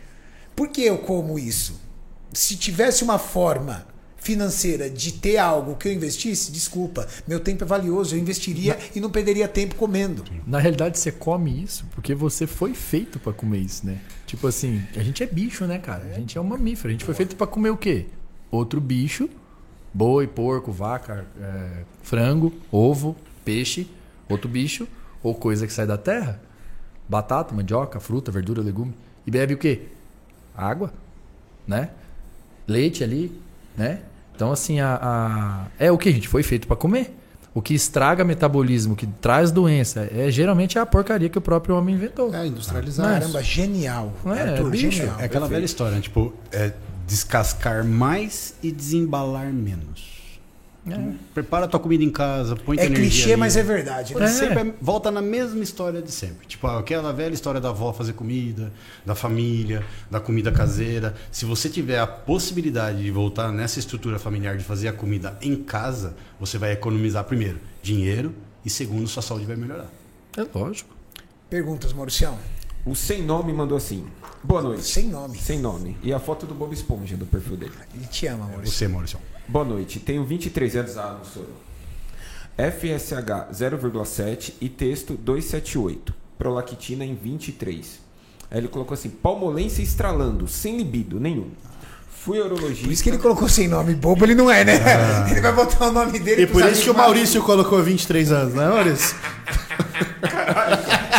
Por que eu como isso? Se tivesse uma forma financeira de ter algo que eu investisse, desculpa, meu tempo é valioso, eu investiria e não perderia tempo comendo. Na realidade, você come isso porque você foi feito para comer isso, né? Tipo assim, a gente é bicho, né, cara? A gente é um mamífero. A gente foi feito para comer o quê? Outro bicho, boi, porco, vaca, é, frango, ovo, peixe, outro bicho, ou coisa que sai da terra. Batata, mandioca, fruta, verdura, legume. E bebe o quê? Água, né? Leite ali, né? Então, assim, a, a... é o que a gente foi feito para comer. O que estraga metabolismo, o que traz doença, é geralmente a porcaria que o próprio homem inventou. É, industrializado. Caramba, genial. Não é, Arthur, é, genial. é aquela Perfeito. velha história, né? tipo, é descascar mais e desembalar menos. É. Prepara a tua comida em casa, põe É clichê, ali. mas é verdade. Né? É. Sempre volta na mesma história de sempre. Tipo, aquela velha história da avó fazer comida, da família, da comida caseira. Se você tiver a possibilidade de voltar nessa estrutura familiar de fazer a comida em casa, você vai economizar primeiro dinheiro e segundo sua saúde vai melhorar. É lógico. Perguntas, Mauricião. O sem nome mandou assim. Boa noite. Sem nome. Sem nome. E a foto do Bob Esponja do perfil dele. Ele te ama, Maurício. Você, Maurício. Boa noite. Tenho 23 anos. Ah, não sou FSH 0,7 e texto 278. Prolactina em 23. Aí ele colocou assim: palmolência estralando, sem libido nenhum. Fui urologista. Por isso que ele colocou sem nome. Bobo ele não é, né? Ah. Ele vai botar o nome dele. E por isso que o Maurício colocou 23 anos, né, Maurício?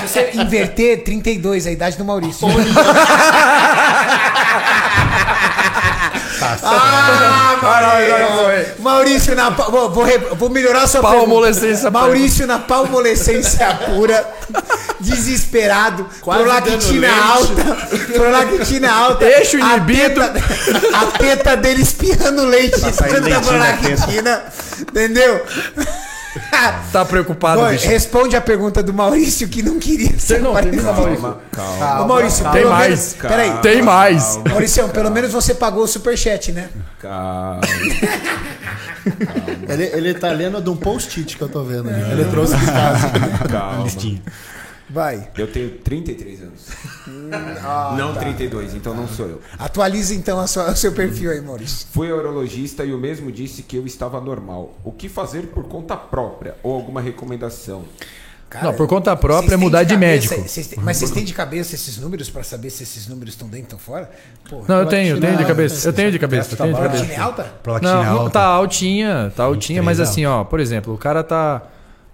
Se você inverter, 32 a idade do Maurício. Tá ah, Maurício, Maurício na vou, vou, vou melhorar a sua palmolescência Maurício na palmolescência pura, desesperado, Quase prolactina alta, prolactina alta, eixo inibido, a teta, a teta dele espirrando leite, tá tanta prolactina, entendeu? tá preocupado, Bom, bicho. Responde a pergunta do Maurício que não queria ser não, termina, Maurício. Calma, calma. Ô, Maurício, calma, tem mais. Menos, calma, peraí. Tem mais. Maurício, pelo menos você pagou o superchat, né? Calma. ele, ele tá lendo de um post-it que eu tô vendo. É. Ele trouxe de casa. Calma. Vai. Eu tenho 33 anos. ah, não tá. 32, então não sou eu. Atualize então a sua, o seu perfil aí, Maurício. Fui urologista e o mesmo disse que eu estava normal. O que fazer por conta própria ou alguma recomendação? Cara, não, por conta própria é mudar de, cabeça, médico. Cês mas vocês têm de cabeça esses números para saber se esses números estão dentro ou fora? Porra, não, eu tenho, eu tenho de cabeça. Eu tenho de cabeça. Eu tenho de cabeça. alta? Não, alta. tá altinha, tá altinha, mas assim, ó, por exemplo, o cara tá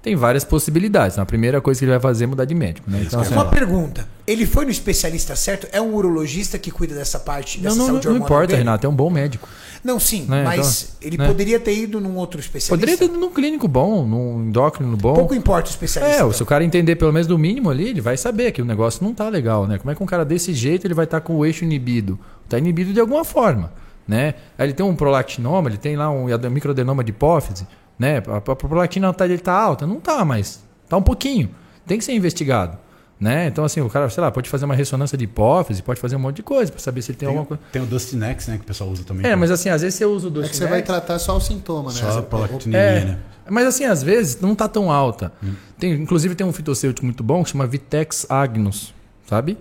tem várias possibilidades. A primeira coisa que ele vai fazer é mudar de médico. Né? Então, assim, Uma pergunta. Ele foi no especialista certo? É um urologista que cuida dessa parte dessa não, não, Não importa, dele? Renato. É um bom médico. Não, sim. Né? Mas então, ele né? poderia ter ido num outro especialista. Poderia ter ido num clínico bom, num endócrino bom. Pouco importa o especialista. É, então. se o cara entender pelo menos do mínimo ali, ele vai saber que o negócio não tá legal, né? Como é que um cara desse jeito ele vai estar tá com o eixo inibido? Tá inibido de alguma forma, né? Aí ele tem um prolactinoma, ele tem lá um microadenoma de hipófise, né? A, a prolactina tá, dele tá alta? Não tá, mas Tá um pouquinho. Tem que ser investigado. Né? Então, assim, o cara, sei lá, pode fazer uma ressonância de hipófise, pode fazer um monte de coisa para saber se ele tem, Tem, alguma coisa. tem o Dustinex, né? Que o pessoal usa também. É, pra- mas assim, às vezes você usa o É doce que você vai tratar só o sintoma, né? Só a prolactinemia, É, né? mas assim, às vezes não tá tão alta. Tem, inclusive tem um fitossêutico muito bom que chama Vitex Agnus, sabe?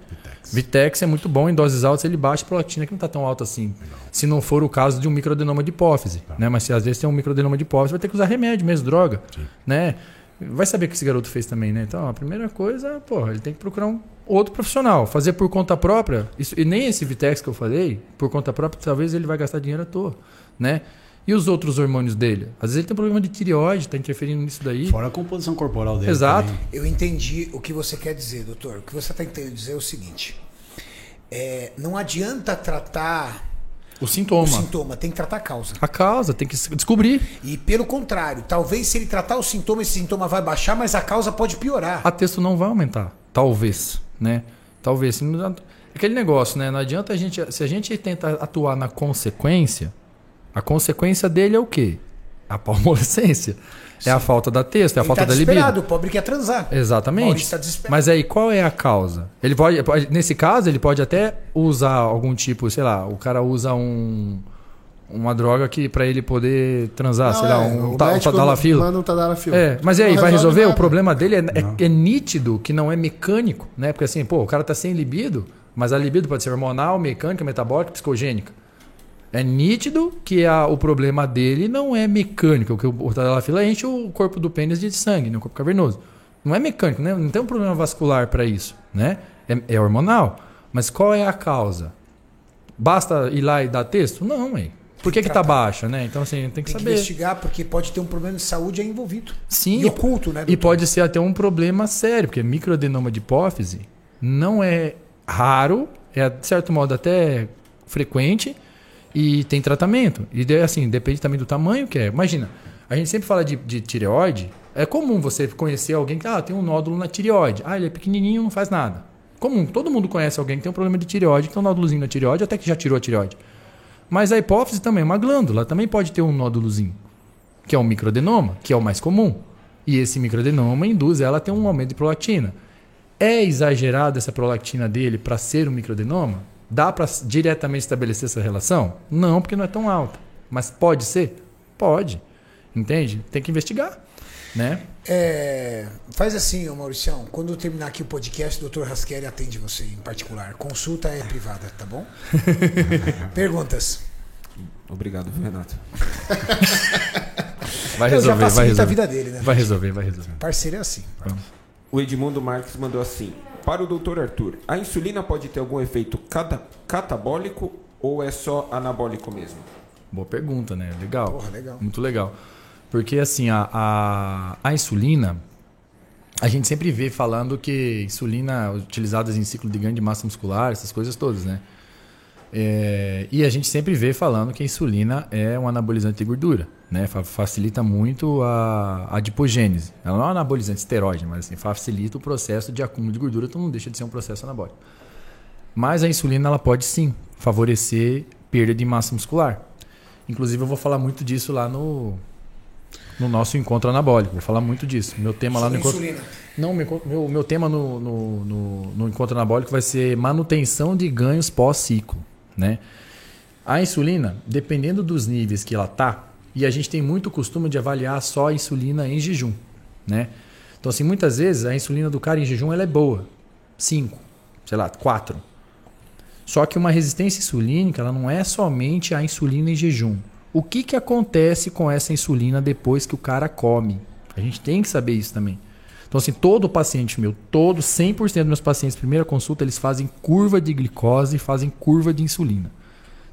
Vitex é muito bom em doses altas, ele baixa a prolactina que não tá tão alta assim. Se não for o caso de um microadenoma de hipófise, né? Mas se às vezes tem um microadenoma de hipófise, vai ter que usar remédio mesmo, droga, né? Vai saber o que esse garoto fez também, né? Então, a primeira coisa, porra, ele tem que procurar um outro profissional, fazer por conta própria. Isso, e nem esse Vitex que eu falei, por conta própria, talvez ele vai gastar dinheiro à toa, né? E os outros hormônios dele? Às vezes ele tem um problema de tireoide, tá interferindo nisso daí. Fora a composição corporal dele. Exato. também. Eu entendi o que você quer dizer, doutor. O que você está tentando dizer é o seguinte: é, não adianta tratar O o sintoma. sintoma, tem que tratar a causa. A causa, tem que descobrir. E pelo contrário, talvez se ele tratar o sintoma, esse sintoma vai baixar, mas a causa pode piorar. A texto não vai aumentar. Talvez, né? Talvez. Aquele negócio, né? Não adianta a gente. Se a gente tenta atuar na consequência, a consequência dele é o quê? A palmolescência. É a falta da texto, é a Ele falta tá da libido. desesperado, o pobre quer transar. Exatamente. Tá desesperado. Mas aí qual é a causa? Ele pode, pode- nesse caso, ele pode até usar algum tipo, sei lá, o cara usa um uma droga que para ele poder transar, Não, sei lá, é, um, o ta, um tadalafila. Manda um tadalafila. É, mas e aí, Não vai resolve resolver? O nada. problema dele é, é- é nítido que não é mecânico, né? Porque assim, pô, o cara tá sem libido, mas a libido pode ser hormonal, mecânica, metabólica, psicogênica. É nítido que a- o problema dele não é mecânico, que o, o tadalafila enche o corpo do pênis de sangue, né? o corpo cavernoso. Não é mecânico, né? não tem um problema vascular para isso, né? É, é hormonal. Mas qual é a causa? Basta ir lá e dar texto? Não, hein? Por que que tá baixa, né? Então assim, tem que Tem que saber. investigar, porque pode ter um problema de saúde aí envolvido. Sim, E oculto, né? e doutor? pode ser até um problema sério, porque microadenoma de hipófise não é raro, é de certo modo até frequente e tem tratamento. E assim, depende também do tamanho que é. Imagina, a gente sempre fala de, de tireoide, é comum você conhecer alguém que ah, tem um nódulo na tireoide. Ah, ele é pequenininho, não faz nada. Comum, todo mundo conhece alguém que tem um problema de tireoide, que tem um nódulozinho na tireoide, até que já tirou a tireoide. Mas a hipófise também é uma glândula, também pode ter um nódulozinho que é um microadenoma, que é o mais comum. E esse microadenoma induz ela a ter um aumento de prolactina. É exagerada essa prolactina dele para ser um microadenoma? Dá para diretamente estabelecer essa relação? Não, porque não é tão alta. Mas pode ser? Pode. Entende? Tem que investigar. Né? É, faz assim, Mauricião, quando eu terminar aqui o podcast, o doutor Rasqueri atende você em particular. Consulta é privada, tá bom? Perguntas. Obrigado, Renato. Vai Eu já resolver, vai facilita a resolver. vida dele, né? Vai resolver, vai resolver. Parceiro é assim. O Edmundo Marques mandou assim: Para o doutor Arthur, a insulina pode ter algum efeito cata- catabólico ou é só anabólico mesmo? Boa pergunta, né? Legal. Porra, legal. Muito legal. Porque assim, a, a, a insulina, a gente sempre vê falando que insulina utilizadas em ciclo de ganho de massa muscular, essas coisas todas, né? É, e a gente sempre vê falando que a insulina é um anabolizante de gordura, né? Fa- Facilita muito a adipogênese. Ela não é um anabolizante esteroide, mas assim, facilita o processo de acúmulo de gordura, então não deixa de ser um processo anabólico. Mas a insulina ela pode sim favorecer perda de massa muscular. Inclusive eu vou falar muito disso lá no no nosso encontro anabólico. Vou falar muito disso. Meu tema lá no encontro. Não, meu, meu, tema no, no, no, no encontro anabólico vai ser manutenção de ganhos pós-ciclo. Né? A insulina, dependendo dos níveis que ela tá, e a gente tem muito costume de avaliar só a insulina em jejum. Né? Então, assim, muitas vezes a insulina do cara em jejum ela é boa. 5, sei lá, 4. Só que uma resistência insulínica ela não é somente a insulina em jejum. O que, que acontece com essa insulina depois que o cara come? A gente tem que saber isso também. Então, assim, todo paciente meu, todo 100% dos meus pacientes, primeira consulta, eles fazem curva de glicose e fazem curva de insulina.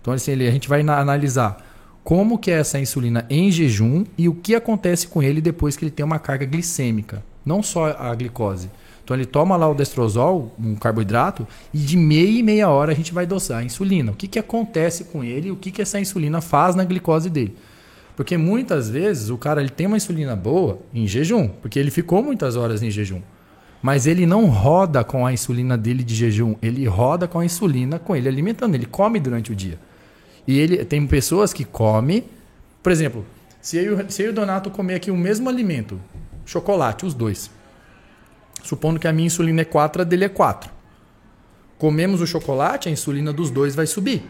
Então, assim, a gente vai na- analisar como que é essa insulina em jejum e o que acontece com ele depois que ele tem uma carga glicêmica. Não só a glicose. Então, ele toma lá o destrozol, um carboidrato, e de meia e meia hora a gente vai dosar a insulina. O que, que acontece com ele e o que, que essa insulina faz na glicose dele. Porque muitas vezes o cara ele tem uma insulina boa em jejum, porque ele ficou muitas horas em jejum. Mas ele não roda com a insulina dele de jejum, ele roda com a insulina com ele alimentando, ele come durante o dia. E ele tem pessoas que comem, por exemplo, se eu, se eu e o Donato comer aqui o mesmo alimento, chocolate, os dois. Supondo que a minha insulina é 4, a dele é 4. Comemos o chocolate, a insulina dos dois vai subir.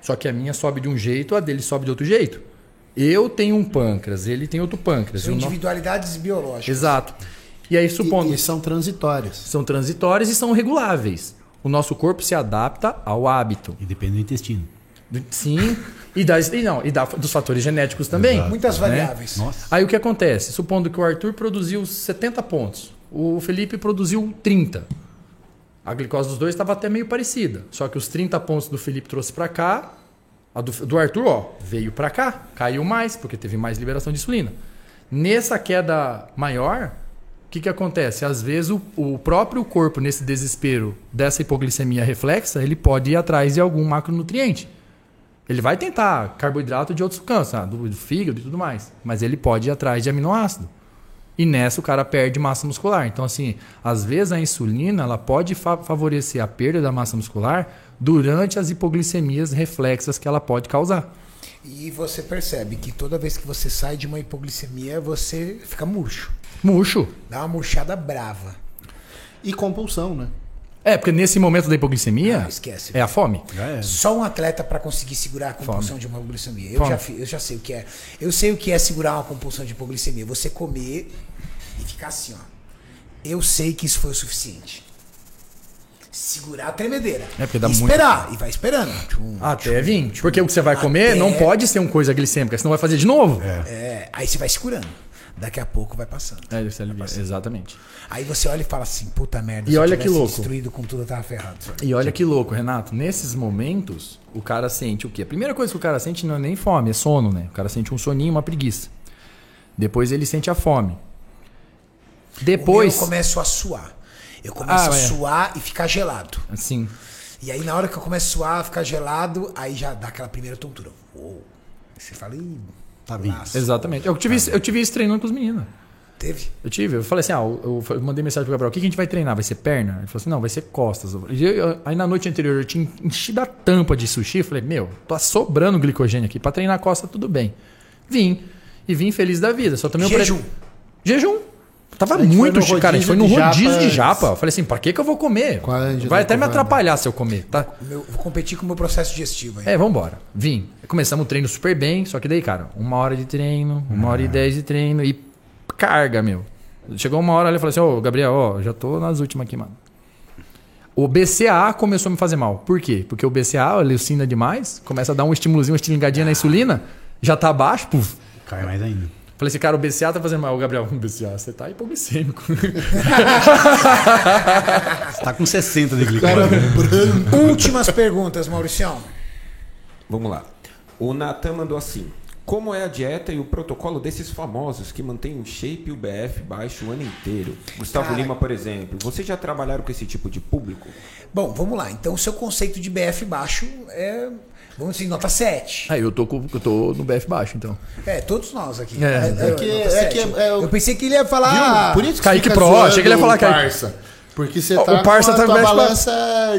Só que a minha sobe de um jeito, a dele sobe de outro jeito. Eu tenho um pâncreas, ele tem outro pâncreas. São individualidades biológicas. Exato. E aí, supondo. E, e são transitórias. São transitórias e são reguláveis. O nosso corpo se adapta ao hábito. E depende do intestino. Sim. E, das, e, não, e da- dos fatores genéticos também. Muitas né? variáveis. Nossa. Aí o que acontece? Supondo que o Arthur produziu 70 pontos, o Felipe produziu 30. A glicose dos dois estava até meio parecida. Só que os 30 pontos do Felipe trouxe para cá, a do, do Arthur, ó, veio para cá, caiu mais, porque teve mais liberação de insulina. Nessa queda maior, o que, que acontece? Às vezes o, o próprio corpo, nesse desespero dessa hipoglicemia reflexa, ele pode ir atrás de algum macronutriente. Ele vai tentar carboidrato de outros cantos, ah, do, do fígado e tudo mais. Mas ele pode ir atrás de aminoácido. E nessa o cara perde massa muscular. Então, assim, às vezes a insulina ela pode fa- favorecer a perda da massa muscular durante as hipoglicemias reflexas que ela pode causar. E você percebe que toda vez que você sai de uma hipoglicemia, você fica murcho. Murcho. Dá uma murchada brava. E compulsão, né? É, porque nesse momento da hipoglicemia Ah, esquece. é a fome. É. Só um atleta para conseguir segurar a compulsão de uma hipoglicemia. Eu Fome. já, eu já sei o que é. Eu sei o que é segurar uma compulsão de hipoglicemia. Você comer e ficar assim, ó. Eu sei que isso foi o suficiente. Segurar a tremedeira. É, porque dá e muito- esperar. E vai esperando. Tchum, Até vir. Porque o que você vai comer Até- não pode ser uma coisa glicêmica, senão vai fazer de novo. É, aí você vai segurando. Daqui a pouco vai passando. É, isso é alivia- exatamente. Aí você olha e fala assim, puta merda. E se olha que louco. destruído com tudo, eu tava ferrado. E olha que louco, Renato. Nesses momentos, o cara sente o quê? A primeira coisa que o cara sente não é nem fome, é sono, né? O cara sente um soninho, uma preguiça. Depois ele sente a fome. Depois. Eu começo a suar. Eu começo Ah, a é. suar e ficar gelado. Assim. E aí, na hora que eu começo a suar, ficar gelado, aí já dá aquela primeira tontura. Uou. Você fala, ih, Tá bem. laço. Exatamente. Eu tive, isso- eu tive isso treinando com os meninos. Teve? Eu tive. Eu falei assim: ah, eu, eu mandei mensagem pro Gabriel: o que que a gente vai treinar? Vai ser perna? Ele falou assim: não, vai ser costas. Eu falei, "E eu- aí na noite anterior eu tinha enchido a tampa de sushi. Eu falei: meu, tá sobrando glicogênio aqui. Pra treinar costa, tudo bem. Vim. E vim feliz da vida. Só um Jejum. pre- Jejum. Tava muito chique, cara. A gente foi no de rodízio de japa. japa. Eu falei assim: pra que, que eu vou comer? Vai até me atrapalhar se eu comer, tá? Meu, vou competir com o meu processo digestivo aí. É, vambora. Vim. Começamos o treino super bem, só que daí, cara, uma hora de treino, uma hora e dez de treino e carga, meu. Chegou uma hora ali e falou assim, ô, Gabriel, ó, já tô nas últimas aqui, mano. O BCA começou a me fazer mal. Por quê? Porque o BCA, a leucina demais, começa a dar um estimulozinho, uma estilingadinha na insulina, já tá baixo, puf. Cai mais ainda. Falei assim, cara, o BCA tá fazendo mal. O Gabriel, BCA, você tá hipoglicêmico. Você tá com 60 de glicose. né? Últimas perguntas, Mauricião. Vamos lá. O Natan mandou assim. Como é a dieta e o protocolo desses famosos que mantêm o shape e o BF baixo o ano inteiro? Gustavo Cara. Lima, por exemplo. Vocês já trabalharam com esse tipo de público? Bom, vamos lá. Então, o seu conceito de BF baixo é, vamos dizer, nota 7. Aí eu tô, com- eu tô no BF baixo, então. É, todos nós aqui. É. É, É que- nota é que 7. é o- Eu pensei que ele ia falar... Viu? Por isso que Kaique Pro, achei que ele ia falar o Kaique. Parça. Porque você O tá Parça com tá a tua mais pra- balança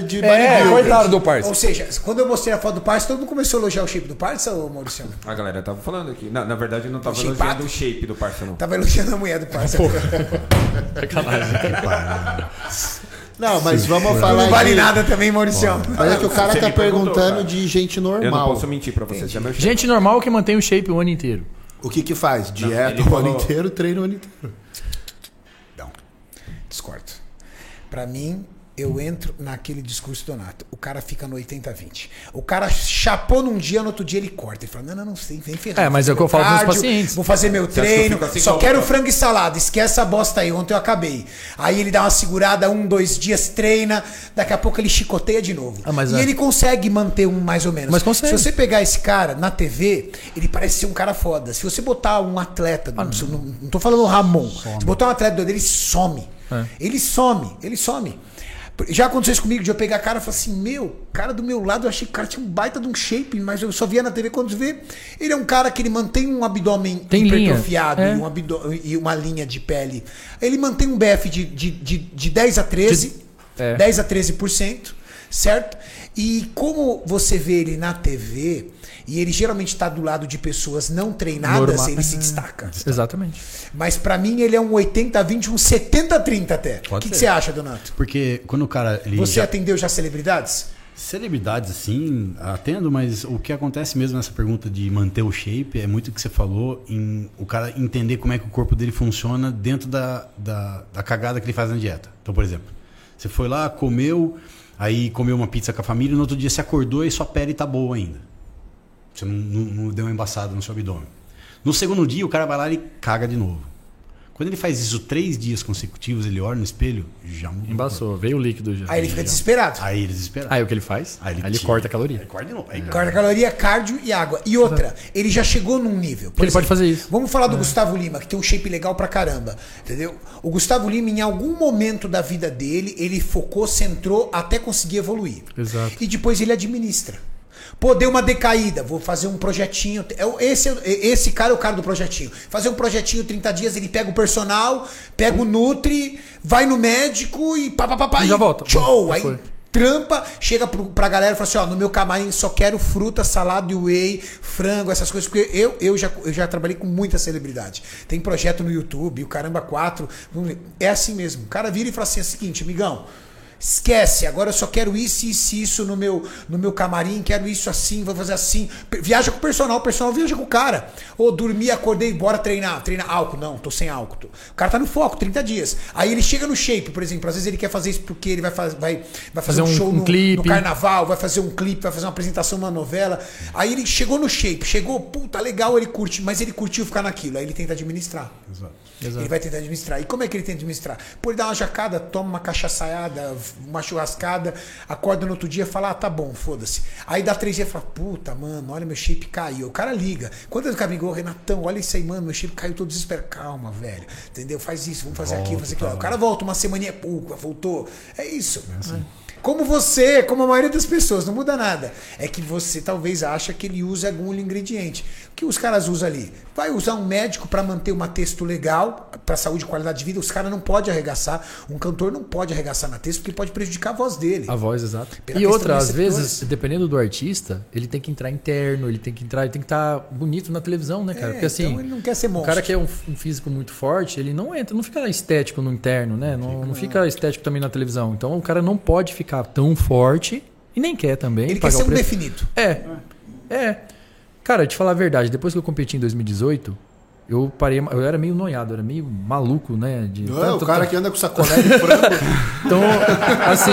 de É, coitado do parça. Ou seja, quando eu mostrei a foto do Parça, todo mundo começou a elogiar o shape do Parça, ô Mauricião? A galera tava falando aqui. Na, na verdade, eu não tava Shapeado? elogiando o shape do parça, não. Tava elogiando a mulher do Parça. Não, mas vamos falar Não vale de... nada também, Mauricião. Mas é que o cara Você tá perguntando cara. de gente Eu não normal. posso mentir pra vocês. É. Gente normal que mantém o shape o ano inteiro. O que que faz? Dieta ele o ano falou- inteiro, treino o ano inteiro. Não. Discordo. Pra mim, eu entro naquele discurso do Donato. O cara fica no 80-20. O cara chapou num dia, no outro dia ele corta. Ele fala: não, não, não, sei, vem ferrar. É, mas é o que eu falo pros pacientes. Vou fazer meu que treino, fico assim só quero frango e salada. Esquece essa bosta aí. Ontem eu acabei. Aí ele dá uma segurada, um, dois dias, treina. Daqui a pouco ele chicoteia de novo. Ah, mas e é. ele consegue manter um mais ou menos. Mas consegue. Se você pegar esse cara na TV, ele parece ser um cara foda. Se você botar um atleta, Ah, não, não, não tô falando o Ramon, se botar um atleta doido, ele some. É. Ele some, ele some. Já aconteceu isso comigo, de eu pegar a cara e falar assim, meu, cara do meu lado, eu achei que o cara tinha um baita de um shape, mas eu só via na TV quando vê. Ele é um cara que ele mantém um abdômen Tem hipertrofiado é. e, um e uma linha de pele. Ele mantém um BF de, de, de, de 10 a 13. De- é. 10 a 13%. certo? E como você vê ele na TV, e ele geralmente está do lado de pessoas não treinadas, Norma- ele se destaca. Exatamente. Mas pra mim ele é um 80-20, um 70-30 até. O que, que você acha, Donato? Porque quando o cara. Ele Você já- atendeu já celebridades? Celebridades, assim, atendo, mas o que acontece mesmo nessa pergunta de manter o shape é muito o que você falou em o cara entender como é que o corpo dele funciona dentro da, da, da cagada que ele faz na dieta. Então, por exemplo, você foi lá, comeu, aí comeu uma pizza com a família, no outro dia você acordou e sua pele tá boa ainda. Você não, não, não deu uma embaçada no seu abdômen. No segundo dia, o cara vai lá e caga de novo. Quando ele faz isso três dias consecutivos, ele olha no espelho, já mudou. Embaçou, veio o líquido já. Aí ele fica desesperado. Aí ele desespera. Aí o que ele faz? Aí Aí ele ele, tira. corta a caloria. Aí corta de novo. Aí Corta caloria, cardio e água. E outra, ele já chegou num nível. Por Ele pode fazer isso. Vamos falar do Gustavo Lima, que tem um shape legal pra caramba. Entendeu? O Gustavo Lima, em algum momento da vida dele, ele focou, centrou até conseguir evoluir. Exato. E depois ele administra. Pô, deu uma decaída, vou fazer um projetinho. É Esse, é- esse cara é o cara do projetinho. Fazer um projetinho 30 dias, ele pega o personal, pega o Nutri, vai no médico e pá, pá, pá, pá, E já volta. Show! Aí foi. trampa, chega pro, pra galera e fala assim, ó, no meu camarim só quero fruta, salada de whey, frango, essas coisas, porque eu, eu, já, eu já trabalhei com muita celebridade. Tem projeto no YouTube, o Caramba 4, é assim mesmo. O cara vira e fala assim, é o seguinte, amigão, Esquece, agora eu só quero isso, isso, isso no meu, no meu camarim, quero isso assim, vou fazer assim. Viaja com o personal, o personal viaja com o cara. Ou dormi, acordei, bora treinar. Treina álcool, não, tô sem álcool. O cara tá no foco, 30 dias. Aí ele chega no shape, por exemplo, às vezes ele quer fazer isso porque ele vai, faz, vai, vai fazer, Fazer um, um- show um no, clipe. no carnaval, vai fazer um clipe, vai fazer uma apresentação numa novela. Aí ele chegou no shape, chegou, puta, legal, ele curte, mas ele curtiu ficar naquilo. Aí ele tenta administrar. Ele vai tentar administrar. E como é que ele tenta administrar? Pô, ele dá uma jacada, toma uma cachaçaiada, uma churrascada, acorda no outro dia e fala, ah, tá bom, foda-se. Aí dá três dias e fala, puta, mano, olha, meu shape caiu. O cara liga. Quando ele ligou, Renatão, olha isso aí, mano, meu shape caiu todo desesperado. Calma, velho. Entendeu? Faz isso, vamos fazer aquilo, fazer aquilo. O cara volta uma semaninha, pô, voltou. É isso. Como você, como a maioria das pessoas, não muda nada. É que você talvez acha que ele usa algum ingrediente. O que os caras usam ali? Vai usar um médico para manter uma texto legal, para saúde e qualidade de vida. Os caras não podem arregaçar. Um cantor não pode arregaçar na texto porque pode prejudicar a voz dele. A voz, exato. Pela e outra, às vezes, dependendo do artista, ele tem que entrar interno, ele tem que entrar, ele tem que estar bonito na televisão, né, cara? É, Porque assim, então ele não quer ser o monstro. cara que é um, um físico muito forte, ele não entra, não fica estético no interno, né? Não, não fica estético também na televisão. Então o cara não pode ficar tão forte e nem quer também. Ele quer ser o um definido. É. É. Cara, te falar a verdade, depois que eu competi em 2018, eu parei, eu era meio noiado, era meio maluco, né? De Não, tanto- o cara que anda com sacolé de frango. então, assim,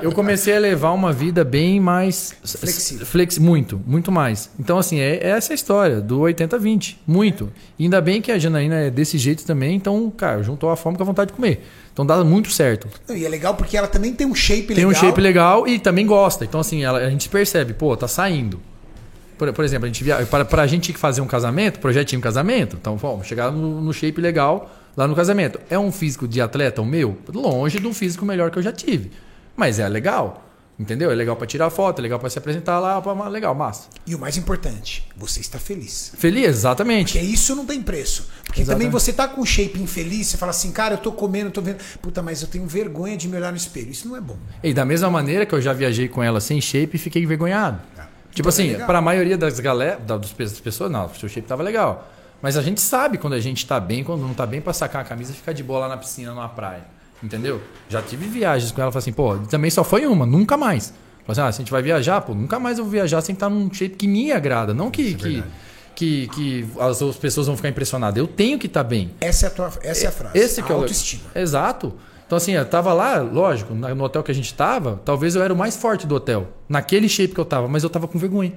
eu comecei a levar uma vida bem mais Flexível. Flexi, muito, muito mais. Então, assim, é, é essa a história do 80-20. Muito. E ainda bem que a Janaína é desse jeito também, então, cara, juntou a fome com a vontade de comer. Então dá muito certo. Não, E é legal porque ela também tem um shape Tem legal. um shape legal e também gosta. Então, assim, ela- a gente percebe, pô, tá saindo. Por, por exemplo, a gente via, para, pra gente fazer um casamento, projetinho casamento, então vamos chegar no, no shape legal lá no casamento. É um físico de atleta o meu? Longe de um físico melhor que eu já tive. Mas é legal. Entendeu? É legal pra tirar foto, é legal pra se apresentar lá, pra, legal, massa. E o mais importante, você está feliz. Feliz, exatamente. Porque isso não tem preço. Porque Exatamente. também você tá com um shape infeliz, você fala assim, cara, eu tô comendo, eu tô vendo. Puta, mas eu tenho vergonha de me olhar no espelho. Isso não é bom. E da mesma maneira que eu já viajei com ela sem shape e fiquei envergonhado. Tipo é assim, para a maioria das galera, das das pessoas, não, o seu shape tava legal. Mas a gente sabe quando a gente tá bem, quando não tá bem pra sacar a camisa e ficar de boa lá na piscina, numa praia. Entendeu? Já tive viagens com ela, falei assim, pô, também só foi uma, nunca mais. Falei assim, ah, se a gente vai viajar, pô, nunca mais eu vou viajar sem estar num shape que me agrada. Não que, que, que, que as outras pessoas vão ficar impressionadas. Eu tenho que estar bem. Essa é a, tua, essa é a frase. Esse a que é o autoestima. Exato. Então, assim, eu tava lá, lógico, no hotel que a gente tava, talvez eu era o mais forte do hotel. Naquele shape que eu tava, mas eu tava com vergonha.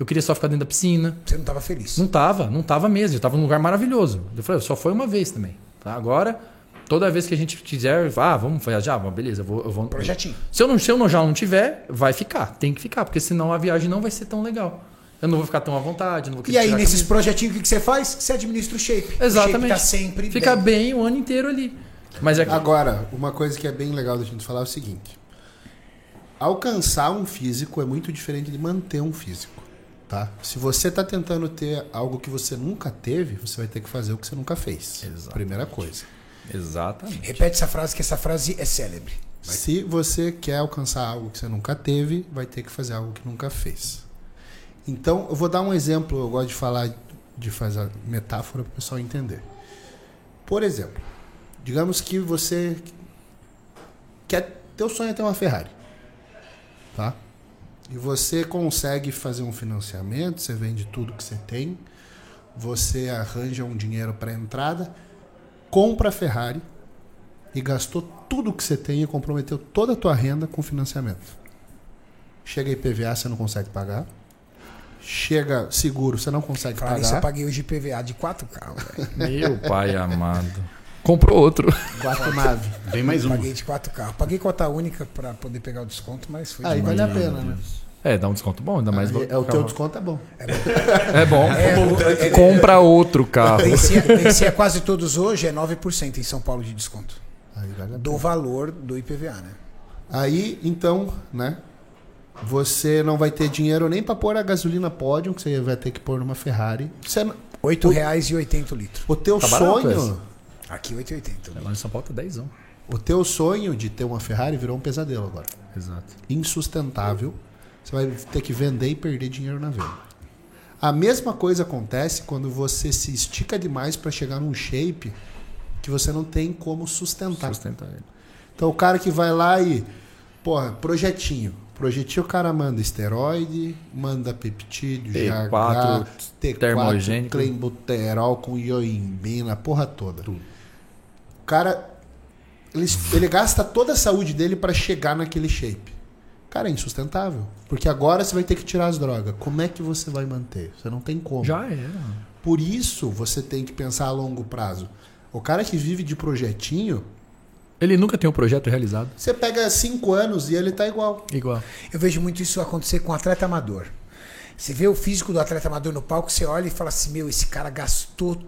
Eu queria só ficar dentro da piscina. Você não tava feliz. Não tava, não tava mesmo. Eu tava num lugar maravilhoso. Eu falei, só foi uma vez também. Tá? Agora, toda vez que a gente quiser, ah, vamos viajar, beleza, eu vou. Eu vou Projetinho. Se eu, não, se eu não, já não tiver, vai ficar. Tem que ficar, porque senão a viagem não vai ser tão legal. Eu não vou ficar tão à vontade, não vou E aí, nesses projetinhos, o que que você faz? Você administra o shape. Exatamente. O shape tá sempre Fica bem. bem o ano inteiro ali. Mas é Agora, uma coisa que é bem legal da gente falar é o seguinte: alcançar um físico é muito diferente de manter um físico. Tá? Se você está tentando ter algo que você nunca teve, você vai ter que fazer o que você nunca fez. Exatamente. Primeira coisa. Exatamente. Repete essa frase, que essa frase é célebre. Se você quer alcançar algo que você nunca teve, vai ter que fazer algo que nunca fez. Então, eu vou dar um exemplo, eu gosto de falar, de fazer metáfora para o pessoal entender. Por exemplo, digamos que você quer, teu sonho é ter uma Ferrari, tá? E você consegue fazer um financiamento, você vende tudo que você tem, você arranja um dinheiro para entrada, compra a Ferrari e gastou tudo que você tem e comprometeu toda a tua renda com financiamento. Chega IPVA, você não consegue pagar. Chega seguro, você não consegue Falar nisso, eu pagar. paguei hoje IPVA de quatro carros, velho. Meu pai amado. Comprou outro. Quatro nave. Vem mais um. Paguei de quatro carros. Paguei cota única pra poder pegar o desconto, mas foi Aí vale a pena, né? É, dá um desconto bom, ainda mais. Aí, é, o teu desconto é bom. É bom. É, o- é, Compra outro carro. Vencia, vencia quase todos hoje, é 9% em São Paulo de desconto. Aí vale. Do valor do IPVA, né? Aí, então, né? Você não vai ter dinheiro nem para pôr a gasolina pódio, que você vai ter que pôr numa Ferrari. Você, R$ 8,80 o litro. o teu Tá barato sonho, esse. Aqui 8,80. Lá em São Paulo tá 10. o teu sonho de ter uma Ferrari virou um pesadelo agora. Exato. Insustentável. Você vai ter que vender e perder dinheiro na venda. A mesma coisa acontece quando você se estica demais para chegar num shape que você não tem como sustentar. Sustenta ele. Então o cara que vai lá e, porra, projetinho. Projetinho o cara manda esteroide, manda peptídeo, T4, GH, T4, termogênico. clenbuterol com ioimbina, porra toda. O cara, ele, ele gasta toda a saúde dele para chegar naquele shape. Cara, é insustentável. Porque agora você vai ter que tirar as drogas. Como é que você vai manter? Você não tem como. Já era. Por isso você tem que pensar a longo prazo. O cara que vive de projetinho, Ele nunca tem um projeto realizado. você pega cinco anos e ele tá igual. Igual. Eu vejo muito isso acontecer com atleta amador. Você vê o físico do atleta amador no palco, você olha e fala assim: meu, esse cara gastou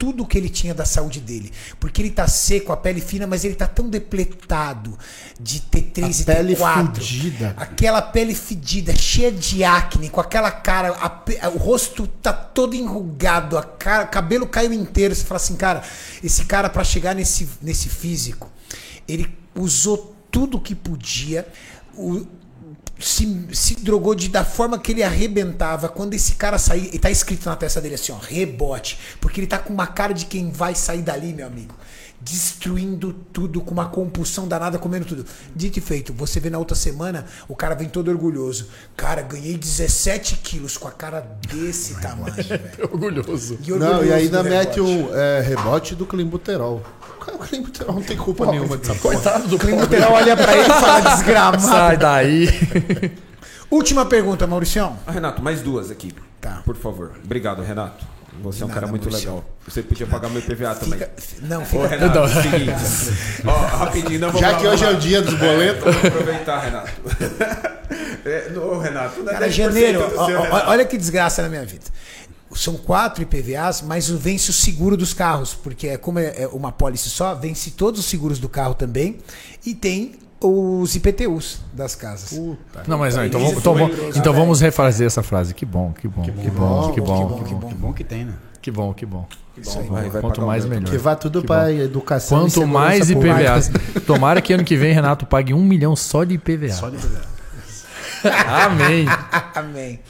tudo que ele tinha da saúde dele. Porque ele tá seco, a pele fina, mas ele tá tão depletado de T3 A e pele T4. fudida. Aquela pele fedida, cheia de acne, com aquela cara, a pe- o rosto tá todo enrugado, a cara, o cabelo caiu inteiro. Você fala assim, cara, esse cara para chegar nesse, nesse físico, ele usou tudo que podia, o- se, se drogou de, da forma que ele arrebentava. Quando esse cara sair, e tá escrito na testa dele assim, ó, rebote, porque ele tá com uma cara de quem vai sair dali, meu amigo. Destruindo tudo, com uma compulsão danada, comendo tudo. Dito e feito, você vê na outra semana, o cara vem todo orgulhoso. Cara, ganhei 17 quilos com a cara desse tamanho, velho. Orgulhoso. E Não, orgulhoso e ainda do mete rebote. um é, rebote do climbuterol. O climbuterol não tem culpa nenhuma dessa porra. Coitado do Climbuterol olha pra ele e fala desgramado. Sai daí. Última pergunta, Mauricião. Ah, Renato, mais duas aqui. Tá. Por favor. Obrigado, Renato. Você é um Nada, cara muito legal. Você podia pagar meu PVA também. Fica, não, Ô, fica. Renato, Não. seguinte. Ó, rapidinho, não vamos Já lá, que hoje é o dia dos boletos. lá. Vamos aproveitar, Renato. É, ô, Renato, dá Cara, 10% janeiro, ó, seu, ó, Renato. olha que desgraça na minha vida. São quatro IPVAs, mas vence o seguro dos carros, porque é como é é uma pólice só, vence todos os seguros do carro também e tem os IPTUs das casas. Não, mas não. Então, Isso vamos, então, vamos- então vamos refazer essa frase. Que bom, que bom, que bom, que bom, que bom, que bom. Que bom que tem, né? que bom, que bom. Isso aí. Vai, vai Quanto mais melhor. Que vá tudo para educação. e Quanto mais. IPVAs. Tomara que ano que vem, Renato, pague um milhão só de IPVA. Só de verdade. Amém. Amém.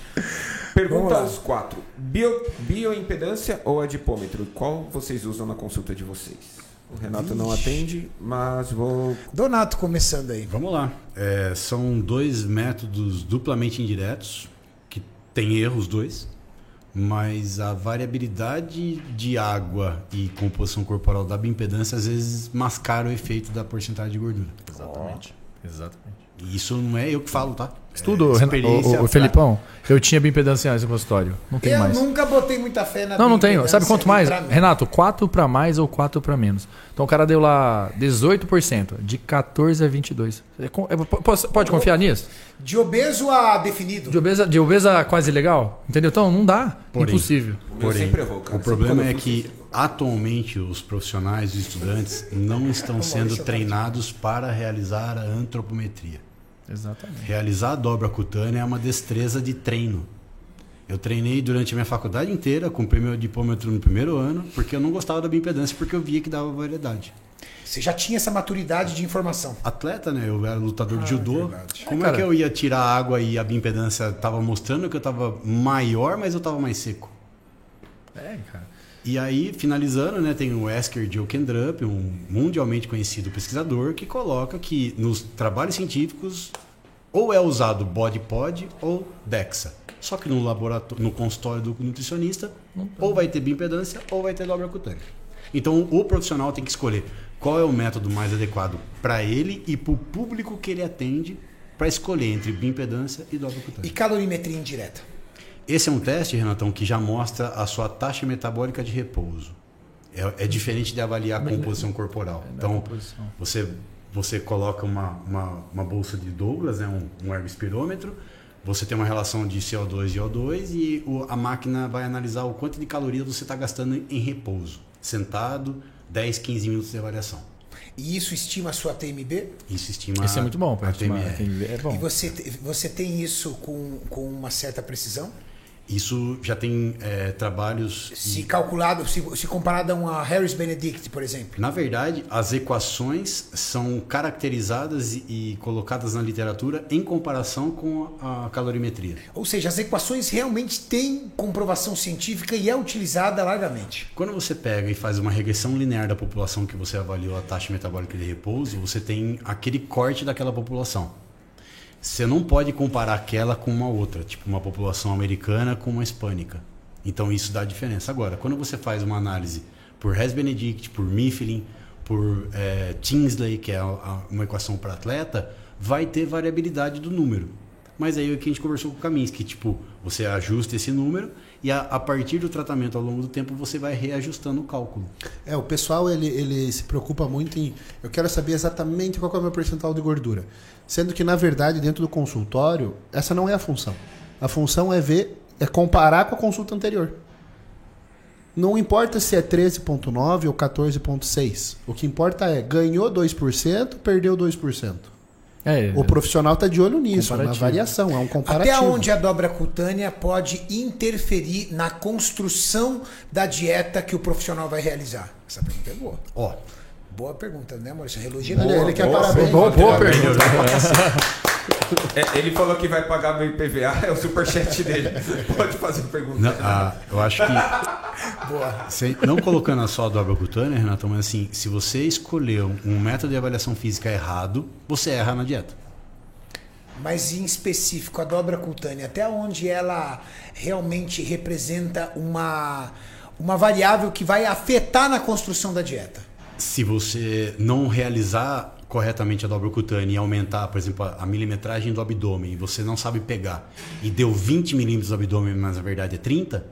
Pergunta Vamos aos quatro. Bio, bioimpedância ou adipômetro? Qual vocês usam na consulta de vocês? O Renato não atende, mas vou... Donato começando aí. Vamos lá. É, são dois métodos duplamente indiretos, que tem erros dois, mas a variabilidade de água e composição corporal da bioimpedância às vezes mascara o efeito da porcentagem de gordura. Exatamente. Exatamente. Isso não é eu que falo, tá? Tudo, É, Renato, experiência o, o Felipão, eu tinha bioimpedância antes no consultório. Não tem Eu mais. nunca botei muita fé na Não, não tenho. bioimpedância Sabe quanto mais? Renato, 4 para mais ou 4 para menos. Então o cara deu lá 18%, de 14 a 22. É é, Pode, pode confiar nisso? De obeso a definido. De obesa, de obesa quase legal? Entendeu? Então não dá. Porém. Impossível. O sempre errou, cara. O problema eu é que atualmente os profissionais e os estudantes não estão sendo treinados para realizar a antropometria. Exatamente. Realizar a dobra cutânea é uma destreza de treino. Eu treinei durante a minha faculdade inteira, comprei meu dipômetro no primeiro ano, porque eu não gostava da bioimpedância, porque eu via que dava variedade. Você já tinha essa maturidade de informação. Atleta, né? Eu era lutador de judô. verdade. Como É, é, que eu ia tirar água e a bioimpedância tava mostrando que eu tava maior, mas eu tava mais seco? É, cara. E aí, finalizando, né, tem o Esker Jokendrup, um mundialmente conhecido pesquisador, que coloca que nos trabalhos científicos ou é usado body pod ou DEXA. Só que no laboratório, no consultório do nutricionista, ou vai ter bioimpedância ou vai ter dobra cutânea. Então, o profissional tem que escolher qual é o método mais adequado para ele e para o público que ele atende para escolher entre bioimpedância e dobra cutânea. E calorimetria indireta. Esse é um teste, Renatão, que já mostra a sua taxa metabólica de repouso. É, é diferente de avaliar a composição corporal. Então, composição. você, você coloca uma, uma, uma bolsa de Douglas, né, um, um ergospirômetro, você tem uma relação de CO2 e O2 e o- a máquina vai analisar o quanto de calorias você está gastando em repouso. Sentado, 10, 15 minutos de avaliação. E isso estima a sua TMB? Isso estima Isso é muito bom, a estimar. TMR. Tem- É bom. E você, você tem isso com, com uma certa precisão? Isso já tem é, trabalhos... Se calculado, se, se comparado a uma Harris Benedict, por exemplo. Na verdade, as equações são caracterizadas e, e colocadas na literatura em comparação com a calorimetria. Ou seja, as equações realmente têm comprovação científica e é utilizada largamente. Quando você pega e faz uma regressão linear da população que você avaliou a taxa metabólica de repouso, você tem aquele corte daquela população. Você não pode comparar aquela com uma outra, tipo uma população americana com uma hispânica. Então isso dá diferença. Agora, quando você faz uma análise por Hess Benedict, por Mifflin, por eh, Tinsley, que é uma equação para atleta, vai ter variabilidade do número. Mas aí o que a gente conversou com o Kaminsky, tipo, você ajusta esse número e a, a partir do tratamento ao longo do tempo você vai reajustando o cálculo. É, o pessoal ele, ele se preocupa muito em. Eu quero saber exatamente qual é o meu percentual de gordura. Sendo que, na verdade, dentro do consultório, essa não é a função. A função é ver, é comparar com a consulta anterior. Não importa se é 13,9 ou 14,6. O que importa é ganhou 2%, perdeu 2%. É, O profissional está de olho nisso, é uma Comparativo. variação, é um comparativo. Até onde a dobra cutânea pode interferir na construção da dieta que o profissional vai realizar? Essa pergunta é boa. Ó, Boa pergunta, né, Maurício? Relógio Olha, ele quer boa, parabéns. boa, boa Parabéns. pergunta. É, ele falou que vai pagar meu IPVA, é o superchat dele. Pode fazer pergunta. não, ah, eu acho que Boa. Sem- não colocando só a dobra cutânea, Renato, mas assim, se você escolheu um método de avaliação física errado, você erra na dieta. Mas em específico, a dobra cutânea, até onde ela realmente representa uma, uma variável que vai afetar na construção da dieta? Se você não realizar corretamente a dobra cutânea e aumentar, por exemplo, a, milimetragem do abdômen, e você não sabe pegar, e deu 20 milímetros do abdômen, mas na verdade é 30,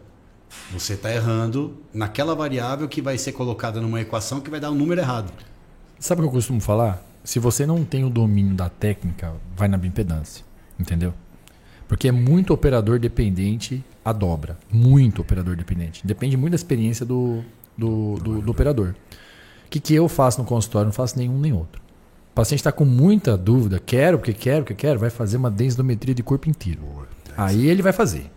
você está errando naquela variável que vai ser colocada numa equação que vai dar o número errado. Sabe o que eu costumo falar? Se você não tem o domínio da técnica, vai na bioimpedância. Entendeu? Porque é muito operador dependente a dobra. Muito operador dependente. Depende muito da experiência do, do, do- do operador. O que, que eu faço no consultório? Não faço nenhum nem outro. O paciente está com muita dúvida, quero, porque quero, porque quero, vai fazer uma densitometria de corpo inteiro. Aí ele vai fazer.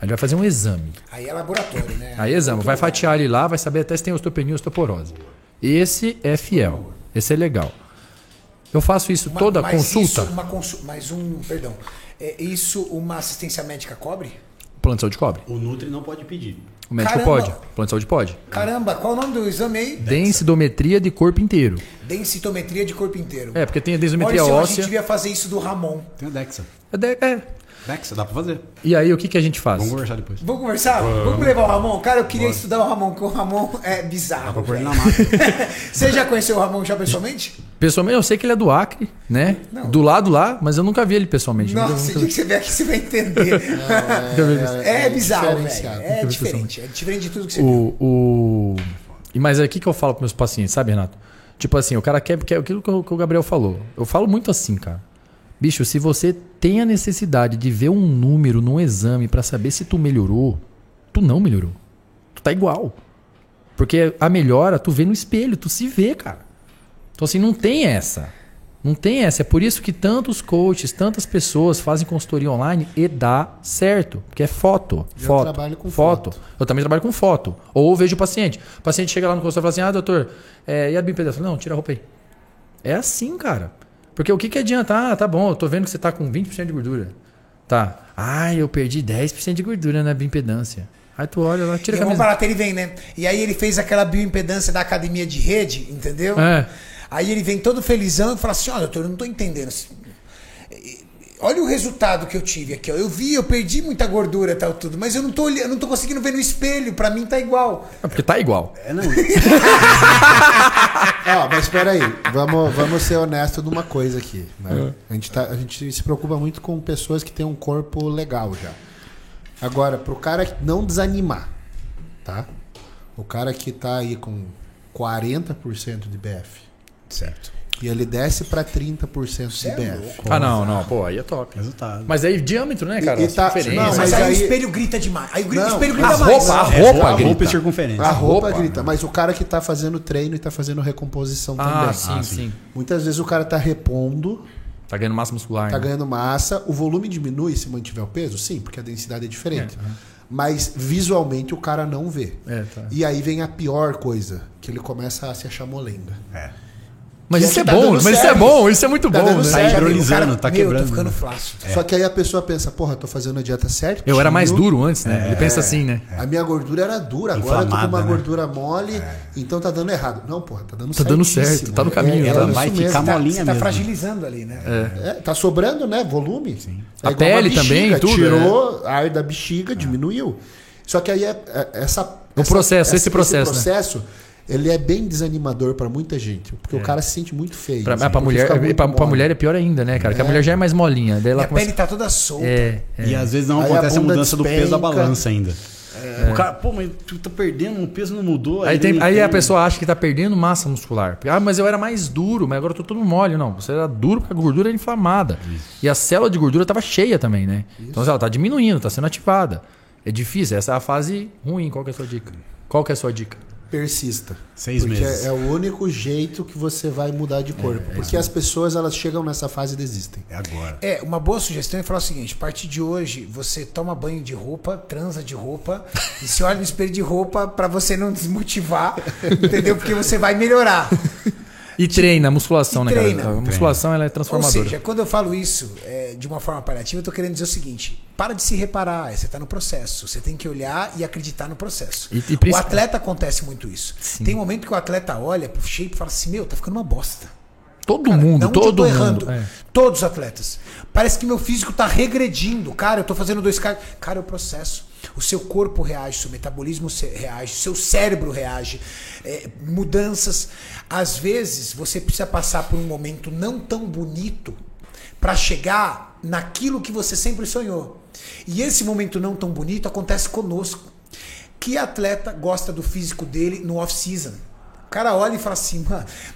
Aí ele vai fazer um exame. Aí é laboratório, né? Aí exame, vai fatiar ele lá, vai saber até se tem osteopenia ou osteoporose. Esse é fiel. Esse é legal. Eu faço isso Uma- toda mas consulta. Isso, uma consu- mas um, perdão. É isso uma assistência médica cobre? Plano de saúde cobre. O Nutri não pode pedir. O médico Caramba! pode. Plano de saúde pode. Caramba, qual o nome do exame aí? Densidometria de corpo inteiro. Densitometria de corpo inteiro. É, porque tem a densidometria Maurício, a óssea. gente devia fazer isso do Ramon. Tem a DEXA. É de- é. DEXA, dá pra fazer. E aí, o que, que a gente faz? Vamos conversar depois. Vamos conversar? Vamos levar o Ramon? Cara, eu queria estudar o Ramon, porque o Ramon é bizarro. Dá pra pôr ele velho. na máquina. Você já conheceu o Ramon já pessoalmente? Pessoalmente, eu sei que ele é do Acre, né? Não. Do lado lá, mas eu nunca vi ele pessoalmente. Nossa, o dia que você vier aqui, você vai entender. É, bizarro, velho. diferenciado. É diferente. É diferente de tudo que você viu. O, o... E mas aí o que, eu falo para meus pacientes, sabe, Renato? Tipo assim, o cara quer, quer aquilo o, que o Gabriel falou. Eu falo muito assim, cara. Bicho, se você tem a necessidade de ver um número num exame para saber se tu melhorou, tu não melhorou. Tu tá igual. Porque a melhora tu vê no espelho, tu se vê, cara. Então assim, não tem essa. Não tem essa. É por isso que tantos coaches, tantas pessoas fazem consultoria online e dá certo. Porque é foto. Eu foto. trabalho com foto. foto. Eu também trabalho com foto. Ou vejo o paciente. O paciente chega lá no consultório e fala assim: ah, doutor, é, e a falo, Não, tira a roupa aí. É assim, cara. Porque o que, que adianta? Ah, tá bom, eu tô vendo que você tá com 20% de gordura. Tá. Ah, eu perdi 10% de gordura na bioimpedância. Aí tu olha lá, tira E a vamos camisa. que ele vem, né? E aí ele fez aquela bioimpedância da academia de rede, entendeu? É. Aí ele vem todo felizão e fala assim: olha, doutor, eu não tô entendendo. Olha o resultado que eu tive aqui, ó. Eu vi, eu perdi muita gordura e tal, tudo, mas eu não tô olhando, eu não tô conseguindo ver no espelho. Pra mim tá igual. É porque tá igual. É, não. Ó, mas espera aí, vamos, vamos ser honestos numa coisa aqui. né? A, gente tá, a gente se preocupa muito com pessoas que têm um corpo legal já. Agora, pro cara não desanimar, tá? O cara que tá aí com 40% de BF certo. E ele desce pra 30% de é BF. Ah, não, não. Pô, aí é top. Resultado. Mas aí diâmetro, né, cara? E- e tá- Diferença. não, mas, mas aí, aí- o espelho grita demais. Aí o gri- Não, espelho a grita roupa, mais. a É, roupa só a grita. roupa e circunferência. A roupa, roupa. grita, mas o cara que tá fazendo treino e tá fazendo recomposição Ah, também. sim, Ah, sim, sim. Muitas vezes o cara tá repondo, Tá ganhando massa muscular. tá né? ganhando massa, o volume diminui se mantiver o peso? Sim, porque a densidade é diferente. Mas visualmente o cara não vê. É, tá. E aí vem a pior coisa, que ele começa a se achar molenga. É. Mas Que isso é é tá bom, mas isso é certo. bom, isso é muito Tá bom, né? certo. Tá hidrolisando, Meu, tá Meu, quebrando. tô ficando né? flácido. Só que aí a pessoa pensa, porra, tô fazendo a dieta certa. Eu era mais duro antes, né? Ele pensa assim, né? A minha gordura era dura, agora eu tô com uma né? gordura mole, então tá dando errado. Não, porra, tá dando Tá dando certo, tá no caminho, É, ela é isso vai mesmo. ficar Tá- molinha você tá mesmo. fragilizando ali, né? É, tá sobrando, né? Volume. Sim. A pele também, tudo, Tirou ar da bexiga, diminuiu. Só que aí é, é- essa. O processo, esse processo, né? processo, ele é bem desanimador pra muita gente. Porque o cara se sente muito feio. Pra, assim, mulher, mole. mulher é pior ainda, né, cara? Que a mulher já é mais molinha. Daí ela Minha começa... pele tá toda solta. É, é. E às vezes não Aí a acontece a, bunda mudança do peso da despenca. balança ainda. O cara, pô, mas tu tá perdendo, o peso não mudou. Aí, ele tem- aí a pessoa acha que tá perdendo massa muscular. Ah, mas eu era mais duro, mas agora eu tô todo mole. Não, você era duro porque a gordura era inflamada. E a célula de gordura tava cheia também, né? Então ela tá diminuindo, tá sendo ativada. É difícil, essa é a fase ruim. Qual que é a sua dica? Qual que é a sua dica? Persista. Seis porque meses. É, é o único jeito que você vai mudar de corpo. porque as pessoas elas chegam nessa fase e desistem. É agora. É, uma boa sugestão é falar o seguinte: a partir de hoje, você toma banho de roupa, transa de roupa e se olha no espelho de roupa pra você não desmotivar, entendeu? Porque você vai melhorar. E treina, musculação, E né, treina. cara? A musculação ela é Ou transformadora. seja, quando eu falo isso é, de uma forma paliativa, eu tô querendo dizer o seguinte: para de se reparar, você tá no processo. Você tem que olhar e acreditar no processo. E- e o atleta acontece muito isso. Sim. Tem um momento que o atleta olha pro shape e fala assim: meu, tá ficando uma bosta. todo Cara, mundo, todo tô mundo. errando. é. Todos os atletas. Parece que meu físico tá regredindo. Cara, eu tô fazendo dois caras. Cara, é o processo. O seu corpo reage, seu metabolismo reage, seu cérebro reage. É, mudanças. Às vezes, você precisa passar por um momento não tão bonito para chegar naquilo que você sempre sonhou. E esse momento não tão bonito acontece conosco. Que atleta gosta do físico dele no off-season? O cara olha e fala assim,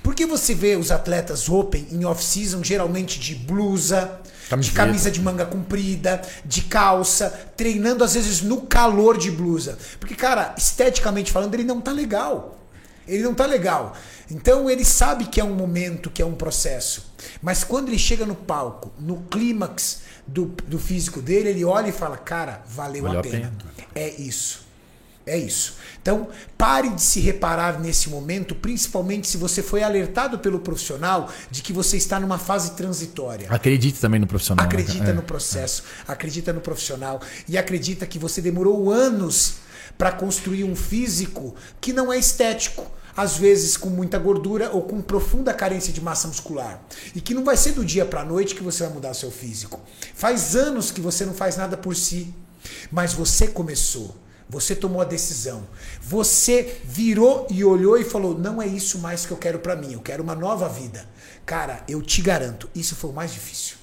por que você vê os atletas open em off-season geralmente de blusa, de Camiseta. camisa de manga comprida, de calça, treinando às vezes no calor de blusa? Porque, cara, esteticamente falando, ele não tá legal. Ele não tá legal. Então ele sabe que é um momento, que é um processo. Mas quando ele chega no palco, no clímax do, do físico dele, ele olha e fala: Cara, valeu, Valeu a a pena. pena. É isso. É isso. Então, pare de se reparar nesse momento, principalmente se você foi alertado pelo profissional de que você está numa fase transitória. Acredite também no profissional. né, Acredita cara? É. no processo, acredita no profissional e acredita que você demorou anos para construir um físico que não é estético, às vezes com muita gordura ou com profunda carência de massa muscular. E que não vai ser do dia para a noite que você vai mudar seu físico. Faz anos que você não faz nada por si, mas você começou. Você tomou a decisão. Você virou e olhou e falou: "Não é isso mais que eu quero para mim, eu quero uma nova vida". Cara, eu te garanto, isso foi o mais difícil.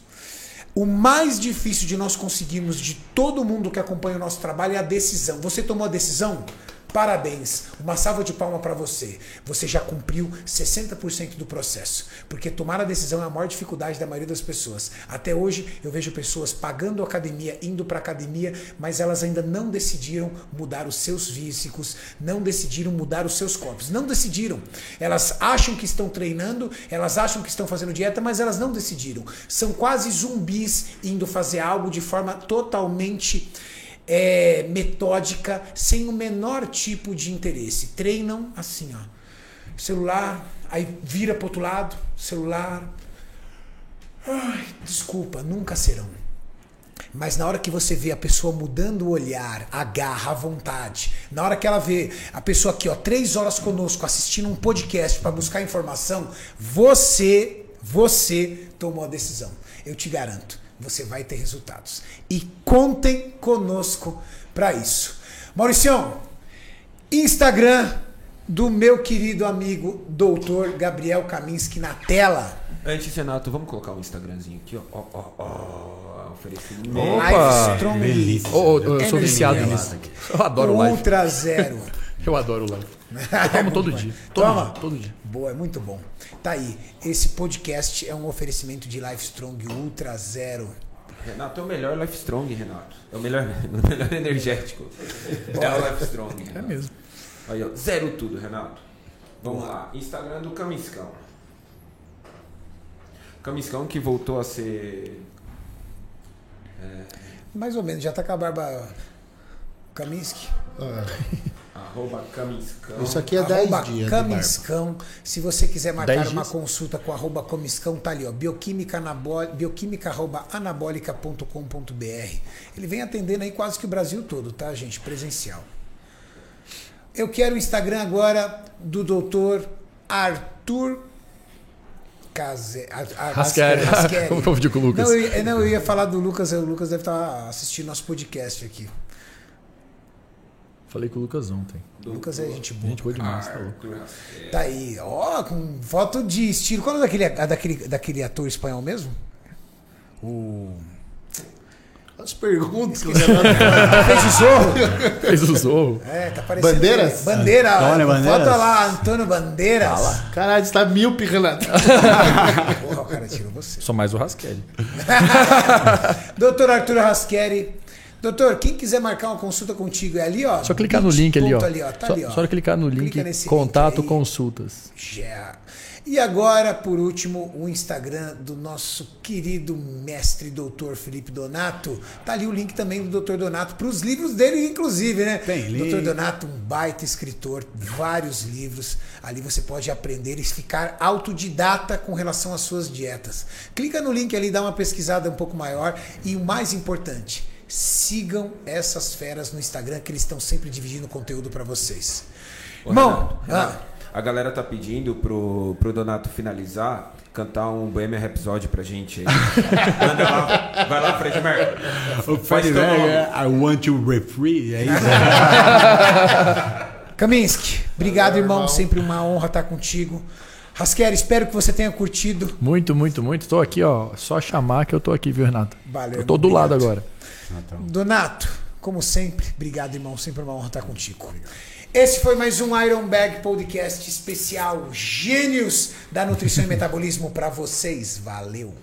O mais difícil de nós conseguirmos de todo mundo que acompanha o nosso trabalho é a decisão. Você tomou a decisão? Parabéns. Uma salva de palma para você. Você já cumpriu 60% do processo. Porque tomar a decisão é a maior dificuldade da maioria das pessoas. Até hoje eu vejo pessoas pagando academia, indo para academia, mas elas ainda não decidiram mudar os seus físicos, não decidiram mudar os seus corpos. Não decidiram. Elas acham que estão treinando, elas acham que estão fazendo dieta, mas elas não decidiram. São quase zumbis indo fazer algo de forma totalmente é, metódica, sem o menor tipo de interesse. Treinam assim, ó. Celular, aí vira pro outro lado, celular. Ai, desculpa, nunca serão. Mas na hora que você vê a pessoa mudando o olhar, a garra, a vontade, na hora que ela vê a pessoa aqui, ó, três horas conosco assistindo um podcast para buscar informação, você, você tomou a decisão. Eu te garanto você vai ter resultados. E contem conosco para isso. Mauricião, Instagram do meu querido amigo Doutor Gabriel Kaminski na tela. Antes, Renato, vamos colocar o um Instagramzinho aqui, ó. Ó, ó, ó. Oferecimento. Opa! Strong delícia. Ô, ô, eu sou Energy viciado nisso. Eu adoro live. Ultra Zero. Eu adoro live. Eu tomo todo dia. Todo Toma. dia. Todo dia. Boa, é muito bom. Tá aí. Esse podcast é um oferecimento de Life Strong Ultra Zero. Renato é o melhor Life Strong, Renato. É o melhor, o melhor energético. É o Life Strong. É Renato. mesmo. Aí, ó, zero tudo, Renato. Vamos lá. Instagram do Camiscão. Camiscão que voltou a ser. Mais ou menos, já tá com a barba Kaminski. Ah, Arroba Camiscão. isso aqui é 10 Arroba dias. de barba. Camiscão. Se você quiser marcar 10 uma dias? consulta com arroba Comiscão, tá ali, ó. Bioquímica, anabó- bioquímica arroba anabólica.com.br. Ele vem atendendo aí quase que o Brasil todo, tá, gente? Presencial. Eu quero o Instagram agora do doutor Arthur Case... Rasqueri. Com. Não eu, não, eu ia falar do Lucas. O Lucas deve estar assistindo nosso podcast aqui. Falei com o Lucas ontem. O Lucas é gente boa. Gente boa demais, tá louco. Arthur Rasqueri. Tá aí, ó, com foto de estilo. Qual é daquele, a daquele, daquele ator espanhol mesmo? O. As perguntas que Fez o Zorro? Fez o zorro. É, tá parecendo. Bandeiras? Bandeira. Antônio Foto Bandeiras? lá, Antônio Bandeiras. Caralho, você tá míope, Renato. Porra, o cara tirou você. Sou mais o Raskelli. Doutor Arthur Rasqueri. Doutor, quem quiser marcar uma consulta contigo é ali, ó. Só clicar no link ali, ó. ponto ó. Tá Só, ali, ó. só clicar no Clica link nesse contato link consultas. Já. E agora, por último, o Instagram do nosso querido mestre doutor Felipe Donato. Tá ali o link também do doutor Donato para os livros dele, inclusive, né? Tem link. Doutor Donato, um baita escritor, vários livros. Ali você pode aprender e ficar autodidata com relação às suas dietas. Clica no link ali, dá uma pesquisada um pouco maior. E o mais importante, sigam essas feras no Instagram que eles estão sempre dividindo conteúdo para vocês. Ô, Irmão, Renato, ah, a galera tá pedindo pro, pro Donato finalizar, cantar um Bohemian Rhapsody pra gente aí. Manda lá. Vai lá, Fred Mercury. O Faz Fred. Mercury, I want you refree, é isso? Kaminski, obrigado, Valeu, irmão. irmão. Sempre uma honra estar contigo. Rasqueri, espero que você tenha curtido. Muito, muito, muito. Tô aqui, ó. Só chamar que eu tô aqui, viu, Renato? Valeu, Eu tô irmão, do lado agora. Donato, como sempre, obrigado, irmão. Sempre uma honra estar contigo. Esse foi mais um Iron Bag Podcast especial Gênios da Nutrição e Metabolismo para vocês. Valeu.